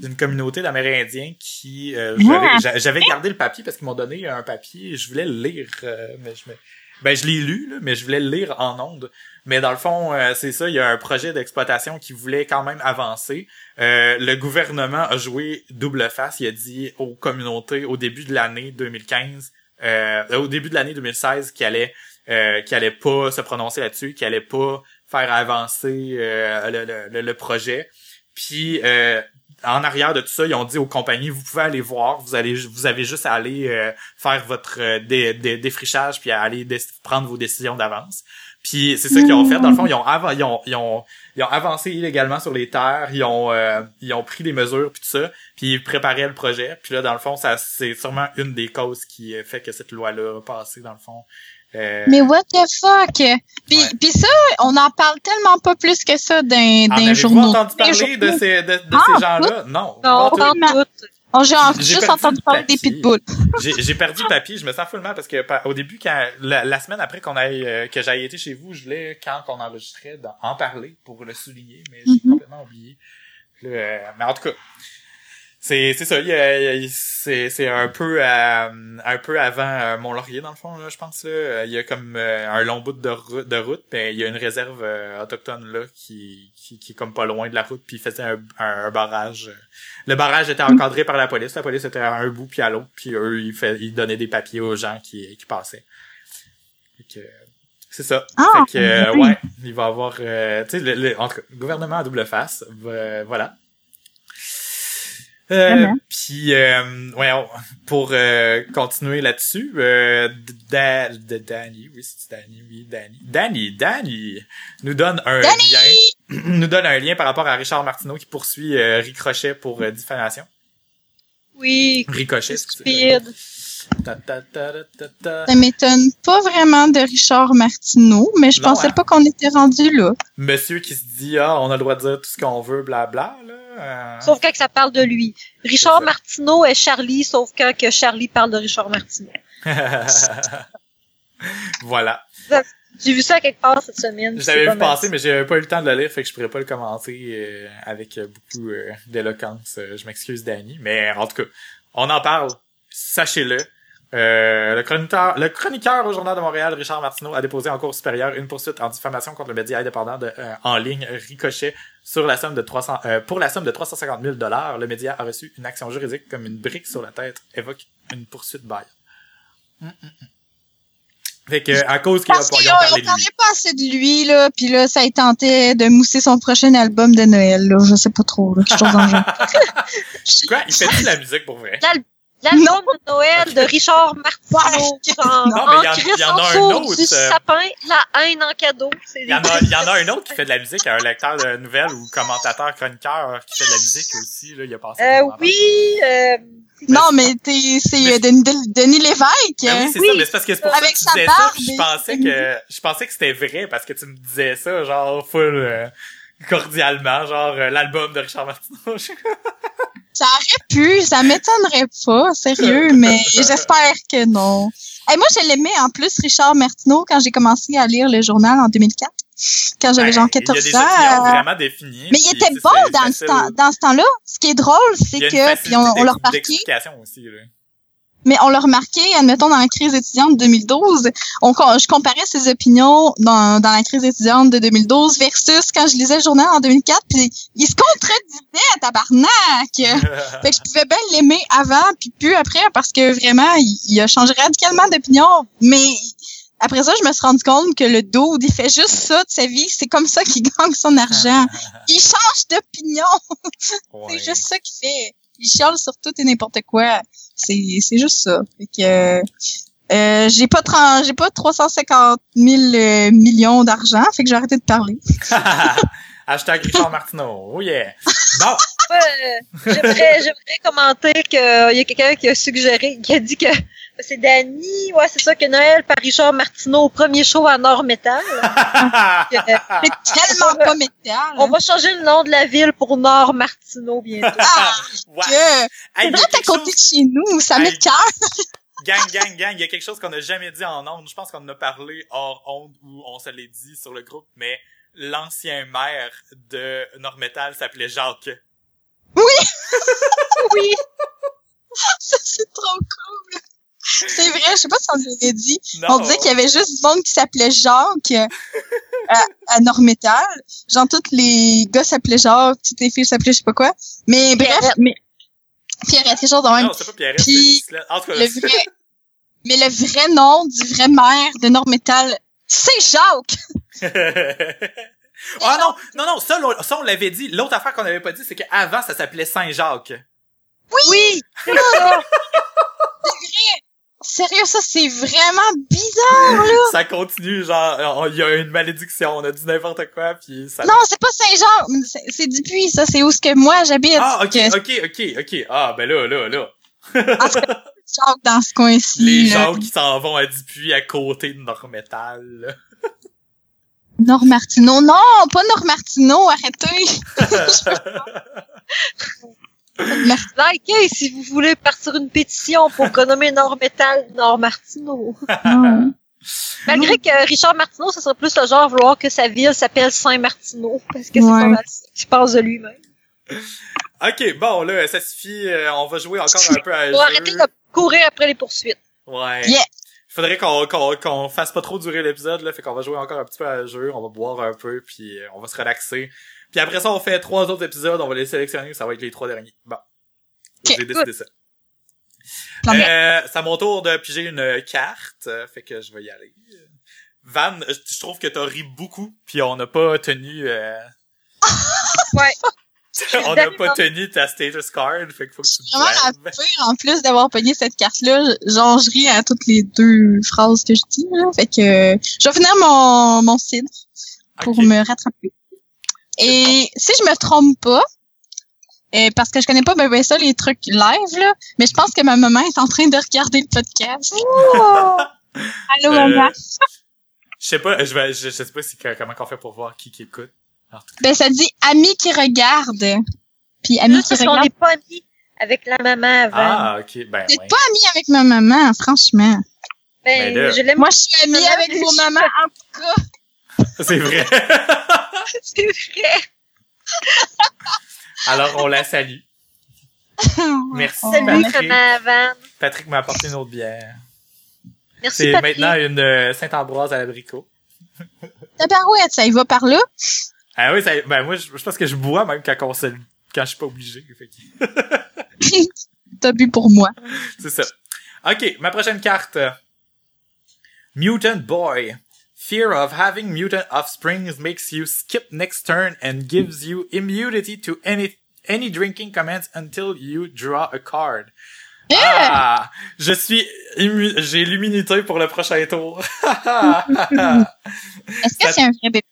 d'une communauté d'Amérindiens qui euh, j'avais- j'a- j'avais gardé le papier parce qu'ils m'ont donné un papier et je voulais le lire euh, mais je me- ben je l'ai lu là, mais je voulais le lire en ondes. Mais dans le fond euh, c'est ça il y a un projet d'exploitation qui voulait quand même avancer. Euh, le gouvernement a joué double face. Il a dit aux communautés au début de l'année 2015 euh, au début de l'année 2016 qu'il allait euh, qui allait pas se prononcer là-dessus, qui allait pas faire avancer euh, le, le- le- projet. Puis euh, en arrière de tout ça, ils ont dit aux compagnies vous pouvez aller voir, vous allez vous avez juste à aller euh, faire votre euh, dé- dé- défrichage puis à aller prendre vos décisions d'avance. Puis c'est ça qu'ils ont fait dans le fond, ils ont, ils ont ils ont ils ont avancé illégalement sur les terres, ils ont euh, ils ont pris des mesures puis tout ça, puis ils préparaient le projet. Puis là dans le fond, ça c'est sûrement une des causes qui euh, fait que cette loi là a passé dans le fond. Euh, Mais what the fuck? Puis, Ouais. puis ça, on en parle tellement pas plus que ça d'un avez-vous journaux. entendu Des parler de ces, de, de Ah, ces gens-là? Non. Non, pas tout. J'ai J'ai juste entendu le parler des pitbulls. <laughs> J'ai perdu le papier, je me sens full mal parce que au début, quand la, la semaine après qu'on aille euh, que j'aille été chez vous, je voulais, quand on enregistrait, en parler pour le souligner, mais j'ai Mhm. complètement oublié. Euh, mais en tout cas, c'est c'est ça, c'est c'est un peu euh, un peu avant euh, Mont-Laurier dans le fond là, je pense là, il y a comme euh, un long bout de route de route, mais il y a une réserve autochtone là qui, qui qui est comme pas loin de la route puis il faisait un, un, un barrage. Le barrage était encadré par la police, la police était à un bout puis à l'autre, puis eux ils fait ils donnaient des papiers aux gens qui qui passaient. Fait que, c'est ça. Ah, fait que euh, oui. ouais, il va avoir euh, tu sais le, le- en tout cas, le gouvernement à double face, euh, voilà. Euh, puis euh, ouais, pour euh, continuer là-dessus, euh, Da- Da- Danny, oui c'est Danny, oui Danny, Danny, Danny nous donne un Danny! lien, <clears throat> nous donne un lien par rapport à Richard Martineau qui poursuit euh, Ricochet pour euh, diffamation. Oui, Ricochet, stupide. Ta, ta, ta, ta, ta, ta. Ça m'étonne pas vraiment de Richard Martineau, mais je Non, pensais hein? pas qu'on était rendu là. Monsieur qui se dit ah on a le droit de dire tout ce qu'on veut, blabla là. Euh. Sauf quand que ça parle de lui. Richard. Martineau est Charlie, sauf quand que Charlie parle de Richard Martineau. <laughs> voilà. J'ai vu ça quelque part cette semaine. Je l'avais vu passer, mais j'avais pas eu le temps de le lire, fait que je pourrais pas le commenter euh, avec beaucoup euh, d'éloquence. Je m'excuse, Danny. Mais en tout cas, on en parle. Sachez-le. Euh, le, chroniqueur, le chroniqueur au Journal de Montréal, Richard Martineau, a déposé en cours supérieure une poursuite en diffamation contre le média indépendant de, euh, en ligne Ricochet sur la somme de 300, euh, pour la somme de 350 000 dollars. Le média a reçu une action juridique comme une brique sur la tête évoque une poursuite bail. Hum, hum. Fait que, à cause qu'il a pas, ils ont parlé on de lui. parlait pas assez de lui, là, puis là, ça a tenté de mousser son prochain album de Noël, là. Je sais pas trop, là, quelque chose dans le genre. Quoi? Il fait de la musique pour vrai? L'album de Noël de Richard Martineau. Genre, Non, mais en il y en- Christ, il y en en a un dessous autre, du euh, sapin, la haine en cadeau. Il y en a, il y en a un autre qui fait de la musique, un <laughs> lecteur de nouvelles ou commentateur, chroniqueur qui fait de la musique aussi, là, il a passé. Euh, oui, euh, Non, mais t'es, c'est euh, Denis, Denis Lévesque. Ben oui, c'est Oui. ça, mais c'est parce que c'est pour ça Avec que tu sa disais ça, puis je pensais que, je pensais que c'était vrai parce que tu me disais ça, genre, full, euh, cordialement, genre, euh, l'album de Richard Martineau. <laughs> Ça aurait pu, ça m'étonnerait pas, sérieux, <laughs> mais j'espère que non. Et moi, je l'aimais en plus, Richard Martineau, quand j'ai commencé à lire le journal en 2004, quand j'avais genre Ben, 14 Il y a des ans. opinions vraiment définies. Mais il était bon dans, temps, dans ce temps-là. Ce qui est drôle, c'est que, puis on, on l'a remarqué, aussi, là. Mais on l'a remarqué, admettons, dans la crise étudiante de 2012, on, com- je comparais ses opinions dans, dans la crise étudiante de 2012 versus quand je lisais le journal en 2004, puis il se contredisait, tabarnak! <laughs> Fait que je pouvais bien l'aimer avant puis plus après parce que vraiment il, il a changé radicalement d'opinion. Mais après ça je me suis rendu compte que le dude il fait juste ça de sa vie. C'est comme ça qu'il <laughs> gagne son argent. <laughs> Il change d'opinion. Ouais. c'est juste ça qu'il fait il chiale sur tout et n'importe quoi c'est c'est juste ça fait que euh, euh, j'ai pas 30 j'ai pas 350 000 euh, millions d'argent fait que j'ai arrêté de parler <laughs> Hashtag Richard Martineau. Oh yeah. Bon. j'aimerais, j'aimerais commenter qu'il y a quelqu'un qui a suggéré, qui a dit que c'est Danny, ouais, c'est ça, que Noël par Richard Martineau au premier show à Nord Metal. Que, <laughs> euh, c'est tellement pas métal on va changer le nom de la ville pour Nord Martineau bientôt. ah, Hey, c'est vrai à côté de chez nous ça m'écœure Gang, gang, gang, il y a quelque chose qu'on n'a jamais dit en ondes. Je pense qu'on en a parlé hors ondes ou on se l'est dit sur le groupe, mais l'ancien maire de Normetal s'appelait Jacques. oui. <laughs> Ça, c'est trop cool. C'est vrai, je sais pas si on l'avait dit. Non. On disait qu'il y avait juste du monde qui s'appelait Jacques euh, à, à Normétal. Genre, tous les gars s'appelaient Jacques, toutes les filles s'appelaient je sais pas quoi. Mais bref, Pierrette. mais Pierrette, quelque chose de même. Non, c'est pas Pierre. Puis, c'est En tout cas, Le vrai, mais le vrai nom du vrai maire de Normétal, c'est Jacques. <laughs> Ah non, non, non, ça, ça on l'avait dit. L'autre affaire qu'on avait pas dit, c'est qu'avant, ça s'appelait Saint-Jacques. Oui, c'est ça. Sérieux, ça, c'est vraiment bizarre, là. Ça continue, genre, on- il y a une malédiction, on a dit n'importe quoi, puis ça... Non, c'est pas Saint-Jean, c'est- Dupuis, ça, c'est où ce que moi j'habite. Ah, ok, Que- ok, ok, ok. Ah, ben là, là, là. <laughs> Dans ce coin-ci. Les là. gens qui s'en vont à Dupuis à côté de Normetal. là. Nord Martineau. Non, pas Nord Martineau, arrêtez. <laughs> <laughs> Likez si vous voulez partir une pétition pour renommer Nord Metal Nord Martineau. Malgré que Richard Martineau, ça serait plus le genre à vouloir que sa ville s'appelle Saint-Martineau, parce que c'est pas mal ça qu'il pense de lui-même. ok, bon, là, ça suffit, euh, on va jouer encore un peu à Pour jeu. arrêter de courir après les poursuites. Ouais. Yeah. Faudrait qu'on qu'on qu'on fasse pas trop durer l'épisode, là, fait qu'on va jouer encore un petit peu à jeu, on va boire un peu, puis euh, on va se relaxer. Puis après ça, on fait trois autres épisodes, on va les sélectionner, ça va être les trois derniers. Bon. J'ai décidé ça. Plan bien. Euh, c'est à mon tour de piger une carte, euh, fait que je vais y aller. Van, je trouve que t'as ri beaucoup, puis on n'a pas tenu... euh, <laughs> Ouais. <laughs> on n'a pas tenu ta status card, fait qu'il faut que tu Vraiment la te pire, en plus d'avoir pogné cette carte-là, genre je ris à toutes les deux phrases que je dis. Là. Fait que je vais finir mon, mon cidre pour me rattraper. Et si je me trompe pas, euh, parce que je connais pas ben, ben ça les trucs live là, mais je pense que ma maman est en train de regarder le podcast. <laughs> Allô Euh, maman. Je sais pas, je vais, je, je sais pas si, comment qu'on fait pour voir qui qui écoute. Ben ça dit ami qui regarde. Puis ami qui parce qu'on regarde. n'est pas amis avec la maman avant. Ah, ok, ben ouais. n'êtes pas ami avec ma maman, franchement. ben, ben je l'aime Moi je suis amie avec vos mamans en tout cas. <laughs> C'est vrai. <laughs> c'est vrai. <laughs> Alors, on la salue. Merci. Salut, Patrick. Patrick m'a apporté une autre bière. Merci, C'est Patrick. maintenant une euh, Saint-Ambroise à l'abricot. Tabarouette, ça y va par là? Ah oui, ça, ben moi, je, je pense que je bois même quand on se, quand je suis pas obligé. fait T'as bu pour moi. C'est ça. Ok, ma prochaine carte. Mutant Boy. Fear of having mutant offspring makes you skip next turn and gives you immunity to any any drinking commands until you draw a card. Ah! Je suis immu- j'ai l'immunité pour le prochain tour. <laughs> Est-ce que c'est un vrai bébé?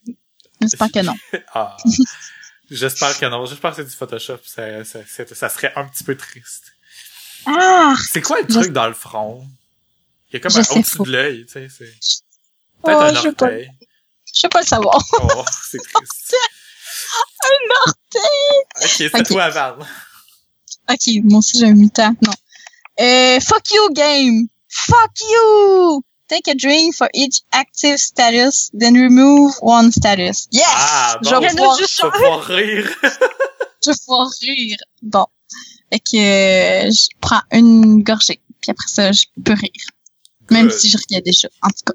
J'espère que non. <laughs> ah. J'espère que non. J'espère que c'est du Photoshop. Ça, ça, ça serait un petit peu triste. Ah! C'est quoi le Je- truc dans le front? Il y a comme Je un au-dessus de l'œil, tu sais. Peut-être Oh, un je pas. orteil. Je sais pas le savoir. Oh, c'est triste. <laughs> un orteil! Ok, c'est Ok. toi, Val. Ok, moi aussi j'ai un mutant. Non. Euh, fuck you game! Fuck you! Take a drink for each active status, then remove one status. Yes! Ah, je bon. vais en a pouvoir, juste Tu vas pouvoir rire. <laughs> je vais pouvoir rire. Bon. Fait que euh, je prends une gorgée, puis après ça, je peux rire. Même si je riais déjà, en tout cas.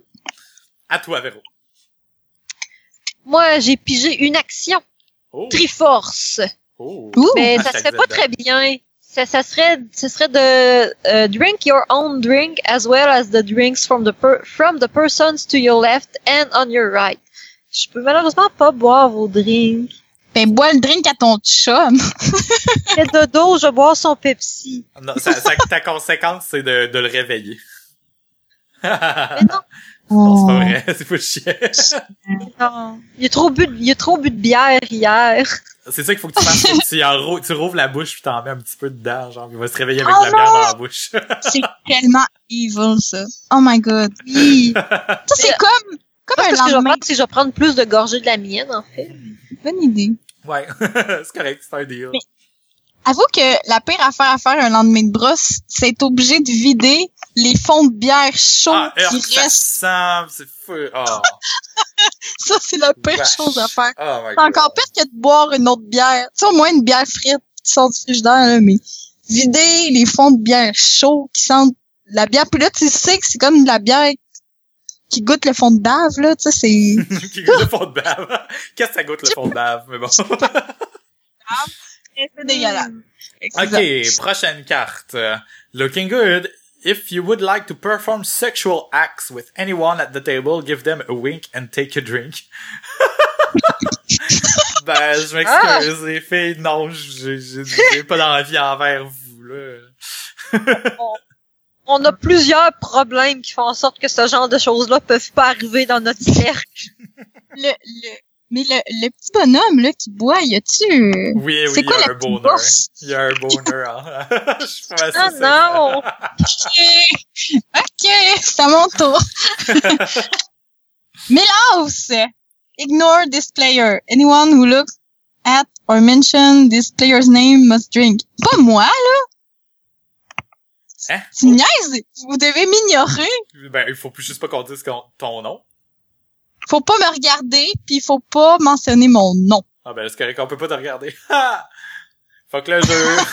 À toi, Véro. Moi, j'ai pigé une action. Oh. Triforce. Oh. Ouh! Mais Ah, ça serait pas très bien. Ça, ça serait, ce serait de euh, drink your own drink as well as the drinks from the per from the persons to your left and on your right. Je peux malheureusement pas boire vos drinks. Ben, bois le drink à ton chum. <laughs> Et dodo, je bois son Pepsi. Non, ça, ça- ta conséquence, c'est de, de le réveiller. Mais non, <laughs> Oh. c'est pas vrai. <laughs> C'est pas chiant. non. Il a trop bu, de- il a trop bu de bière hier. C'est ça qu'il faut que tu fasses. Tu, en tu rouvres la bouche puis t'en mets un petit peu dedans, genre, il va se réveiller avec Oh la bière non! dans la bouche. <laughs> C'est tellement evil, ça. Oh my god. Oui. Ça, c'est <laughs> comme, un que je vais que je vais prendre plus de gorgées de la mienne, en fait. Bonne idée. ouais, c'est correct, c'est un deal. Mais- Avoue que la pire affaire à faire un lendemain de brosse, c'est être obligé de vider les fonds de bière chauds Ah, qui ça restent. c'est fou. Oh, <laughs> Ça, c'est la pire Vache. chose à faire. oh C'est encore pire que de boire une autre bière. Tu sais, au moins une bière frite qui sort du frigidaire, là, mais vider les fonds de bière chauds qui sentent la bière. Puis là, tu sais que c'est comme de la bière qui goûte le fond de bave, là. Tu sais, c'est... <laughs> Qui goûte le fond de bave. <laughs> Qu'est-ce que ça goûte le fond de bave, mais bon. C'est dégueulasse. Ok, prochaine carte. Looking good. If you would like to perform sexual acts with anyone at the table, give them a wink and take a drink. <laughs> ben, je m'excuse, les filles, non, j'ai pas d'envie envers vous, là. <laughs> On a plusieurs problèmes qui font en sorte que ce genre de choses-là peuvent pas arriver dans notre cercle. Le, le, mais le, le petit bonhomme, là, qui boit, y a-tu... euh, Oui, oui, C'est il y a la un bosse? Il y a un boner, hein. <laughs> Je suis pas assez Ah non! Ok, <laughs> ok, c'est à mon tour. <laughs> Milaus! Ignore this player. Anyone who looks at or mention this player's name must drink. Pas moi, là! Hein? Tu niaises? Vous devez m'ignorer. Ben, il faut plus juste pas qu'on dise ton nom. Faut pas me regarder, puis il faut pas mentionner mon nom. Ah ben, c'est correct, on peut pas te regarder. <laughs> Fuck le jeu. <laughs>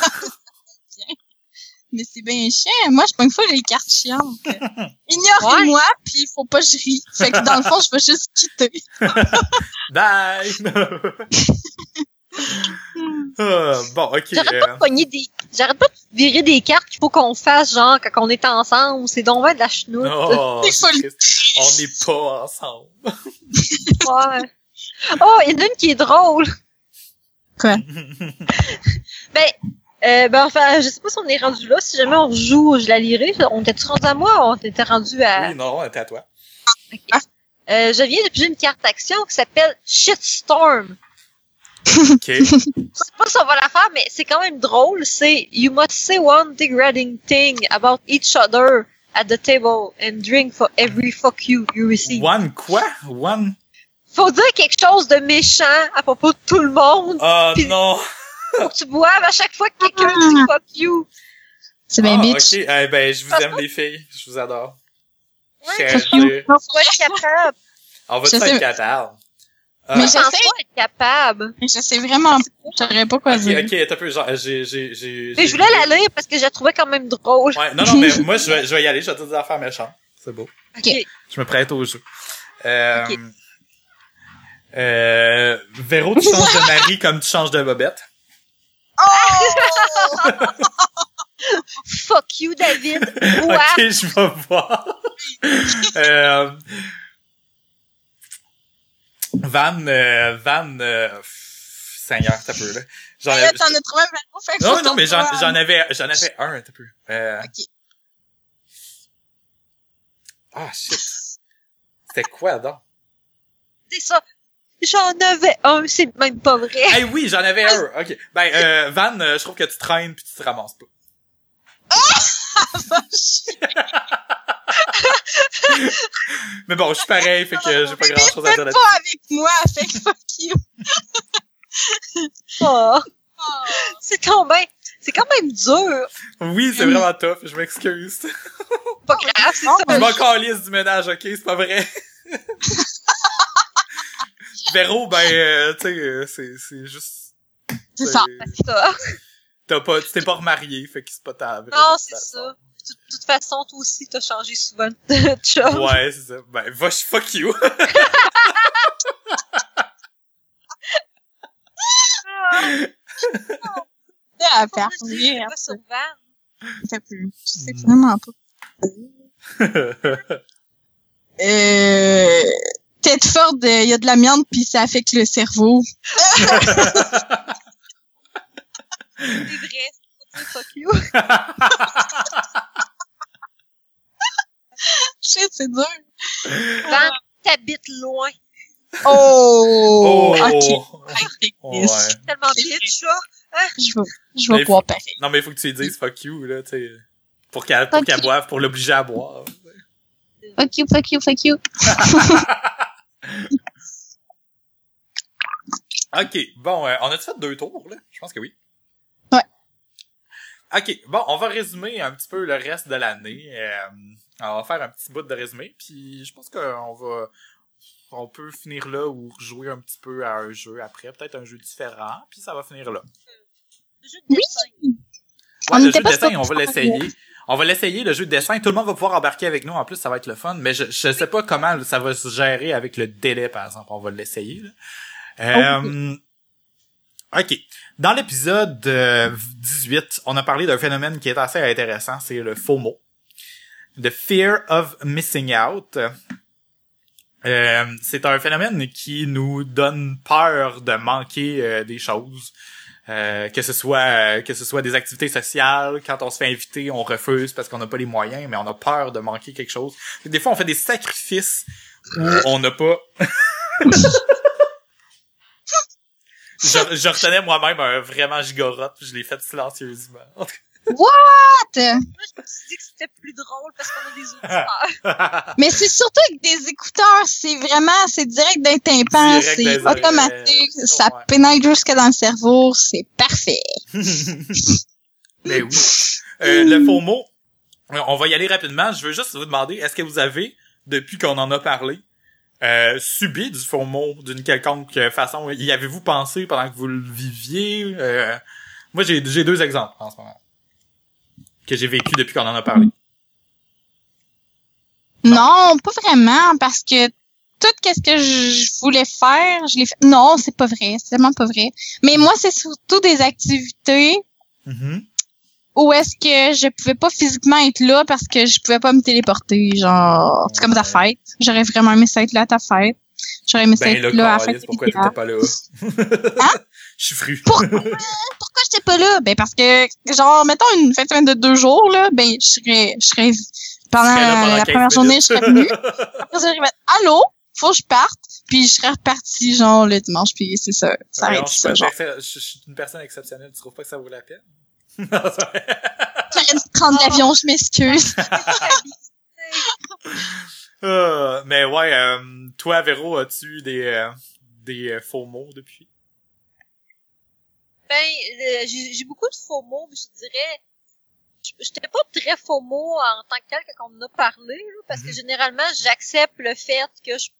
Mais c'est bien chiant. Moi, je pas une fois les cartes chiantes. <laughs> Ignorez-moi, puis il faut pas que je rie. Fait que dans le fond, je vais juste quitter. Bye! Ah, bon, ok. J'arrête pas euh, de pogner des, j'arrête pas de virer des cartes qu'il faut qu'on fasse, genre, quand on est ensemble. C'est donc vrai de la chenoute. Oh, <laughs> on n'est pas ensemble. Ouais. Oh, il y en a une qui est drôle. Quoi? <laughs> Ben, euh, ben enfin, je sais pas si on est rendu là. Si jamais on rejoue, je la lirai. On était rendu à moi ou on était rendu à... Oui, non, on était à toi. Euh, je viens de piger une carte action qui s'appelle Shitstorm. Ok. Je sais <laughs> pas si on va la faire, mais c'est quand même drôle. C'est You must say one degrading thing about each other at the table and drink for every fuck you you receive. One quoi? One? Faut dire quelque chose de méchant à propos de tout le monde. Oh Puis- non! Faut que tu boives à chaque fois que quelqu'un dit fuck you. C'est bien Ah, bitch. ok. Eh ben, je vous aime les filles. Je vous adore. Ouais. Fuck you. Non, Faut être capable. On va être capable. Ah, Mais Je pense sais. pas être capable. Je sais vraiment, je saurais pas quoi dire. ok, t'as peu, genre, j'ai, j'ai, j'ai... Mais je voulais la lire parce que je la trouvais quand même drôle. Ouais, non, non, mais <laughs> moi, je vais, je vais y aller, je vais te dire des affaires méchantes. C'est beau. Ok. Je me prête au jeu. Euh, Ok. euh, Véro, tu changes de mari <laughs> comme tu changes de bobette? <laughs> Fuck you, David. Bois. ok, je vais voir. euh, Van, euh, Van, euh, Seigneur, t'as peu, là. J'en avais... t'en as trouvé un Véro, fait que Non, non, mais j'en, avais, j'en avais un, t'as peu. Euh... Ok. Ah, shit. C'était quoi, donc? C'est ça. J'en avais un, c'est même pas vrai. Hey, oui, j'en avais un. <laughs> OK. Ben, euh, Van, euh, je trouve que tu traînes puis tu te ramasses pas. <laughs> <laughs> Mais bon, je suis pareil, fait que j'ai pas grand chose à dire là-dessus. pas avec moi, fait que fuck you. <laughs> Oh. C'est quand même, c'est quand même dur. Oui, c'est vraiment tough, je m'excuse. Pas grave, c'est Non, ça. Je m'en calisse du ménage, ok? C'est pas vrai. <laughs> Véro, ben, euh, tu sais, euh, c'est, c'est juste... C'est ça. C'est ça. T'as pas, tu t'es pas remarié, fait que c'est pas ta vraie Non, c'est ça. De toute- toute façon, toi aussi, t'as changé souvent de <laughs> job. Ouais, c'est ça. Ben, va, fuck you. à faire rire. Je sais vraiment pas. Euh, tête forte, il y a de l'amiante puis ça affecte le cerveau. <laughs> <laughs> C'est vrai. Fuck you. Shit, c'est dur. Van, t'habites loin. <laughs> Oh! Oh! Ok. Ouais. Tellement bitch, ça. Je vais, je vais boire pareil. Non, mais il faut que tu lui dises fuck you, là, tu sais. Pour qu'elle, pour boive, pour l'obliger à boire. Fuck you, fuck you, fuck you. <laughs> Ok, bon, euh, on a-tu fait deux tours, là? Je pense que oui. Ouais. Ok, bon, on va résumer un petit peu le reste de l'année. Euh, on va faire un petit bout de résumé, puis je pense qu'on va... On peut finir là ou jouer un petit peu à un jeu après, peut-être un jeu différent, puis ça va finir là. Le jeu de Oui. dessin. On Ouais, le jeu de dessin, on va l'essayer. On va l'essayer, le jeu de dessin. Tout le monde va pouvoir embarquer avec nous. En plus, ça va être le fun. Mais je, je sais pas comment ça va se gérer avec le délai, par exemple. On va l'essayer. là. Euh, OK. Dans l'épisode euh, 18, on a parlé d'un phénomène qui est assez intéressant. C'est le FOMO. The Fear of Missing Out. Euh, c'est un phénomène qui nous donne peur de manquer euh, des choses. Euh, que ce soit euh, que ce soit des activités sociales, quand on se fait inviter, on refuse parce qu'on n'a pas les moyens, mais on a peur de manquer quelque chose. Des fois, on fait des sacrifices où on n'a pas. <laughs> je, je retenais moi-même un vraiment gigorote, je l'ai fait silencieusement. What? Je me suis dit que c'était plus drôle parce qu'on a des auditeurs. <laughs> Mais c'est surtout avec des écouteurs, c'est vraiment, c'est direct d'un tympan, c'est automatique, ça Ouais. pénètre jusque dans le cerveau, c'est parfait. <laughs> Mais oui. Euh, le faux mot, euh, on va y aller rapidement. Je veux juste vous demander, est-ce que vous avez, depuis qu'on en a parlé, euh, subi du faux mot d'une quelconque façon? Y avez-vous pensé pendant que vous le viviez? Euh, moi, j'ai j'ai deux exemples en ce moment que j'ai vécu depuis qu'on en a parlé. Non, pas vraiment, parce que tout ce que je voulais faire, je l'ai fait. Non, c'est pas vrai, c'est tellement pas vrai. Mais moi, c'est surtout des activités Mhm. où est-ce que je pouvais pas physiquement être là parce que je pouvais pas me téléporter, genre, c'est comme ta fête. J'aurais vraiment aimé ça être là à ta fête. J'aurais aimé ça Ben être là, là à la fête. pourquoi t'étais pas là? <laughs> Hein? Je suis fru. Pourquoi? Pourquoi j'étais pas là? Ben parce que, genre, mettons une fin de semaine de deux jours, là, ben je serais, je serais, pendant, la 15 première journée, je serais venue. Après j'aurais allô? Faut que je parte. Puis je serais reparti, genre, le dimanche, puis c'est ça. Ça Non, arrête je, suis ça, genre. je, je suis une personne exceptionnelle. Tu trouves pas que ça vaut la peine? <laughs> J'aurais dû prendre l'avion, je m'excuse. <laughs> Euh, mais ouais, euh, toi, Véro, as-tu des, euh, des euh, faux mots depuis? Ben, euh, j'ai beaucoup de faux mots, mais je dirais, j'étais pas très faux mots en tant que tel quand on en a parlé, là, parce que Mhm. généralement, j'accepte le fait que je,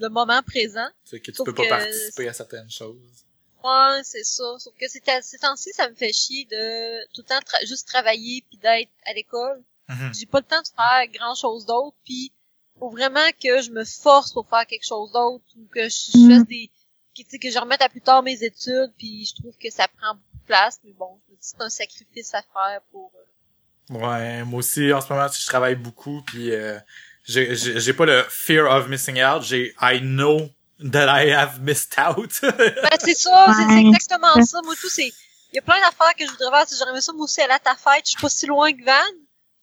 le moment présent. C'est que tu Sauf peux pas que- participer à certaines choses. Ouais, c'est ça. Sauf que c'est à- ces temps-ci, ça me fait chier de tout le temps tra- juste travailler puis d'être à l'école. Mhm. J'ai pas le temps de faire grand chose d'autre puis faut vraiment que je me force pour faire quelque chose d'autre ou que je, je Mhm. fasse des que, tu sais, que je remette à plus tard mes études puis je trouve que ça prend beaucoup de place mais bon, je me dis que c'est un sacrifice à faire pour euh, Ouais, moi aussi, en ce moment, je travaille beaucoup, puis euh, j'ai j'ai- j'ai pas le fear of missing out, j'ai I know that I have missed out. <laughs> Ben, c'est ça, c'est exactement ça. Moi, tout, c'est, il y a plein d'affaires que je voudrais faire. J'aurais aimé ça, moi aussi, aller à ta fête. Je suis pas si loin que Van.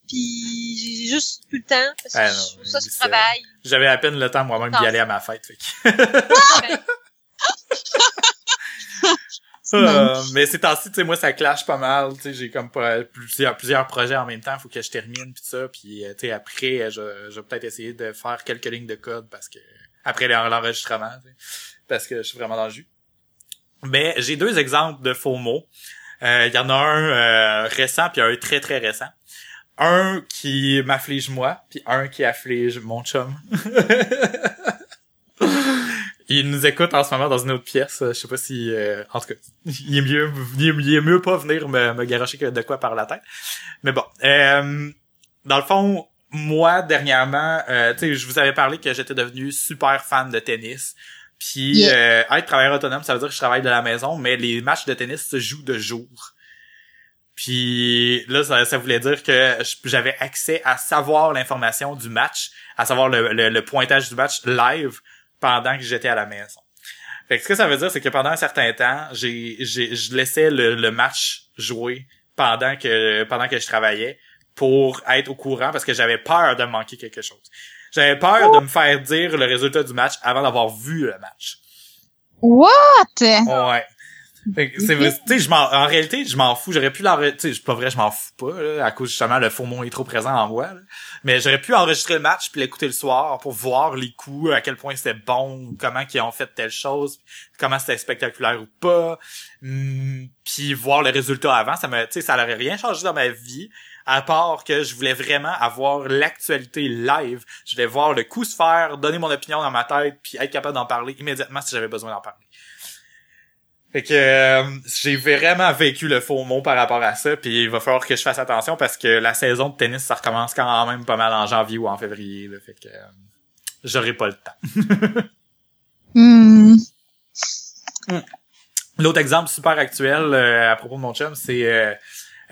Puis, j'ai juste plus le temps. Parce que Ah je- non, ça, c'est c'est ça. travail. J'avais à peine le temps moi-même d'y aller à ma fête. Fait que... <laughs> Euh, mais ces temps-ci, tu sais, moi, ça clash pas mal. Tu sais, j'ai comme pas plusieurs, plusieurs projets en même temps. Faut que je termine pis ça. Puis, euh, tu sais, après, je, je vais peut-être essayer de faire quelques lignes de code parce que après l'en- l'enregistrement, tu sais, parce que je suis vraiment dans le jus. Mais j'ai deux exemples de faux mots. Euh, Il y en a un euh, récent puis un très très récent. Un qui m'afflige moi, puis un qui afflige mon chum. <laughs> Il nous écoute en ce moment dans une autre pièce. Je sais pas si... euh, en tout cas, il est mieux, il est, il est mieux pas venir me, me garocher que de quoi par la tête. Mais bon. euh, dans le fond, moi, dernièrement, euh, tu sais, je vous avais parlé que j'étais devenu super fan de tennis. Puis Yeah. euh, être travailleur autonome, ça veut dire que je travaille de la maison, mais les matchs de tennis se jouent de jour. Puis là, ça, ça voulait dire que j'avais accès à savoir l'information du match, à savoir le, le- le pointage du match live pendant que j'étais à la maison. Fait que ce que ça veut dire, c'est que pendant un certain temps, j'ai, j'ai, je laissais le, le match jouer pendant que, pendant que je travaillais pour être au courant parce que j'avais peur de manquer quelque chose. J'avais peur de me faire dire le résultat du match avant d'avoir vu le match. What? Ouais. Fait que C'est vrai, je m'en, en réalité, je m'en fous. J'aurais pu l'enregistrer, tu sais, c'est pas vrai, je m'en fous pas, là, à cause justement le faux mot est trop présent en moi. là. Mais j'aurais pu enregistrer le match puis l'écouter le soir pour voir les coups, à quel point c'était bon, comment ils ont fait telle chose, comment c'était spectaculaire ou pas, Hum, puis voir le résultat avant. Ça me, tu sais, ça n'aurait rien changé dans ma vie. À part que je voulais vraiment avoir l'actualité live. Je voulais voir le coup se faire, donner mon opinion dans ma tête, puis être capable d'en parler immédiatement si j'avais besoin d'en parler. Fait que euh, j'ai vraiment vécu le faux mot par rapport à ça, puis il va falloir que je fasse attention parce que la saison de tennis ça recommence quand même pas mal en janvier ou en février, là, fait que euh, j'aurai pas le temps. <laughs> Hmm. L'autre exemple super actuel euh, à propos de mon chum, c'est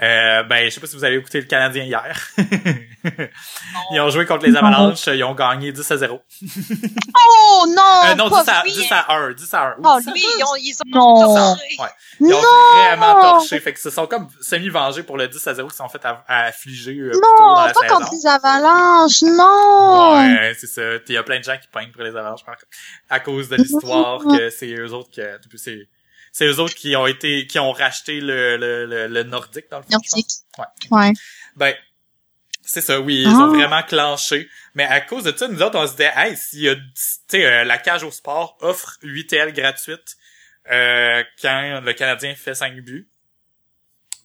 euh, ben je sais pas si vous avez écouté le Canadien hier. <laughs> ils ont joué contre les Avalanches, ils ont gagné 10 à 0. Oh non! Euh, non, pas 10 à, vrai. 10 à 1, 10 à 1. Oh, Oui, ils ont, ils ont Non. torturé. Ouais. Ils ont Non! vraiment torché. Fait que se sont comme semi-vengés pour le 10 à 0 qui sont fait à, à affliger euh, plus tôt Non, dans la pas saison. contre les avalanches, non! Ouais, c'est ça. Il y a plein de gens qui peignent pour les avalanches par- à cause de l'histoire que c'est eux autres que c'est c'est eux autres qui ont été qui ont racheté le le le, le nordique dans le fond. Nordique. Ouais. Ouais. Ben c'est ça, oui, ils Ah. ont vraiment clenché. Mais à cause de ça, nous autres, on se disait, hey, s'il y a, tu sais, euh, la cage au sport offre 8 TL gratuites euh, quand le Canadien fait 5 buts.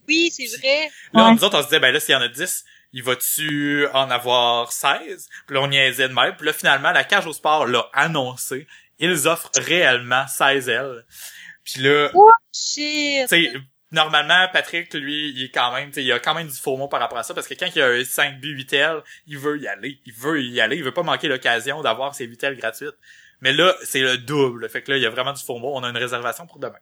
Oui, c'est vrai. Là, Ouais. nous autres, on se disait, ben là, s'il y en a 10, il va-tu en avoir 16? Puis là, on niaisait de même. Puis là, finalement, la cage au sport l'a annoncé. Ils offrent réellement 16 L. Puis là, Shit. tu sais, normalement, Patrick, lui, il est quand même, tu sais, il a quand même du faux mot par rapport à ça, parce que quand il a un 5 buts 8 L, il veut y aller. Il veut y aller. Il veut pas manquer l'occasion d'avoir ses 8 L gratuites. Mais là, c'est le double. Fait que là, il y a vraiment du faux mot. On a une réservation pour demain.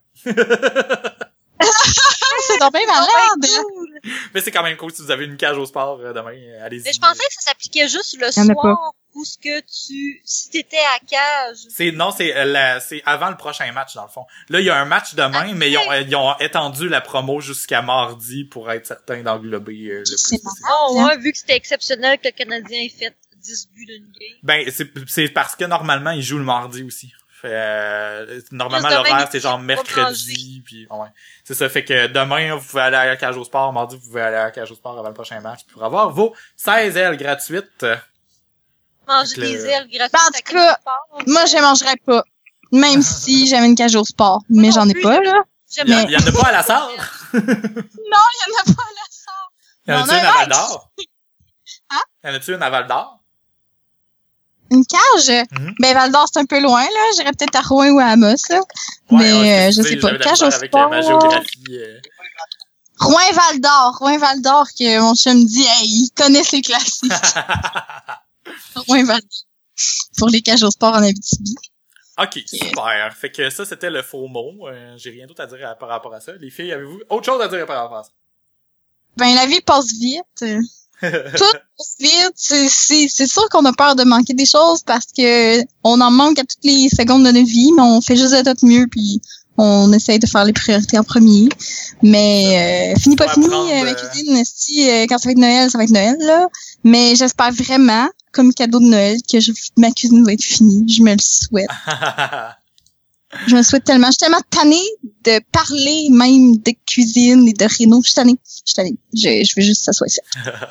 C'est donc bien Ah, malade! cool. Mais c'est quand même cool si vous avez une cage au sport euh, demain. euh, Allez-y. Mais je pensais que ça s'appliquait juste le soir où ce que tu, si t'étais à cage. C'est non, c'est euh, la- c'est avant le prochain match dans le fond. Là, il y a un match demain, mais ils ont, euh, ils ont étendu la promo jusqu'à mardi pour être certain d'englober euh, le plus C'est possible. Oh, ouais, vu que c'était exceptionnel que le Canadien ait fait 10 buts d'une game. Ben c'est c'est parce que normalement ils jouent le mardi aussi. Fait, euh, normalement l'horaire c'est genre mercredi puis ouais. C'est ça fait que demain vous pouvez aller à la cage au sport, mardi vous pouvez aller à la cage au sport avant le prochain match pour avoir vos 16 ailes gratuites. Manger le- des ailes gratuites. Ben, en à tout cas. Moi, je mangerais pas. Même si j'avais une cage au sport. Mais j'en ai pas, là. J'aime Il y, en- bien. <laughs> il y en a pas à la salle. Non, il y en a pas, là. Il y en a-tu une un à Val d'Or? <laughs> Hein? Il y en a-tu une à Val d'Or? Une cage? Mhm. Ben, Val d'Or, c'est un peu loin, là. J'irais peut-être à Rouen ou à Amos, là. Mais, euh, je sais pas. La Cage au avec euh, ma sport. géographie. euh. Rouen-Val d'Or. D'Or, que mon chum me dit, hey, il connaît ses classiques. <laughs> <laughs> Rouen-Val Pour les cages au sport en Abitibi. Ok, super. Fait que ça, c'était le faux mot. Euh, J'ai rien d'autre à dire à- par rapport à ça. Les filles, avez-vous autre chose à dire par rapport à ça? Ben, la vie passe vite. <laughs> tout passe vite. C'est, sûr qu'on a peur de manquer des choses parce que on en manque à toutes les secondes de notre vie, mais on fait juste de notre mieux puis on essaye de faire les priorités en premier. Mais euh, fini pas fini, euh, ma euh, cuisine, si, euh, quand ça va être Noël, ça va être Noël, là. Mais j'espère vraiment, comme cadeau de Noël, que je- ma cuisine va être finie. Je me le souhaite. <laughs> Je me le souhaite tellement. Je suis tellement tannée de parler même de cuisine et de réno. Je suis tannée. Je suis tannée. Je, je veux juste que ça soit fait.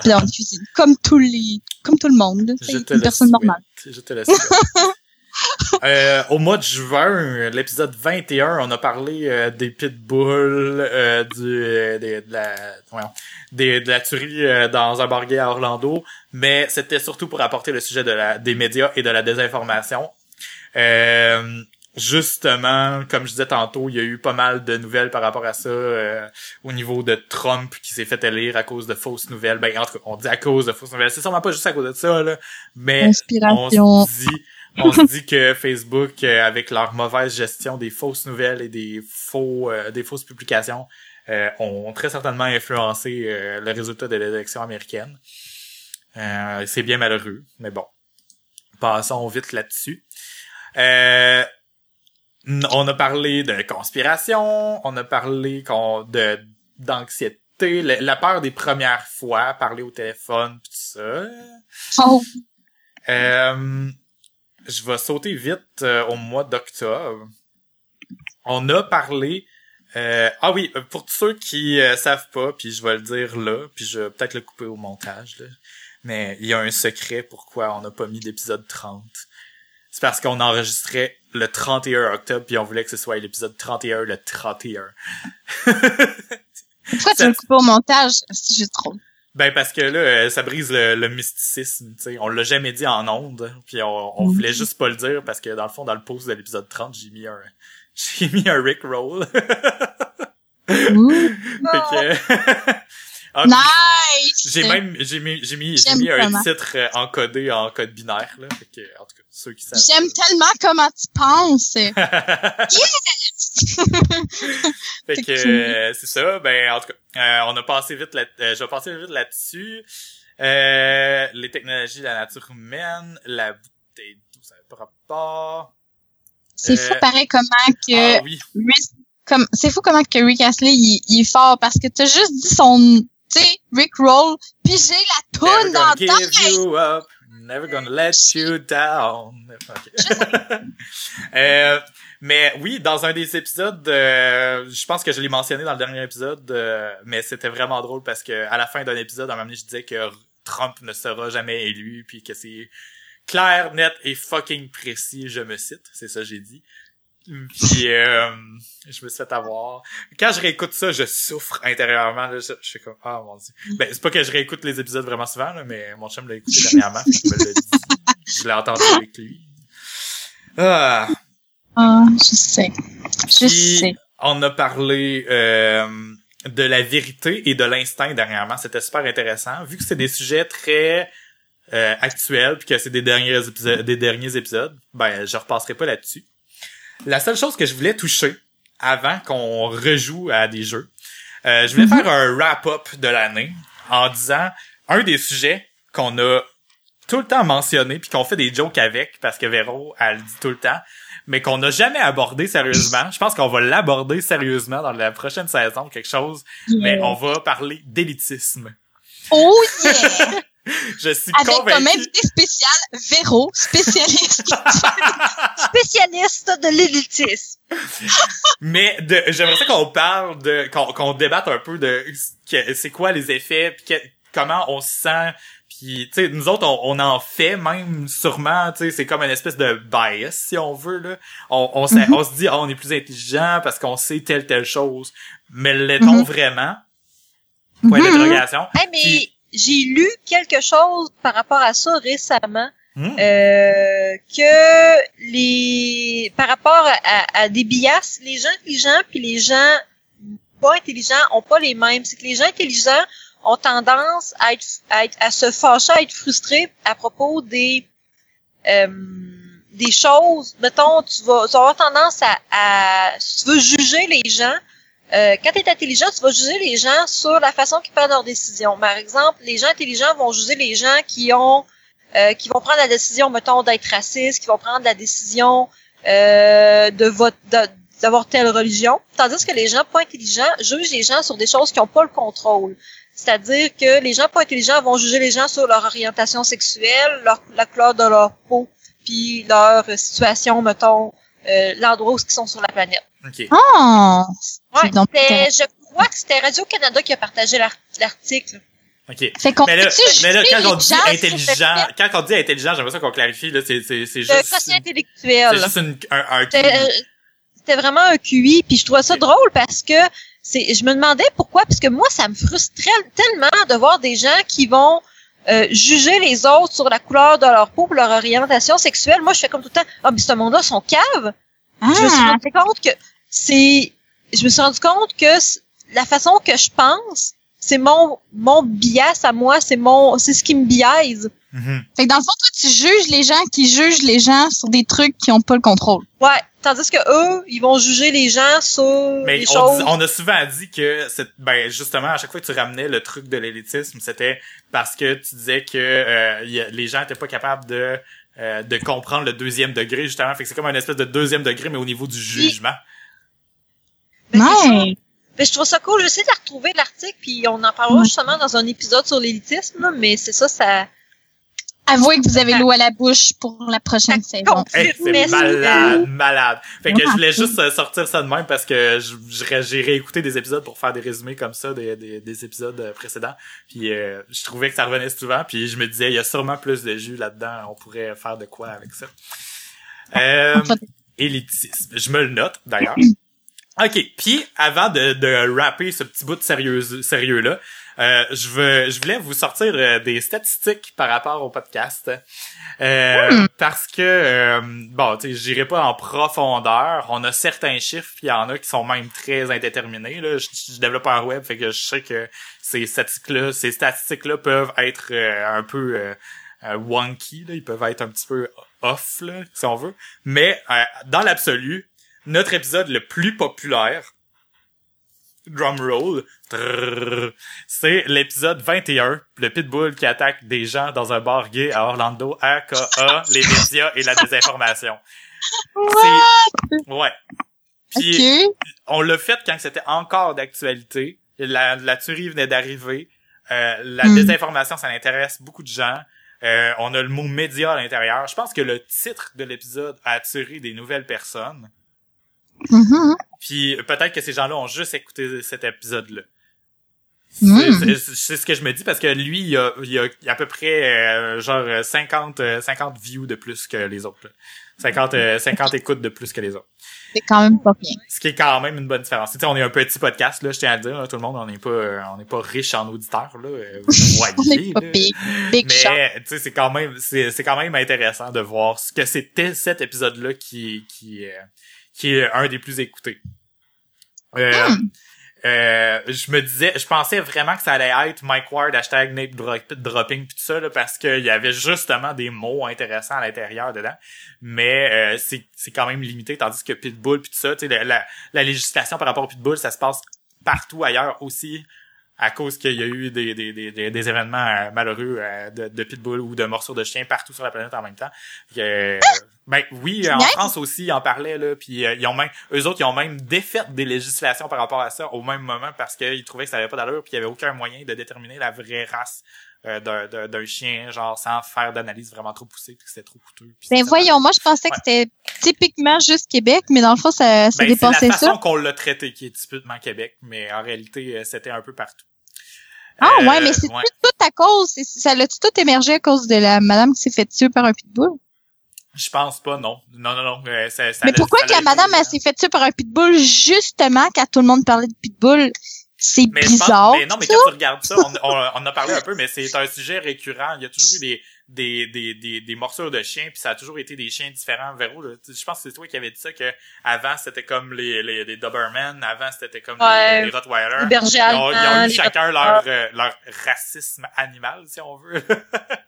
<laughs> Dans une cuisine. Comme tous les, comme tout le monde. là. Je C'est te une personne souhaite. normale. Je te souhaite. <laughs> <laughs> Euh, au mois de juin, l'épisode 21, on a parlé euh, des pitbulls, euh, du, euh, des- de, la, voyons, des- de la tuerie euh, dans un bar à Orlando, mais c'était surtout pour apporter le sujet de la, des médias et de la désinformation. Euh, justement, comme je disais tantôt, il y a eu pas mal de nouvelles par rapport à ça euh, au niveau de Trump qui s'est fait élire à cause de fausses nouvelles. Ben, en tout cas, on dit à cause de fausses nouvelles. C'est sûrement pas juste à cause de ça, là, mais on se dit on se dit que Facebook euh, avec leur mauvaise gestion des fausses nouvelles et des faux euh, des fausses publications euh, ont très certainement influencé euh, le résultat de l'élection américaine. Euh, c'est bien malheureux, mais bon. Passons vite là-dessus. Euh, on a parlé de conspiration, on a parlé qu'on- de d'anxiété, la peur des premières fois, parler au téléphone, pis tout ça. Oh, Euh, je vais sauter vite euh, au mois d'octobre. On a parlé. euh, ah oui, euh, pour tous ceux qui euh, savent pas, puis je vais le dire là, puis je vais peut-être le couper au montage. Là, mais il y a un secret pourquoi on n'a pas mis d'épisode 30. C'est parce qu'on enregistrait le 31 octobre, puis on voulait que ce soit l'épisode 31 le 31. <laughs> pourquoi tu le couper au montage? C'est juste trop. Ben parce que là, euh, ça brise le, le mysticisme, tu sais. On l'a jamais dit en ondes, puis on, on Mhm. voulait juste pas le dire parce que dans le fond, dans le post de l'épisode 30, j'ai mis un <laughs> j'ai mis un Rick Roll. <laughs> Fait que- <laughs> Ah, Nice! j'ai même j'ai mis j'ai mis j'ai J'aime mis un comment. titre euh, encodé en code binaire là. Fait que en tout cas, ceux qui savent. J'aime tellement comment tu penses. <laughs> fait C'est que euh, c'est ça. Ben en tout cas, euh, on a passé vite là. euh, je vais passer vite là-dessus. Euh, les technologies de la nature humaine, la bouteille d'eau, ça n'a pas rapport. C'est fou pareil comment que Ah oui. Rick, comme c'est fou comment que Rick Astley il, il est fort parce que t'as juste dit son tu sais Rick Roll puis j'ai la Never toune gonna dans up. Never gonna let you down. Ok. <laughs> Euh, mais oui, dans un des épisodes, euh, je pense que je l'ai mentionné dans le dernier épisode, euh, mais c'était vraiment drôle parce que à la fin d'un épisode, à un moment donné, je disais que Trump ne sera jamais élu, puis que c'est clair, net et fucking précis, je me cite, c'est ça que j'ai dit. Puis euh, je me suis fait avoir. Quand je réécoute ça, je souffre intérieurement. Là, je, je suis comme ah mon dieu. Ben c'est pas que je réécoute les épisodes vraiment souvent, là, mais mon chum l'a écouté dernièrement. me dit. Je l'ai entendu avec lui. Ah. Ah, je sais. Je Puis, sais. on a parlé euh, de la vérité et de l'instinct dernièrement. C'était super intéressant. Vu que c'est des sujets très euh, actuels puis que c'est des derniers épisodes, des derniers épisodes, ben je repasserai pas là-dessus. La seule chose que je voulais toucher avant qu'on rejoue à des jeux, euh, je voulais Mhm. faire un wrap-up de l'année en disant un des sujets qu'on a tout le temps mentionné puis qu'on fait des jokes avec parce que Véro elle le dit tout le temps mais qu'on n'a jamais abordé sérieusement. Je pense qu'on va l'aborder sérieusement dans la prochaine saison, quelque chose, mais on va parler d'élitisme. Oh yeah! <laughs> Je suis Avec comme invité spécial Véro, spécialiste. <laughs> Spécialiste de l'élitisme. Mais de, j'aimerais ça qu'on parle de, qu'on, débatte un peu de c'est quoi les effets, puis que- comment on se sent, puis tu sais, nous autres on, on en fait même sûrement, tu sais, c'est comme une espèce de bias si on veut là. On, on, se- Mhm. on se dit ah on est plus intelligent parce qu'on sait telle telle chose, mais l'est-on Mhm. vraiment? Point Mhm. d'interrogation. Hey, mais j'ai lu quelque chose par rapport à ça récemment. Hmm. euh, que les par rapport à, à des bias, les gens intelligents puis les gens pas intelligents ont pas les mêmes. C'est que les gens intelligents ont tendance à être, à être- à se fâcher, à être frustrés à propos des euh, des choses. Mettons, tu vas, tu vas avoir tendance à, à si tu veux juger les gens euh, quand tu es intelligent, tu vas juger les gens sur la façon qu'ils prennent leurs décisions. Par exemple, les gens intelligents vont juger les gens qui ont euh, qui vont prendre la décision, mettons, d'être raciste, qui vont prendre la décision euh, de vote d'avoir telle religion, tandis que les gens pas intelligents jugent les gens sur des choses qui n'ont pas le contrôle. C'est-à-dire que les gens pas intelligents vont juger les gens sur leur orientation sexuelle, leur, la couleur de leur peau, puis leur situation, mettons, euh, l'endroit où ils sont sur la planète. OK. Ah! Ouais, donc c'était- je crois que c'était Radio-Canada qui a partagé l'ar- l'article. OK. Fait qu'on Mais là, mais quand on dit intelligent, quand on dit intelligent, j'aimerais ça qu'on clarifie, là, c'est, c'est, c'est juste, c'est intellectuel. juste une, un, un C'était c'était vraiment un QI, puis je trouvais ça drôle parce que c'est, je me demandais pourquoi, parce que moi, ça me frustrait tellement de voir des gens qui vont euh, juger les autres sur la couleur de leur peau, leur orientation sexuelle. Moi, je fais comme tout le temps, ah, mais ce monde-là sont caves. Je me suis Ah! rendu compte que c'est, je me suis rendu compte que la façon que je pense, c'est mon mon bias à moi, c'est mon, c'est ce qui me biaise. Mhm. Fait que dans le fond, toi, tu juges les gens qui jugent les gens sur des trucs qui ont pas le contrôle. Ouais, tandis que eux, ils vont juger les gens sur Mais des on, choses. dit- on a souvent dit que c'est ben justement à chaque fois que tu ramenais le truc de l'élitisme, c'était parce que tu disais que euh, y a- les gens étaient pas capables de euh, de comprendre le deuxième degré justement, fait que c'est comme un espèce de deuxième degré mais au niveau du jugement. Mais. Ouais. Mais je trouve ça cool. J'essaie de retrouver l'article, puis on en parlera justement dans un épisode sur l'élitisme, là, mais c'est ça, ça... Avouez que vous avez l'eau à la bouche pour la prochaine saison. Hey, c'est malade, malade. Fait que je voulais juste euh, sortir ça de même parce que j'ai réécouté des épisodes pour faire des résumés comme ça des, des, des épisodes euh, précédents. Puis euh, je trouvais que ça revenait souvent. Puis je me disais, il y a sûrement plus de jus là-dedans. On pourrait faire de quoi avec ça. Euh, Enfin, élitisme. Je me le note d'ailleurs. <clears throat> OK, puis avant de, de rapper ce petit bout de sérieux sérieux là, euh, je veux je voulais vous sortir euh, des statistiques par rapport au podcast. Euh, parce que euh, bon, tu sais, j'irai pas en profondeur, on a certains chiffres, puis il y en a qui sont même très indéterminés là, je, je développe un web fait que je sais que ces statistiques là, ces statistiques là peuvent être euh, un peu wonky là, ils peuvent être un petit peu off là, si on veut, mais dans l'absolu, notre épisode le plus populaire, drum roll, c'est l'épisode 21, le pitbull qui attaque des gens dans un bar gay à Orlando, aka les médias et la désinformation. Ouais. Puis on l'a fait quand c'était encore d'actualité. La, la tuerie venait d'arriver. Euh, la Hmm. désinformation, ça intéresse beaucoup de gens. Euh, on a le mot média à l'intérieur. Je pense que le titre de l'épisode a attiré des nouvelles personnes. Mhm. Puis peut-être que ces gens-là ont juste écouté cet épisode-là. Mm. C'est- ce que je me dis parce que lui, il a, il a, il a à peu près euh, genre 50, euh, 50 views de plus que les autres. là. 50, euh, 50 écoutes de plus que les autres. C'est quand même pas bien. Ce qui est quand même une bonne différence. Tu sais, on est un petit podcast, là, je tiens à le dire, là, tout le monde, on n'est pas, euh, on n'est pas riche en auditeurs, là. euh, Vous <laughs> le On voyez, pas là. big. Big. Mais, tu sais, c'est quand même, c'est quand même intéressant de voir ce que c'était cet épisode-là qui, qui, euh, qui est un des plus écoutés. Euh, Hmm. euh, je me disais, je pensais vraiment que ça allait être Mike Ward, hashtag Nate Dro- Dropping pis tout ça, là, parce qu'il y avait justement des mots intéressants à l'intérieur dedans. Mais euh, c'est, c'est quand même limité, tandis que Pitbull pis tout ça, tu sais, la, la, la législation par rapport au Pitbull, ça se passe partout ailleurs aussi à cause qu'il y a eu des, des, des, des, des événements euh, malheureux euh, de, de pitbull ou de morceaux de chien partout sur la planète en même temps. Que, euh, ben oui, en. France aussi, ils en parlaient là, puis euh, ils ont même, eux autres, ils ont même défait des législations par rapport à ça au même moment parce qu'ils trouvaient que ça avait pas d'allure, puis il y avait aucun moyen de déterminer la vraie race euh, d'un, chien, genre sans faire d'analyse vraiment trop poussée, puis que c'était trop coûteux. Ben ça- voyons, moi je pensais que c'était typiquement juste Québec, mais dans le fond ça, ça Ben, c'est dépassait la façon ça. qu'on l'a traité qui est typiquement Québec, mais en réalité, c'était un peu partout. Ah Euh, ouais, mais c'est ouais. tout, tout à cause, ça l'a tout émergé à cause de la madame qui s'est fait tuer par un pitbull? Je pense pas, non. Non, non, non. euh, ça, ça mais pourquoi que la madame elle euh, s'est fait tuer par un pitbull justement quand tout le monde parlait de pitbull? C'est pense- bizarre. mais non, mais quand tu regardes ça, on, on, on a parlé un peu, mais c'est un sujet récurrent. Il y a toujours eu des, des, des, des, des morsures de chiens, puis ça a toujours été des chiens différents. Véro, là, je pense que c'est toi qui avais dit ça, que avant c'était comme les, les, les Doberman, avant c'était comme Ouais. les, les Rottweiler. Les bergers Ils ont, ils ont allemands, eu chacun leur, euh, leur racisme animal, si on veut.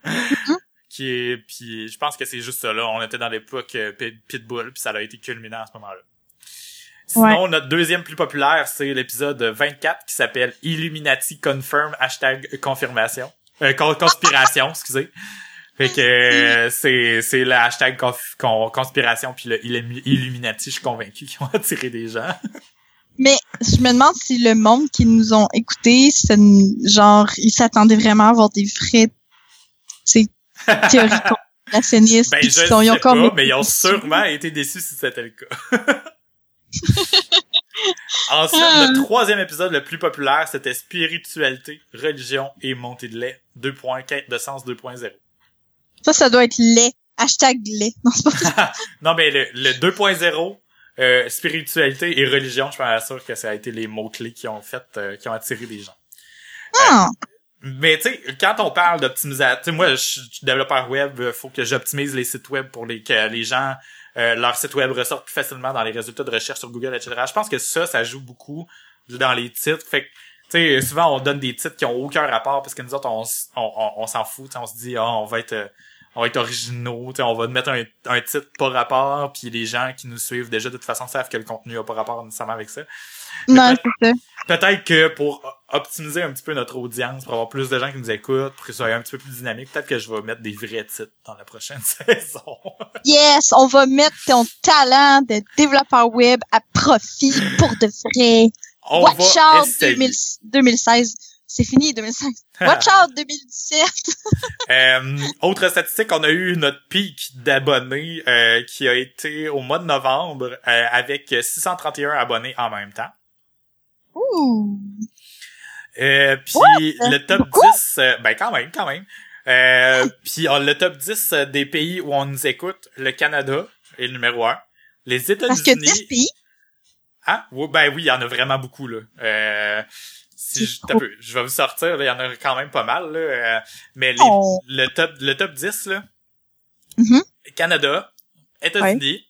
Mm-hmm. <laughs> qui est, puis je pense que c'est juste ça là. On était dans l'époque euh, pit- pitbull, puis ça a été culminant à ce moment-là. Sinon, notre deuxième plus populaire, c'est l'épisode 24 qui s'appelle Illuminati Confirm hashtag confirmation. Euh, con- conspiration, <laughs> excusez. Fait que euh, c'est c'est le hashtag con- conspiration puis le Illumi- Illuminati, je suis convaincu qu'ils ont <laughs> attiré des gens. Mais je me demande si le monde qui nous ont écoutés, genre, ils s'attendaient vraiment à avoir des sais, théories <laughs> conspirationnistes. Ben je ils sais pas, mais ils ont sûrement été déçus si c'était le cas. <laughs> Ensuite, Ah. le troisième épisode le plus populaire, c'était spiritualité, religion et montée de lait. 2. quête de sens 2.0. Ça, ça doit être lait. Hashtag lait. Non, c'est pas <laughs> Non, mais le, le 2.0, euh, spiritualité et religion, je suis sûr que ça a été les mots-clés qui ont fait, euh, qui ont attiré les gens. Ah, Mais tu sais, quand on parle d'optimisation, tu sais, moi, je suis développeur web, euh, faut que j'optimise les sites web pour les, que les gens, euh, leur site web ressortent plus facilement dans les résultats de recherche sur Google, etc. Je pense que ça, ça joue beaucoup dans les titres. Fait que, tu sais, souvent, on donne des titres qui ont aucun rapport parce que nous autres, on, s'en fout, on se dit, ah, on va être, on va être originaux, on va mettre un, un titre pas rapport, puis les gens qui nous suivent déjà de toute façon savent que le contenu a pas rapport nécessairement avec ça. Non, c'est ça. Peut-être que pour optimiser un petit peu notre audience, pour avoir plus de gens qui nous écoutent, pour que ce soit un petit peu plus dynamique, peut-être que je vais mettre des vrais titres dans la prochaine <laughs> saison. Yes, on va mettre ton talent de développeur web à profit pour de vrai. On Watch out essayer. 2000 2016. C'est fini, 2016. Watch out 2017. <laughs> Euh, autre statistique, on a eu notre pic d'abonnés euh, qui a été au mois de novembre euh, avec 631 abonnés en même temps. Ouh. Euh, puis le top Beaucoup? 10, euh, ben quand même, quand même. Euh, puis on- le top 10 des pays où on nous écoute, le Canada est le numéro 1. Les Parce que 10 États-Unis... pays, Ah, ouais, ben oui, il y en a vraiment beaucoup, là. Euh, si je, peu, je vais vous sortir, il y en a quand même pas mal, là. euh, mais les- Oh. le top le top 10, là, Mhm. Canada, États-Unis,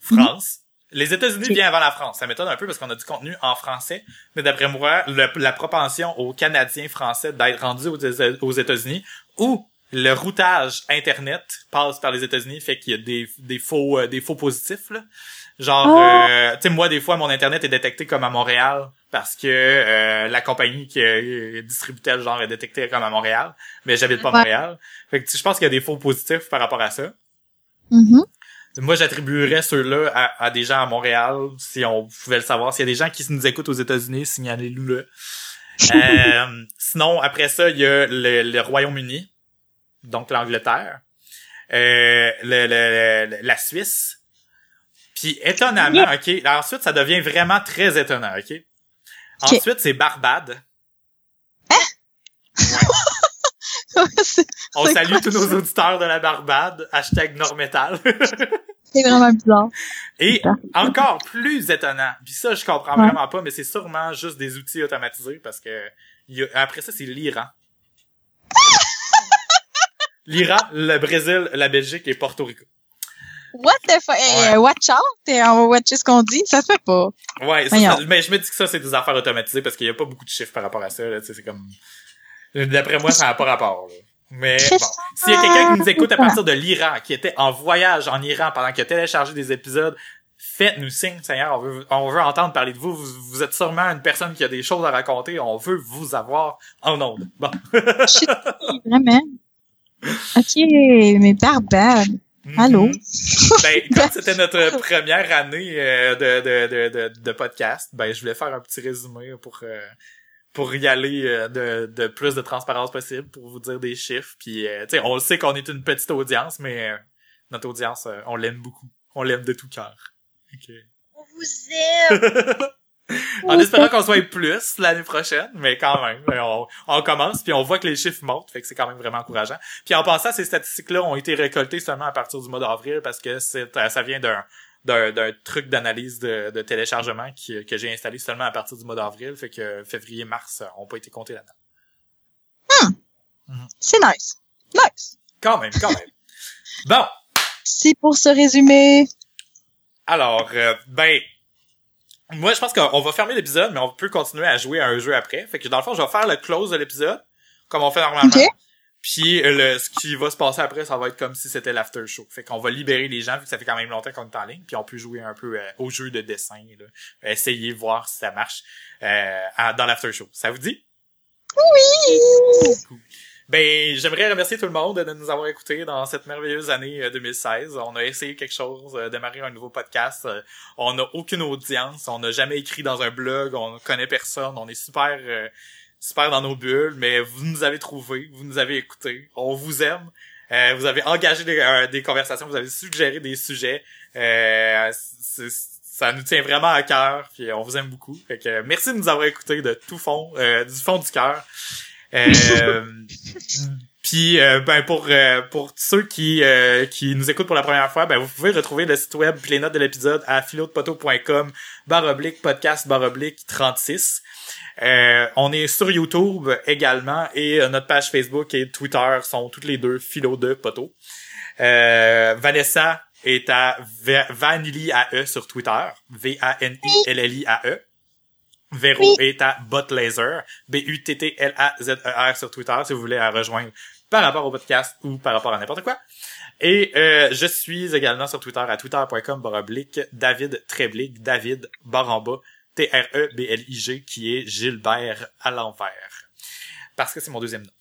France. Les États-Unis Ok. viennent avant la France. Ça m'étonne un peu parce qu'on a du contenu en français. Mais d'après moi, le- la propension aux Canadiens français d'être rendus aux, aux États-Unis ou le routage Internet passe par les États-Unis fait qu'il y a des, des faux euh, des faux positifs là. Genre Oh. euh, tu sais moi des fois mon internet est détecté comme à Montréal parce que euh, la compagnie qui euh, distribue tel genre est détectée comme à Montréal, mais j'habite pas à Ouais. Montréal. Fait que je pense qu'il y a des faux positifs par rapport à ça. Mhm. Moi, j'attribuerais ceux-là à, à des gens à Montréal, si on pouvait le savoir. S'il y a des gens qui nous écoutent aux États-Unis, signalez-nous là. Euh, <laughs> sinon, après ça, il y a le, le Royaume-Uni, donc l'Angleterre, euh, le, le- le- la Suisse. Puis étonnamment, ok. Ensuite, ça devient vraiment très étonnant, ok. Ensuite, c'est Barbade. c'est <laughs> On salue tous nos auditeurs de la Barbade. Hashtag Normetal. <laughs> c'est vraiment bizarre. Et encore plus étonnant, puis ça je comprends Ouais. vraiment pas, mais c'est sûrement juste des outils automatisés parce que il y a- après ça c'est l'Iran. <laughs> L'Iran, le Brésil, la Belgique et Porto Rico. What the fuck? Hey, Ouais. watch out, et on va watcher ce qu'on dit? Ça se fait pas. Ouais, ça, Voyons. ça- mais je me dis que ça c'est des affaires automatisées parce qu'il y a pas beaucoup de chiffres par rapport à ça. Là, c'est comme d'après moi ça n'a pas rapport. là. Mais bon, s'il y a quelqu'un qui nous écoute à partir de l'Iran, qui était en voyage en Iran pendant qu'il a téléchargé des épisodes, faites-nous signe, Seigneur. On veut, on veut entendre parler de vous. vous. vous êtes sûrement une personne qui a des choses à raconter. On veut vous avoir en ondes. Bon. <laughs> Vraiment. Ok, mais barbade. Allô? Mhm. Ben, <laughs> comme c'était notre première année euh, de, de, de, de, de podcast, ben je voulais faire un petit résumé pour euh, pour y aller euh, de, de plus de transparence possible, pour vous dire des chiffres. Puis, euh, tu sais, on le sait qu'on est une petite audience, mais euh, notre audience, euh, on l'aime beaucoup. On l'aime de tout cœur. Ok. On vous aime. <laughs> En espérant qu'on soit plus l'année prochaine, mais quand même, on, on commence, puis on voit que les chiffres montent, fait que c'est quand même vraiment encourageant. Puis en passant, ces statistiques-là ont été récoltées seulement à partir du mois d'avril, parce que c'est ça vient d'un d'un d'un truc d'analyse de, de téléchargement qui, que j'ai installé seulement à partir du mois d'avril, fait que février, mars euh, ont pas été comptés là-dedans. C'est nice. Nice. Quand même, quand même. <laughs> Bon, Si pour ce résumé. alors, euh, ben, moi je pense qu'on va fermer l'épisode, mais on peut continuer à jouer à un jeu après. Fait que dans le fond, je vais faire le close de l'épisode, comme on fait normalement. Puis le, ce qui va se passer après, ça va être comme si c'était l'after show. Fait qu'on va libérer les gens, vu que ça fait quand même longtemps qu'on est en ligne, puis on peut jouer un peu euh, au jeu de dessin, là. essayer voir si ça marche euh, dans l'after show. Ça vous dit? Oui! Ben, j'aimerais remercier tout le monde de nous avoir écoutés dans cette merveilleuse année 2016. On a essayé quelque chose, de démarrer un nouveau podcast. On n'a aucune audience, on n'a jamais écrit dans un blog, on connaît personne, on est super super dans nos bulles, mais vous nous avez trouvé, vous nous avez écouté, on vous aime. Euh, vous avez engagé des, euh, des, conversations, vous avez suggéré des sujets. Euh, ça nous tient vraiment à cœur, puis on vous aime beaucoup. Fait que merci de nous avoir écoutés de tout fond, du fond du cœur. <laughs> Puis ben pour pour ceux qui qui nous écoutent pour la première fois, ben vous pouvez retrouver le site web et les notes de l'épisode à philodepoto.com baroblique podcast baroblique 36. Euh, on est sur YouTube également et euh, notre page Facebook et Twitter sont toutes les deux philo de poteau. Euh, Vanessa est à Vanilli-A-E sur Twitter. V-A-N-I-L-L-I-A-E. Véro est à Botlaser. B-U-T-T-L-A-Z-E-R sur Twitter si vous voulez la rejoindre par rapport au podcast ou par rapport à n'importe quoi. Et je suis également sur Twitter à twitter.com baroblique David Treblick, David Baramba T-R-E-B-L-I-G, qui est Gilbert à l'envers. Parce que c'est mon deuxième nom.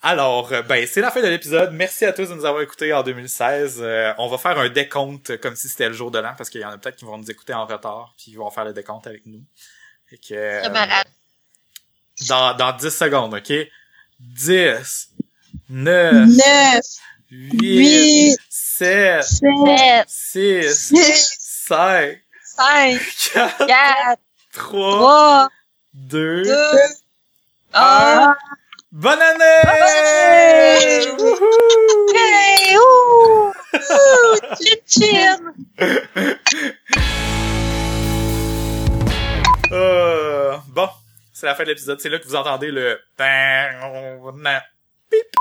Alors, euh, ben, c'est la fin de l'épisode. Merci à tous de nous avoir écoutés en 2016. Euh, on va faire un décompte comme si c'était le jour de l'an, parce qu'il y en a peut-être qui vont nous écouter en retard, puis ils vont faire le décompte avec nous. Que, euh, dans, dans 10 secondes, OK? 10, 9, 9 8, 7, 7 6, 5, 5, 4, 4, 3, 2, 1. Bonne année! Bonne année! Hey, ouh! Ouh! Euh, bon, c'est la fin de l'épisode. C'est là que vous entendez le... Bip!